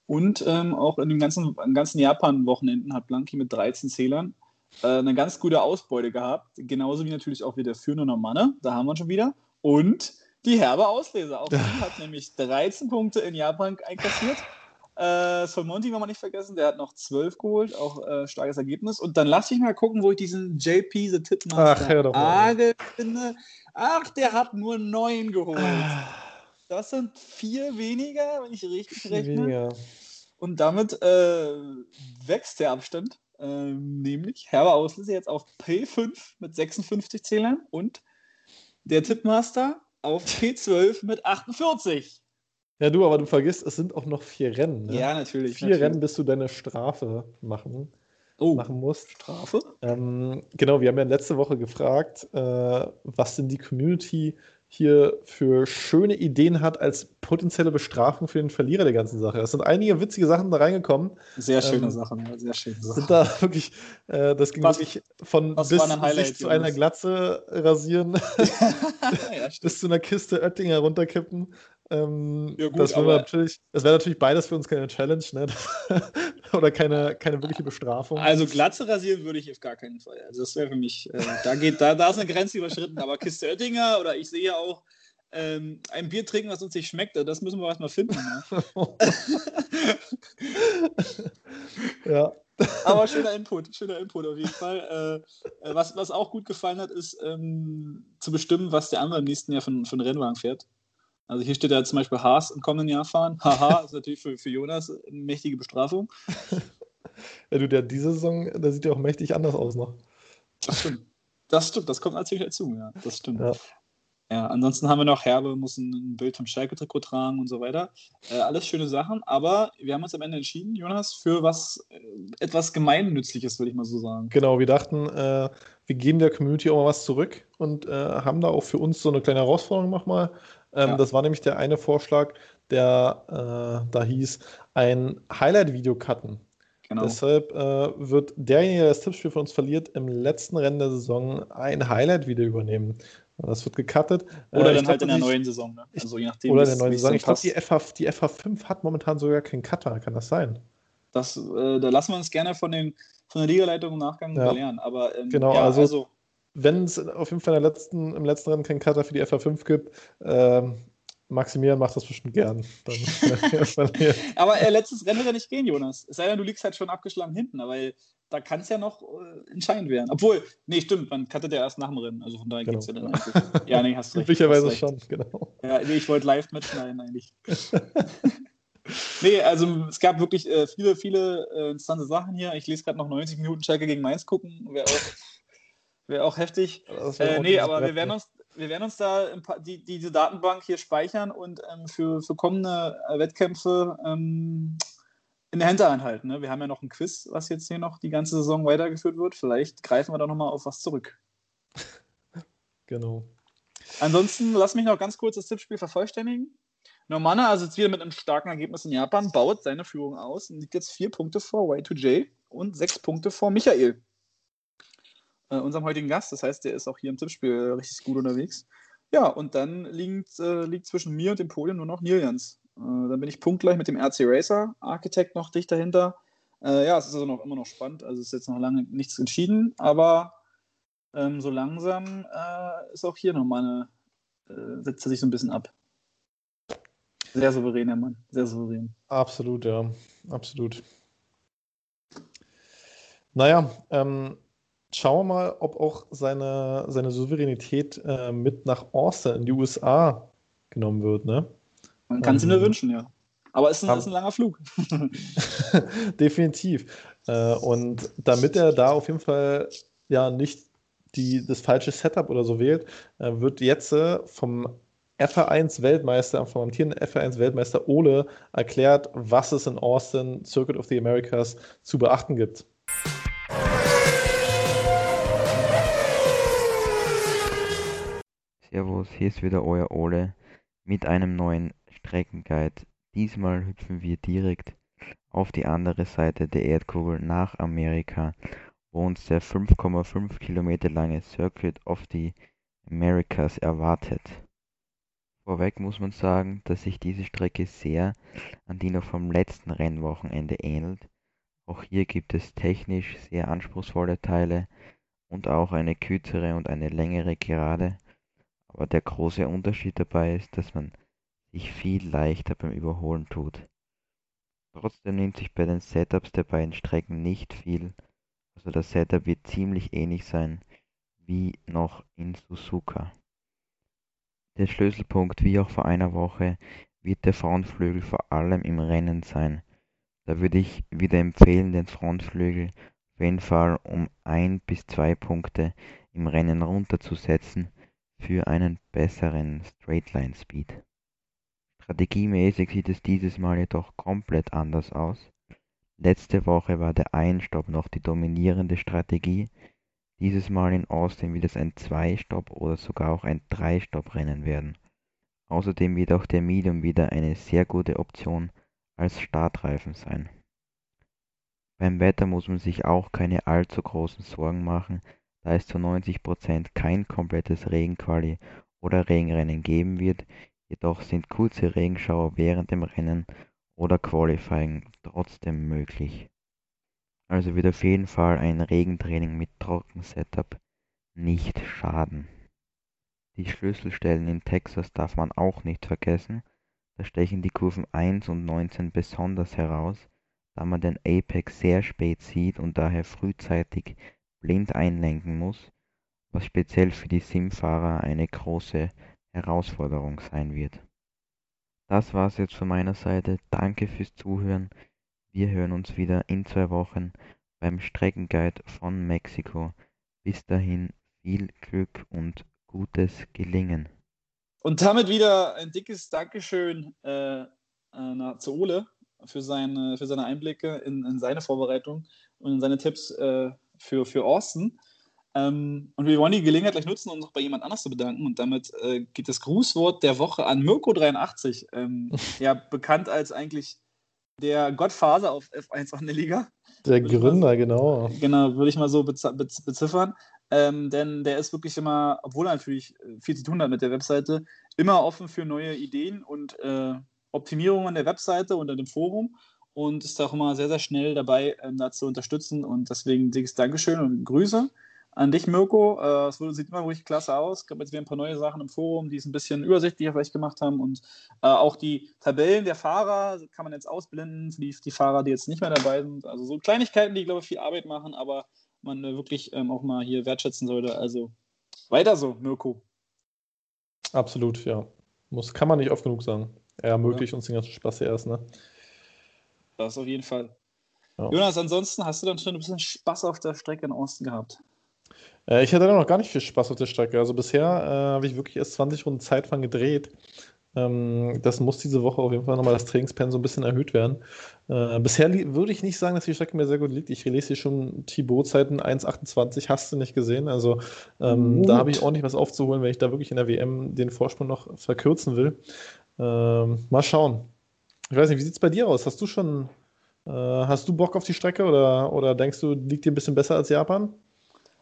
Und ähm, auch in den ganzen, ganzen Japan-Wochenenden hat Blanky mit 13 Zählern äh, eine ganz gute Ausbeute gehabt. Genauso wie natürlich auch wieder führende Normanne. Da haben wir schon wieder. Und die herbe Auslese. Auch die hat nämlich 13 Punkte in Japan einkassiert. Äh, Solmonti wollen wir nicht vergessen, der hat noch 12 geholt, auch äh, starkes Ergebnis. Und dann lass ich mal gucken, wo ich diesen JP The Tipmaster Ach, finde. Ach, der hat nur 9 geholt. Das sind vier weniger, wenn ich richtig rechne. Weniger. Und damit äh, wächst der Abstand. Ähm, nämlich Herber Auslese jetzt auf P5 mit 56 Zählern und der Tippmaster auf P12 mit 48. Ja, du, aber du vergisst, es sind auch noch vier Rennen. Ne? Ja, natürlich. Vier natürlich. Rennen, bis du deine Strafe machen, oh, machen musst. Strafe? Ähm, genau, wir haben ja letzte Woche gefragt, äh, was denn die Community hier für schöne Ideen hat als potenzielle Bestrafung für den Verlierer der ganzen Sache. Es sind einige witzige Sachen da reingekommen. Sehr schöne ähm, Sachen, ja, sehr schöne Sachen. Sind da wirklich, äh, das ging was, wirklich von bis sich zu einer Glatze rasieren, ja, bis zu einer Kiste Oettinger runterkippen. Ähm, ja, gut, das wäre natürlich, wär natürlich beides für uns keine Challenge, ne? Oder keine, keine wirkliche Bestrafung. Also Glatze rasieren würde ich auf gar keinen Fall. Also das wäre für mich, äh, da geht, da, da ist eine Grenze überschritten. Aber Kiste Oettinger oder ich sehe ja auch ähm, ein Bier trinken, was uns nicht schmeckt, das müssen wir erstmal finden. Ne? ja. Aber schöner Input, schöner Input auf jeden Fall. Äh, äh, was, was auch gut gefallen hat, ist ähm, zu bestimmen, was der andere im nächsten Jahr von, von Rennwagen fährt. Also hier steht ja zum Beispiel Haas im kommenden Jahr fahren. Haha, ist natürlich für, für Jonas eine mächtige Bestrafung. ja, du, der diese Saison, der sieht ja auch mächtig anders aus noch. Das stimmt. Das stimmt, das kommt natürlich dazu, ja. Das stimmt. Ja. Ja, ansonsten haben wir noch Herbe, muss ein Bild vom Schalke-Trikot tragen und so weiter. Äh, alles schöne Sachen, aber wir haben uns am Ende entschieden, Jonas, für was äh, etwas Gemeinnützliches, würde ich mal so sagen. Genau, wir dachten, äh, wir geben der Community auch mal was zurück und äh, haben da auch für uns so eine kleine Herausforderung nochmal ähm, ja. Das war nämlich der eine Vorschlag, der äh, da hieß, ein Highlight-Video cutten. Genau. Deshalb äh, wird derjenige, der das Tippspiel für uns verliert, im letzten Rennen der Saison ein Highlight-Video übernehmen. Das wird gecuttet. Oder Äh, ich dann halt glaub, in der die- neuen Saison. Ne? Also je nachdem, Oder wie's- der neuen Saison. Ich glaube, die, FH, die FH5 hat momentan sogar keinen Cutter. Kann das sein? Das, äh, da lassen wir uns gerne von, den, von der Ligaleitung im Nachgang Ja. belehren. Aber ähm, Genau, ja, also- also, Wenn es auf jeden Fall letzten, im letzten Rennen keinen Cutter für die FH5 gibt, ähm, Maximilian macht das bestimmt gern. Er aber äh, letztes Rennen wird ja nicht gehen, Jonas. Es sei denn, du liegst halt schon abgeschlagen hinten, aber da kann es ja noch äh, entscheidend werden. Obwohl, nee, stimmt, man cuttet ja erst nach dem Rennen. Also von daher Genau. geht's ja dann eigentlich. Ja, nee, hast recht. Üblicherweise schon, genau. Ja, nee, ich wollte live mitschneiden eigentlich. nee, also es gab wirklich äh, viele, viele äh, interessante Sachen hier. Ich lese gerade noch 90 Minuten Schalke gegen Mainz gucken. Wäre auch, wär auch heftig. Wäre Äh, nee, aber wir werden uns, wir werden uns da die, diese Datenbank hier speichern und ähm, für, für kommende äh, Wettkämpfe ähm, in der Hinterhand halten. Ne? Wir haben ja noch ein Quiz, was jetzt hier noch die ganze Saison weitergeführt wird. Vielleicht greifen wir da nochmal auf was zurück. Genau. Ansonsten lass mich noch ganz kurz das Tippspiel vervollständigen. Normana, also jetzt wieder mit einem starken Ergebnis in Japan, baut seine Führung aus und liegt jetzt vier Punkte vor Y2J und sechs Punkte vor Michael, äh, unserem heutigen Gast. Das heißt, der ist auch hier im Tippspiel äh, richtig gut unterwegs. Ja, und dann liegt, äh, liegt zwischen mir und dem Podium nur noch Niljans. Äh, dann bin ich punktgleich mit dem RC Racer, Architect noch dicht dahinter. Äh, ja, es ist also noch, immer noch spannend. Also ist jetzt noch lange nichts entschieden, aber ähm, so langsam äh, ist auch hier nochmal eine, setzt er sich so ein bisschen ab. Sehr souverän, der Mann. Sehr souverän. Absolut, ja. Absolut. Naja, ähm, schauen wir mal, ob auch seine, seine Souveränität äh, mit nach Austin in die USA genommen wird, ne? Man kann Ähm, nur wünschen, ja. Aber es ist ist ein langer Flug. Definitiv. Äh, und damit er da auf jeden Fall ja nicht die, das falsche Setup oder so wählt, äh, wird jetzt äh, vom FR1 Weltmeister, vom amtierenden FR1 Weltmeister Ole erklärt, was es in Austin Circuit of the Americas zu beachten gibt. Servus, hier ist wieder euer Ole mit einem neuen Streckenguide. Diesmal hüpfen wir direkt auf die andere Seite der Erdkugel nach Amerika, wo uns der 5,5 Kilometer lange Circuit of the Americas erwartet. Vorweg muss man sagen, dass sich diese Strecke sehr an die noch vom letzten Rennwochenende ähnelt. Auch hier gibt es technisch sehr anspruchsvolle Teile und auch eine kürzere und eine längere Gerade. Aber der große Unterschied dabei ist, dass man sich viel leichter beim Überholen tut. Trotzdem nimmt sich bei den Setups der beiden Strecken nicht viel, also das Setup wird ziemlich ähnlich sein wie noch in Suzuka. Der Schlüsselpunkt, wie auch vor einer Woche, wird der Frontflügel vor allem im Rennen sein. Da würde ich wieder empfehlen, den Frontflügel auf jeden Fall um ein bis zwei Punkte im Rennen runterzusetzen für einen besseren Straightline Speed. Strategiemäßig sieht es dieses Mal jedoch komplett anders aus. Letzte Woche war der Einstopp noch die dominierende Strategie. Dieses Mal in Austin wird es ein Zwei-Stopp oder sogar auch ein Drei-Stopp-Rennen werden. Außerdem wird auch der Medium wieder eine sehr gute Option als Startreifen sein. Beim Wetter muss man sich auch keine allzu großen Sorgen machen, da es zu 90% kein komplettes Regenquali oder Regenrennen geben wird, jedoch sind kurze Regenschauer während dem Rennen oder Qualifying trotzdem möglich. Also wird auf jeden Fall ein Regentraining mit Trockensetup nicht schaden. Die Schlüsselstellen in Texas darf man auch nicht vergessen, da stechen die Kurven 1 und 19 besonders heraus, da man den Apex sehr spät sieht und daher frühzeitig blind einlenken muss, was speziell für die Simfahrer eine große Herausforderung sein wird. Das war's jetzt von meiner Seite. Danke fürs Zuhören. Wir hören uns wieder in zwei Wochen beim Streckenguide von Mexiko. Bis dahin viel Glück und gutes Gelingen. Und damit wieder ein dickes Dankeschön äh, äh, zu Ole für seine, für seine Einblicke in, in seine Vorbereitung und in seine Tipps äh, für, für Austin. Ähm, und wir wollen die Gelegenheit gleich nutzen, um noch bei jemand anders zu bedanken. Und damit äh, geht das Grußwort der Woche an Mirko83, ähm, ja, bekannt als eigentlich der Gottfaser auf F1 an der Liga. Der Gründer, mal, genau. Genau, würde ich mal so beziffern. Ähm, denn der ist wirklich immer, obwohl er natürlich viel zu tun hat mit der Webseite, immer offen für neue Ideen und äh, Optimierungen der Webseite und dem Forum und ist auch immer sehr, sehr schnell dabei, ähm, da zu unterstützen. Und deswegen dickes Dankeschön und Grüße an dich, Mirko. Äh, es sieht immer ruhig klasse aus. Ich glaube, jetzt wieder ein paar neue Sachen im Forum, die es ein bisschen übersichtlicher vielleicht gemacht haben. Und äh, auch die Tabellen der Fahrer kann man jetzt ausblenden für die, die, Fahrer, die jetzt nicht mehr dabei sind. Also so Kleinigkeiten, die, glaube ich, viel Arbeit machen, aber man äh, wirklich ähm, auch mal hier wertschätzen sollte. Also weiter so, Mirko. Absolut, ja. Muss, kann man nicht oft genug sagen. Er ermöglicht ja. uns den ganzen Spaß hier erst, ne? Das auf jeden Fall. Ja. Jonas, ansonsten hast du dann schon ein bisschen Spaß auf der Strecke in Osten gehabt. Äh, ich hatte noch gar nicht viel Spaß auf der Strecke. Also bisher äh, habe ich wirklich erst 20 Runden Zeitfang gedreht. Ähm, das muss diese Woche auf jeden Fall nochmal das Trainingspen so ein bisschen erhöht werden. Äh, bisher würde ich nicht sagen, dass die Strecke mir sehr gut liegt. Ich lese hier schon Thibaut-Zeiten 1,28, hast du nicht gesehen. Also ähm, da habe ich nicht was aufzuholen, wenn ich da wirklich in der WM den Vorsprung noch verkürzen will. Ähm, mal schauen. Ich weiß nicht, wie sieht es bei dir aus? Hast du schon, äh, hast du Bock auf die Strecke oder, oder denkst du, liegt dir ein bisschen besser als Japan?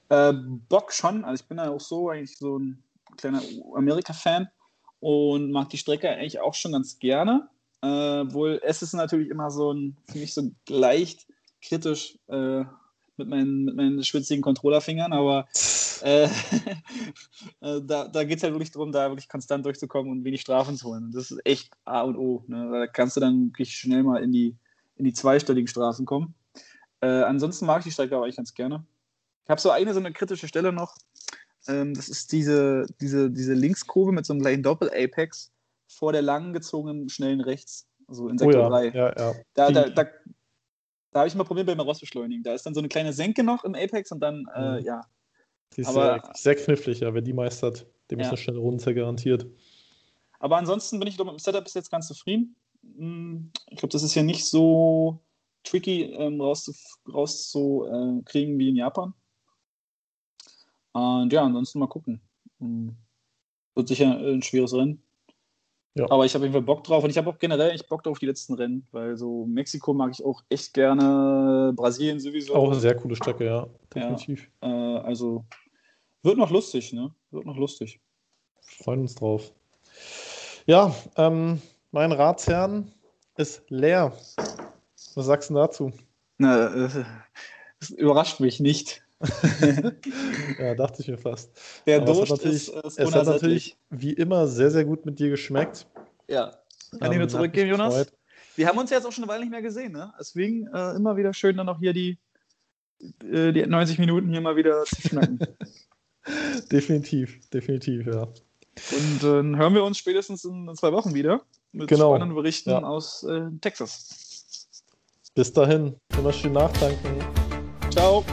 Äh, Bock schon. Also ich bin ja auch so eigentlich so ein kleiner Amerika-Fan und mag die Strecke eigentlich auch schon ganz gerne. Äh, wohl es ist natürlich immer so ein, für mich so leicht kritisch äh, mit, meinen, mit meinen schwitzigen Controllerfingern, aber äh, äh, da, da geht es halt wirklich darum, da wirklich konstant durchzukommen und wenig Strafen zu holen. Und das ist echt A und O. Ne? Da kannst du dann wirklich schnell mal in die, in die zweistelligen Strafen kommen. Äh, ansonsten mag ich die Strecke aber eigentlich ganz gerne. Ich habe so eine so eine kritische Stelle noch. Ähm, das ist diese, diese, diese Linkskurve mit so einem kleinen Doppel-Apex vor der langen gezogenen schnellen Rechts, also in Sektor oh ja, 3. Ja, ja. Da, da, da, da habe ich mal probiert beim Rausbeschleunigen. Da ist dann so eine kleine Senke noch im Apex und dann, äh, mhm. ja. Die ist aber, sehr, sehr knifflig, ja. Wer die meistert, dem ja. ist eine schnelle Runde garantiert. Aber ansonsten bin ich doch mit dem Setup bis jetzt ganz zufrieden. Hm, ich glaube, das ist ja nicht so tricky ähm, rauszukriegen raus äh, wie in Japan. Und ja, ansonsten mal gucken. Hm. Wird sicher ein schweres Rennen. Ja. Aber ich habe irgendwie Bock drauf und ich habe auch generell echt Bock drauf die letzten Rennen, weil so Mexiko mag ich auch echt gerne, Brasilien sowieso. Auch eine sehr coole Strecke, ja, definitiv. Ja, äh, also wird noch lustig, ne? Wird noch lustig. Freuen uns drauf. Ja, ähm, mein Ratsherrn ist leer. Was sagst du dazu? Na, äh, das überrascht mich nicht. ja, dachte ich mir fast. Der Aber Durst ist, ist Es hat natürlich wie immer sehr, sehr gut mit dir geschmeckt. Ja, kann ich nur zurückgeben, Jonas. Gefreut. Wir haben uns jetzt auch schon eine Weile nicht mehr gesehen, ne? Deswegen äh, immer wieder schön, dann auch hier die, äh, die 90 Minuten hier mal wieder zu schnacken. definitiv, definitiv, ja. Und dann äh, hören wir uns spätestens in zwei Wochen wieder mit genau. spannenden Berichten ja. aus äh, Texas. Bis dahin, immer schön nachdanken. Ciao.